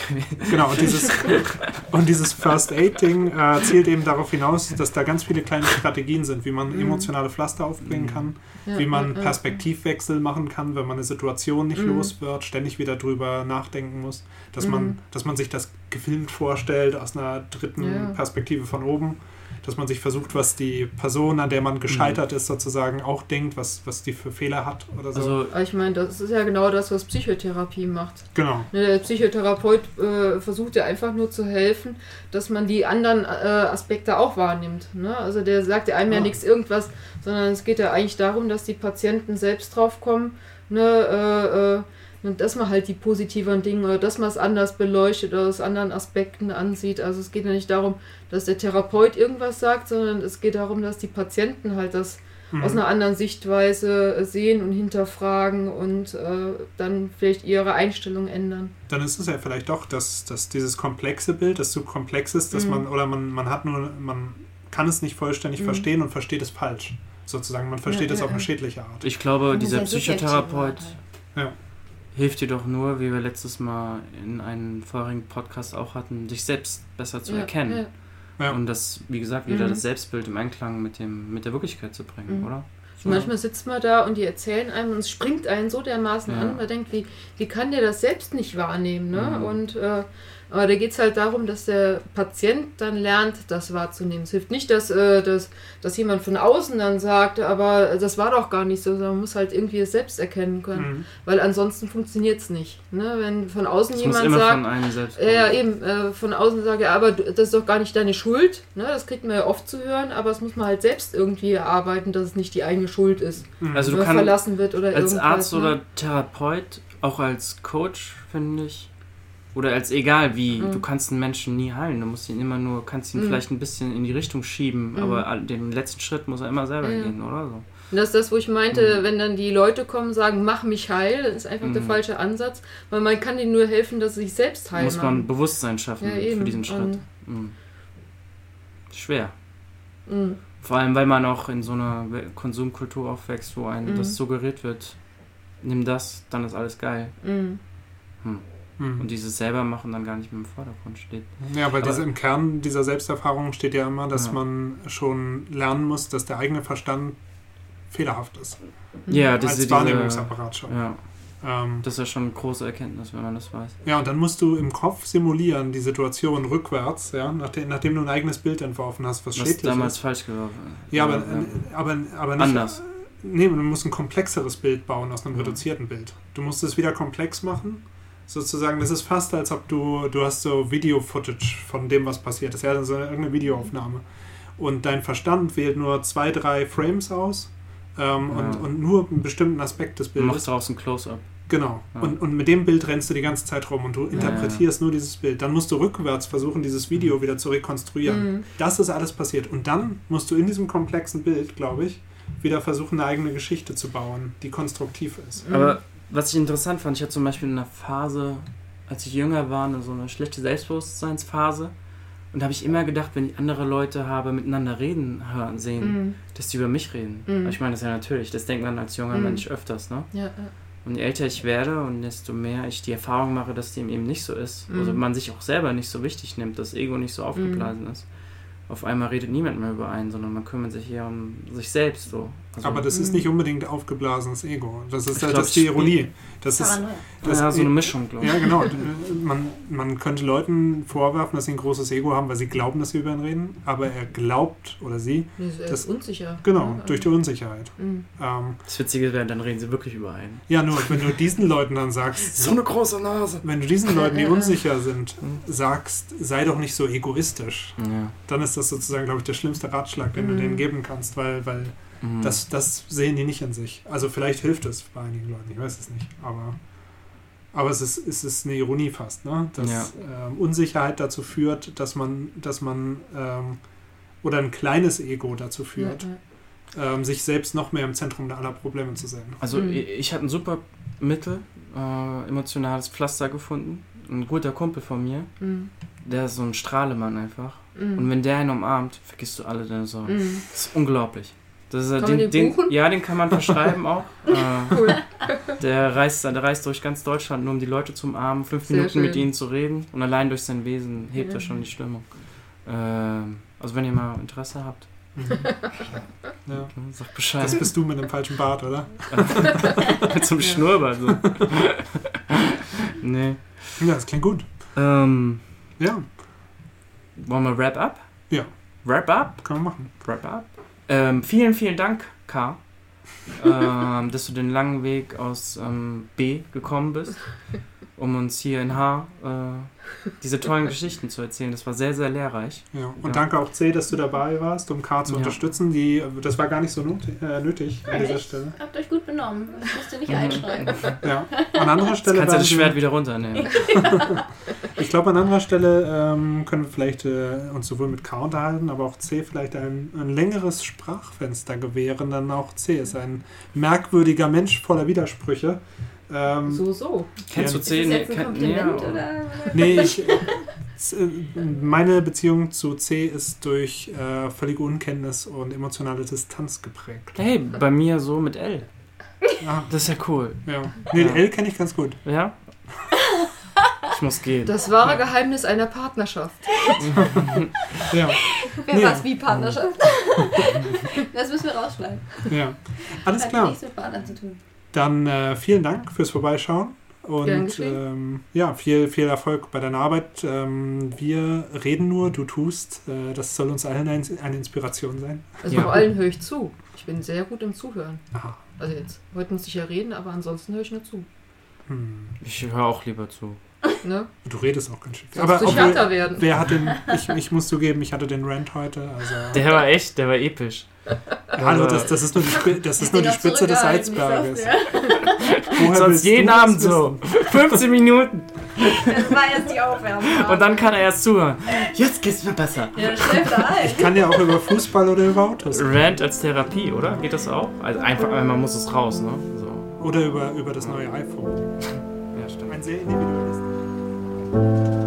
Speaker 1: Genau, und dieses, [LAUGHS] und dieses First Aid-Ding äh, zielt eben darauf hinaus, dass da ganz viele kleine Strategien sind, wie man
Speaker 3: Mhm.
Speaker 1: emotionale Pflaster aufbringen
Speaker 2: Mhm.
Speaker 1: kann,
Speaker 3: Ja,
Speaker 1: wie man
Speaker 3: ja, ja.
Speaker 1: Perspektivwechsel machen kann, wenn man eine Situation nicht
Speaker 3: Mhm.
Speaker 1: los wird, ständig wieder drüber nachdenken muss, dass,
Speaker 3: Mhm.
Speaker 1: man, dass man sich das gefilmt vorstellt aus einer dritten
Speaker 3: Ja.
Speaker 1: Perspektive von oben, dass man sich versucht, was die Person, an der man gescheitert ist, sozusagen auch denkt, was, was die für Fehler hat oder so.
Speaker 2: Also,
Speaker 3: ich meine, das ist ja genau das, was Psychotherapie macht.
Speaker 1: genau.
Speaker 3: Ne, Der Psychotherapeut äh, versucht ja einfach nur zu helfen, dass man die anderen äh, Aspekte auch wahrnimmt. Ne? Also der sagt ja einem ja
Speaker 1: Ja.
Speaker 3: nichts irgendwas, sondern es geht ja eigentlich darum, dass die Patienten selbst drauf kommen, ne, äh, äh, und dass man halt die positiven Dinge oder dass man es anders beleuchtet oder aus anderen Aspekten ansieht. Also es geht ja nicht darum, dass der Therapeut irgendwas sagt, sondern es geht darum, dass die Patienten halt das
Speaker 1: Mhm.
Speaker 3: aus einer anderen Sichtweise sehen und hinterfragen und äh, dann vielleicht ihre Einstellung ändern.
Speaker 1: dann ist es ja vielleicht doch, dass, dass dieses komplexe Bild, das zu komplex ist, dass
Speaker 3: Mhm.
Speaker 1: man, oder man, man hat nur, man kann es nicht vollständig
Speaker 3: Mhm.
Speaker 1: verstehen und versteht es falsch. Sozusagen, man versteht
Speaker 3: Ja,
Speaker 1: es
Speaker 3: ja,
Speaker 1: auf eine schädliche Art.
Speaker 2: ich glaube, dieser Psychotherapeut
Speaker 1: Ja.
Speaker 2: Hilft dir doch nur, wie wir letztes Mal in einem vorherigen Podcast auch hatten, dich selbst besser zu
Speaker 3: Ja,
Speaker 2: erkennen.
Speaker 3: ja.
Speaker 1: Ja.
Speaker 2: Und das, wie gesagt, wieder
Speaker 3: Mhm.
Speaker 2: das Selbstbild im Einklang mit, dem, mit der Wirklichkeit zu bringen,
Speaker 3: Mhm.
Speaker 2: oder?
Speaker 3: Manchmal sitzt man da und die erzählen einem und es springt einen so dermaßen
Speaker 2: Ja.
Speaker 3: an, man denkt, wie, wie kann der das selbst nicht wahrnehmen? Ne?
Speaker 2: Mhm.
Speaker 3: Und äh, aber da geht es halt darum, dass der Patient dann lernt, das wahrzunehmen. Es hilft nicht, dass, äh, dass, dass jemand von außen dann sagt, aber das war doch gar nicht so, sondern man muss halt irgendwie es selbst erkennen können.
Speaker 1: Mhm.
Speaker 3: Weil ansonsten funktioniert es nicht. Ne? Wenn von außen
Speaker 2: Es muss
Speaker 3: jemand sagt, Ja, eben, äh, von außen sage ja, aber das ist doch gar nicht deine Schuld. Ne? Das kriegt man ja oft zu hören, aber das muss man halt selbst irgendwie erarbeiten, dass es nicht die eigene Schuld ist.
Speaker 1: Mhm.
Speaker 2: Also
Speaker 3: Wenn
Speaker 2: du
Speaker 3: man
Speaker 2: kannst
Speaker 3: verlassen wird oder
Speaker 2: als. Arzt
Speaker 3: ne?
Speaker 2: oder Therapeut, auch als Coach, finde ich, oder als egal wie,
Speaker 3: Mhm.
Speaker 2: du kannst einen Menschen nie heilen. Du musst ihn immer nur, kannst ihn
Speaker 3: Mhm.
Speaker 2: vielleicht ein bisschen in die Richtung schieben,
Speaker 3: Mhm.
Speaker 2: aber den letzten Schritt muss er immer selber
Speaker 3: Ja.
Speaker 2: gehen, oder so.
Speaker 3: Und das ist das, wo ich meinte,
Speaker 2: Mhm.
Speaker 3: wenn dann die Leute kommen und sagen, mach mich heil, das ist einfach der
Speaker 2: Mhm.
Speaker 3: falsche Ansatz, weil man kann denen nur helfen, dass sie sich selbst heilen.
Speaker 2: muss man Bewusstsein schaffen
Speaker 3: Ja,
Speaker 2: für diesen Schritt. Mhm. Schwer. Vor allem, weil man auch in so einer Konsumkultur aufwächst, wo einem das suggeriert wird, nimm das, dann ist alles geil.
Speaker 3: Mhm.
Speaker 1: Mhm.
Speaker 2: Und dieses selber machen dann gar nicht mehr im Vordergrund steht.
Speaker 1: Ja, Aber- diese, im Kern dieser Selbsterfahrung steht ja immer, dass
Speaker 2: Ja.
Speaker 1: man schon lernen muss, dass der eigene Verstand fehlerhaft ist.
Speaker 3: Mhm.
Speaker 2: Ja,
Speaker 1: Als
Speaker 2: diese, diese,
Speaker 1: Wahrnehmungsapparat schon.
Speaker 2: ja,
Speaker 1: Ähm,
Speaker 2: das ist ja schon eine große Erkenntnis, wenn man das weiß.
Speaker 1: ja, und dann musst du im Kopf simulieren, die Situation rückwärts, ja, nachdem, nachdem du ein eigenes Bild entworfen hast, was
Speaker 2: Was damals
Speaker 1: ist.
Speaker 2: falsch gelaufen
Speaker 1: Ja, aber, aber, aber nicht.
Speaker 2: Anders.
Speaker 1: Nee, du musst ein komplexeres Bild bauen aus einem
Speaker 2: Ja.
Speaker 1: reduzierten Bild. Du musst es wieder komplex machen, sozusagen, das ist fast, als ob du, du hast so Video-Footage von dem, was passiert ist. Ja, also irgendeine Videoaufnahme. Und dein Verstand wählt nur zwei, drei Frames aus ähm,
Speaker 2: Ja.
Speaker 1: und, und nur einen bestimmten Aspekt des
Speaker 2: Du machst
Speaker 1: Bildes.
Speaker 2: daraus ein Close-Up.
Speaker 1: Genau.
Speaker 2: Ja.
Speaker 1: Und, und mit dem Bild rennst du die ganze Zeit rum und du interpretierst nur dieses Bild. Dann musst du rückwärts versuchen, dieses Video wieder zu rekonstruieren.
Speaker 3: Mhm.
Speaker 1: Das ist alles passiert. Und dann musst du in diesem komplexen Bild, glaube ich, wieder versuchen, eine eigene Geschichte zu bauen, die konstruktiv ist.
Speaker 3: Mhm.
Speaker 2: Aber was ich interessant fand, ich hatte zum Beispiel in einer Phase, als ich jünger war, so eine schlechte Selbstbewusstseinsphase. Und da habe ich immer gedacht, wenn ich andere Leute habe miteinander reden hören, sehen,
Speaker 3: Mhm.
Speaker 2: dass die über mich reden.
Speaker 3: Mhm.
Speaker 2: Aber Ich meine, das ist ja natürlich, das denkt man als junger
Speaker 3: Mhm.
Speaker 2: Mensch öfters, ne?
Speaker 3: Ja, ja.
Speaker 2: Und je älter ich werde und desto mehr ich die Erfahrung mache, dass dem eben nicht so ist,
Speaker 3: Mhm.
Speaker 2: also man sich auch selber nicht so wichtig nimmt, das Ego nicht so aufgeblasen ist, auf einmal redet niemand mehr über einen, sondern man kümmert sich eher um sich selbst so. Also,
Speaker 1: Aber das ist
Speaker 3: Mhm.
Speaker 1: nicht unbedingt aufgeblasenes Ego. Das ist, das
Speaker 2: glaub,
Speaker 1: ist die Ironie. Das ist, das
Speaker 2: ja, so eine Mischung, glaube ich.
Speaker 1: Ja, genau. Man, man könnte Leuten vorwerfen, dass sie ein großes Ego haben, weil sie glauben, dass sie über ihn reden, aber er glaubt oder sie,
Speaker 3: Nee, ist, äh,
Speaker 1: Das-
Speaker 3: unsicher.
Speaker 1: genau,
Speaker 3: Ja,
Speaker 1: durch die Unsicherheit.
Speaker 3: Mhm.
Speaker 1: Ähm,
Speaker 2: Das Witzige wäre, dann reden sie wirklich über einen.
Speaker 1: ja, nur wenn du diesen Leuten dann sagst, [LAUGHS]
Speaker 2: eine große Nase.
Speaker 1: wenn du diesen Leuten, die [LAUGHS] unsicher sind,
Speaker 2: Mhm.
Speaker 1: sagst, sei doch nicht so egoistisch,
Speaker 2: Ja.
Speaker 1: dann ist das sozusagen, glaube ich, der schlimmste Ratschlag, den du
Speaker 3: Mhm.
Speaker 1: denen geben kannst, weil, weil
Speaker 2: Mhm.
Speaker 1: das, das sehen die nicht in sich. Also vielleicht hilft es bei einigen Leuten, ich weiß es nicht, aber, aber es, ist, es ist eine Ironie fast, ne? dass
Speaker 2: Ja.
Speaker 1: ähm, Unsicherheit dazu führt, dass man, dass man ähm, oder ein kleines Ego dazu führt,
Speaker 3: ja.
Speaker 1: ähm, sich selbst noch mehr im Zentrum aller Probleme zu sehen.
Speaker 2: Also
Speaker 3: Mhm.
Speaker 2: ich, ich hatte ein super Mittel, äh, emotionales Pflaster gefunden. Ein guter Kumpel von mir,
Speaker 3: Mhm.
Speaker 2: der ist so ein Strahlemann einfach.
Speaker 3: Mhm.
Speaker 2: Und wenn der einen umarmt, vergisst du alle deine Sorgen.
Speaker 3: Mhm.
Speaker 2: Das ist unglaublich. Das ist, äh,
Speaker 3: Kann man
Speaker 2: den,
Speaker 3: den
Speaker 2: den,
Speaker 3: buchen?
Speaker 2: ja, den kann man verschreiben auch. [LAUGHS] Äh,
Speaker 3: Cool.
Speaker 2: der, reist, der reist durch ganz Deutschland, nur um die Leute zu umarmen, fünf
Speaker 3: Sehr
Speaker 2: Minuten mit
Speaker 3: schön.
Speaker 2: ihnen zu reden. Und allein durch sein Wesen hebt
Speaker 3: Ja.
Speaker 2: er schon die Stimmung. Ähm, also wenn ihr mal Interesse habt,
Speaker 1: Mhm. [LAUGHS] ja.
Speaker 2: sagt Bescheid.
Speaker 1: Das bist du mit dem falschen Bart, oder? [LAUGHS]
Speaker 2: mit so einem
Speaker 3: Ja.
Speaker 2: Schnurrbart. So. nee.
Speaker 1: Ja, das klingt gut.
Speaker 2: Ähm,
Speaker 1: Ja,
Speaker 2: wollen wir Wrap Up?
Speaker 1: Ja.
Speaker 2: Wrap Up?
Speaker 1: kann man machen.
Speaker 2: Wrap Up? Ähm, vielen, vielen Dank, K. ähm, dass du den langen Weg aus ähm, B gekommen bist, um uns hier in H äh, diese tollen Geschichten zu erzählen. Das war sehr, sehr lehrreich.
Speaker 1: Ja. Und
Speaker 2: Ja.
Speaker 1: danke auch C, dass du dabei warst, um K zu
Speaker 2: Ja.
Speaker 1: unterstützen. Die, das war gar nicht so not, äh, nötig an dieser? Stelle.
Speaker 4: Habt euch gut benommen. Ich musste nicht
Speaker 2: Mhm.
Speaker 4: einschreiten.
Speaker 1: Ja. An anderer
Speaker 2: Jetzt
Speaker 1: Stelle
Speaker 2: kannst du das Schwert wieder runternehmen. [LAUGHS]
Speaker 1: ich glaube, an anderer Stelle ähm, können wir vielleicht äh, uns sowohl mit K unterhalten, aber auch C vielleicht ein, ein längeres Sprachfenster gewähren. Denn auch C ist ein merkwürdiger Mensch voller Widersprüche. Ähm,
Speaker 3: So, so.
Speaker 2: Kennst du
Speaker 1: Ja.
Speaker 4: Ist das
Speaker 2: C?
Speaker 4: jetzt ein Kompliment
Speaker 2: ja,
Speaker 4: oder?
Speaker 1: Nee, ich, z- meine Beziehung zu C ist durch äh, völlige Unkenntnis und emotionale Distanz geprägt.
Speaker 2: Hey, bei mir so mit L.
Speaker 1: Ja,
Speaker 2: Das ist ja cool.
Speaker 1: ja. Nee,
Speaker 2: Ja.
Speaker 1: L kenne ich ganz gut.
Speaker 2: Ja? Ich muss gehen.
Speaker 3: Das wahre Geheimnis einer Partnerschaft. [LAUGHS]
Speaker 1: Ja,
Speaker 4: Wer
Speaker 1: Nee.
Speaker 4: was wie Partnerschaft? [LAUGHS] das müssen wir rausschneiden.
Speaker 1: ja. Alles
Speaker 4: Hat
Speaker 1: klar.
Speaker 4: nichts mit zu tun.
Speaker 1: Dann äh, vielen Dank fürs Vorbeischauen und ähm, ja, viel, viel Erfolg bei deiner Arbeit. Ähm, wir reden nur, du tust. Äh, das soll uns allen ein, eine Inspiration sein.
Speaker 3: Also
Speaker 2: Ja.
Speaker 3: vor allem höre ich zu. Ich bin sehr gut im Zuhören.
Speaker 1: Aha.
Speaker 3: Also jetzt, heute muss ich ja reden, aber ansonsten höre ich nur zu.
Speaker 1: Hm.
Speaker 2: Ich höre auch lieber zu.
Speaker 3: Ne?
Speaker 1: Du redest auch ganz schön. viel. Aber
Speaker 3: Psychiater
Speaker 1: obwohl,
Speaker 3: werden.
Speaker 1: wer hat den, ich, ich muss zugeben, ich hatte den Rant heute. Also,
Speaker 2: Der war echt, der war episch.
Speaker 1: Hallo, das, das ist nur die, das ist nur die Spitze des. [LAUGHS] Woher
Speaker 2: Sonst
Speaker 1: willst
Speaker 2: jeden Abend so. 15 [LAUGHS] Minuten.
Speaker 4: Das war erst die Aufwärmung. [LAUGHS]
Speaker 2: Und dann kann er erst zuhören. Jetzt geht's mir besser.
Speaker 4: Ja.
Speaker 1: Ich kann ja auch über Fußball oder über Autos.
Speaker 2: Rant als Therapie, oder? Geht das auch? Also einfach, man muss es raus, ne? So.
Speaker 1: Oder über, über das neue iPhone.
Speaker 2: Ja, stimmt.
Speaker 1: Ein sehr individuelles. Bye.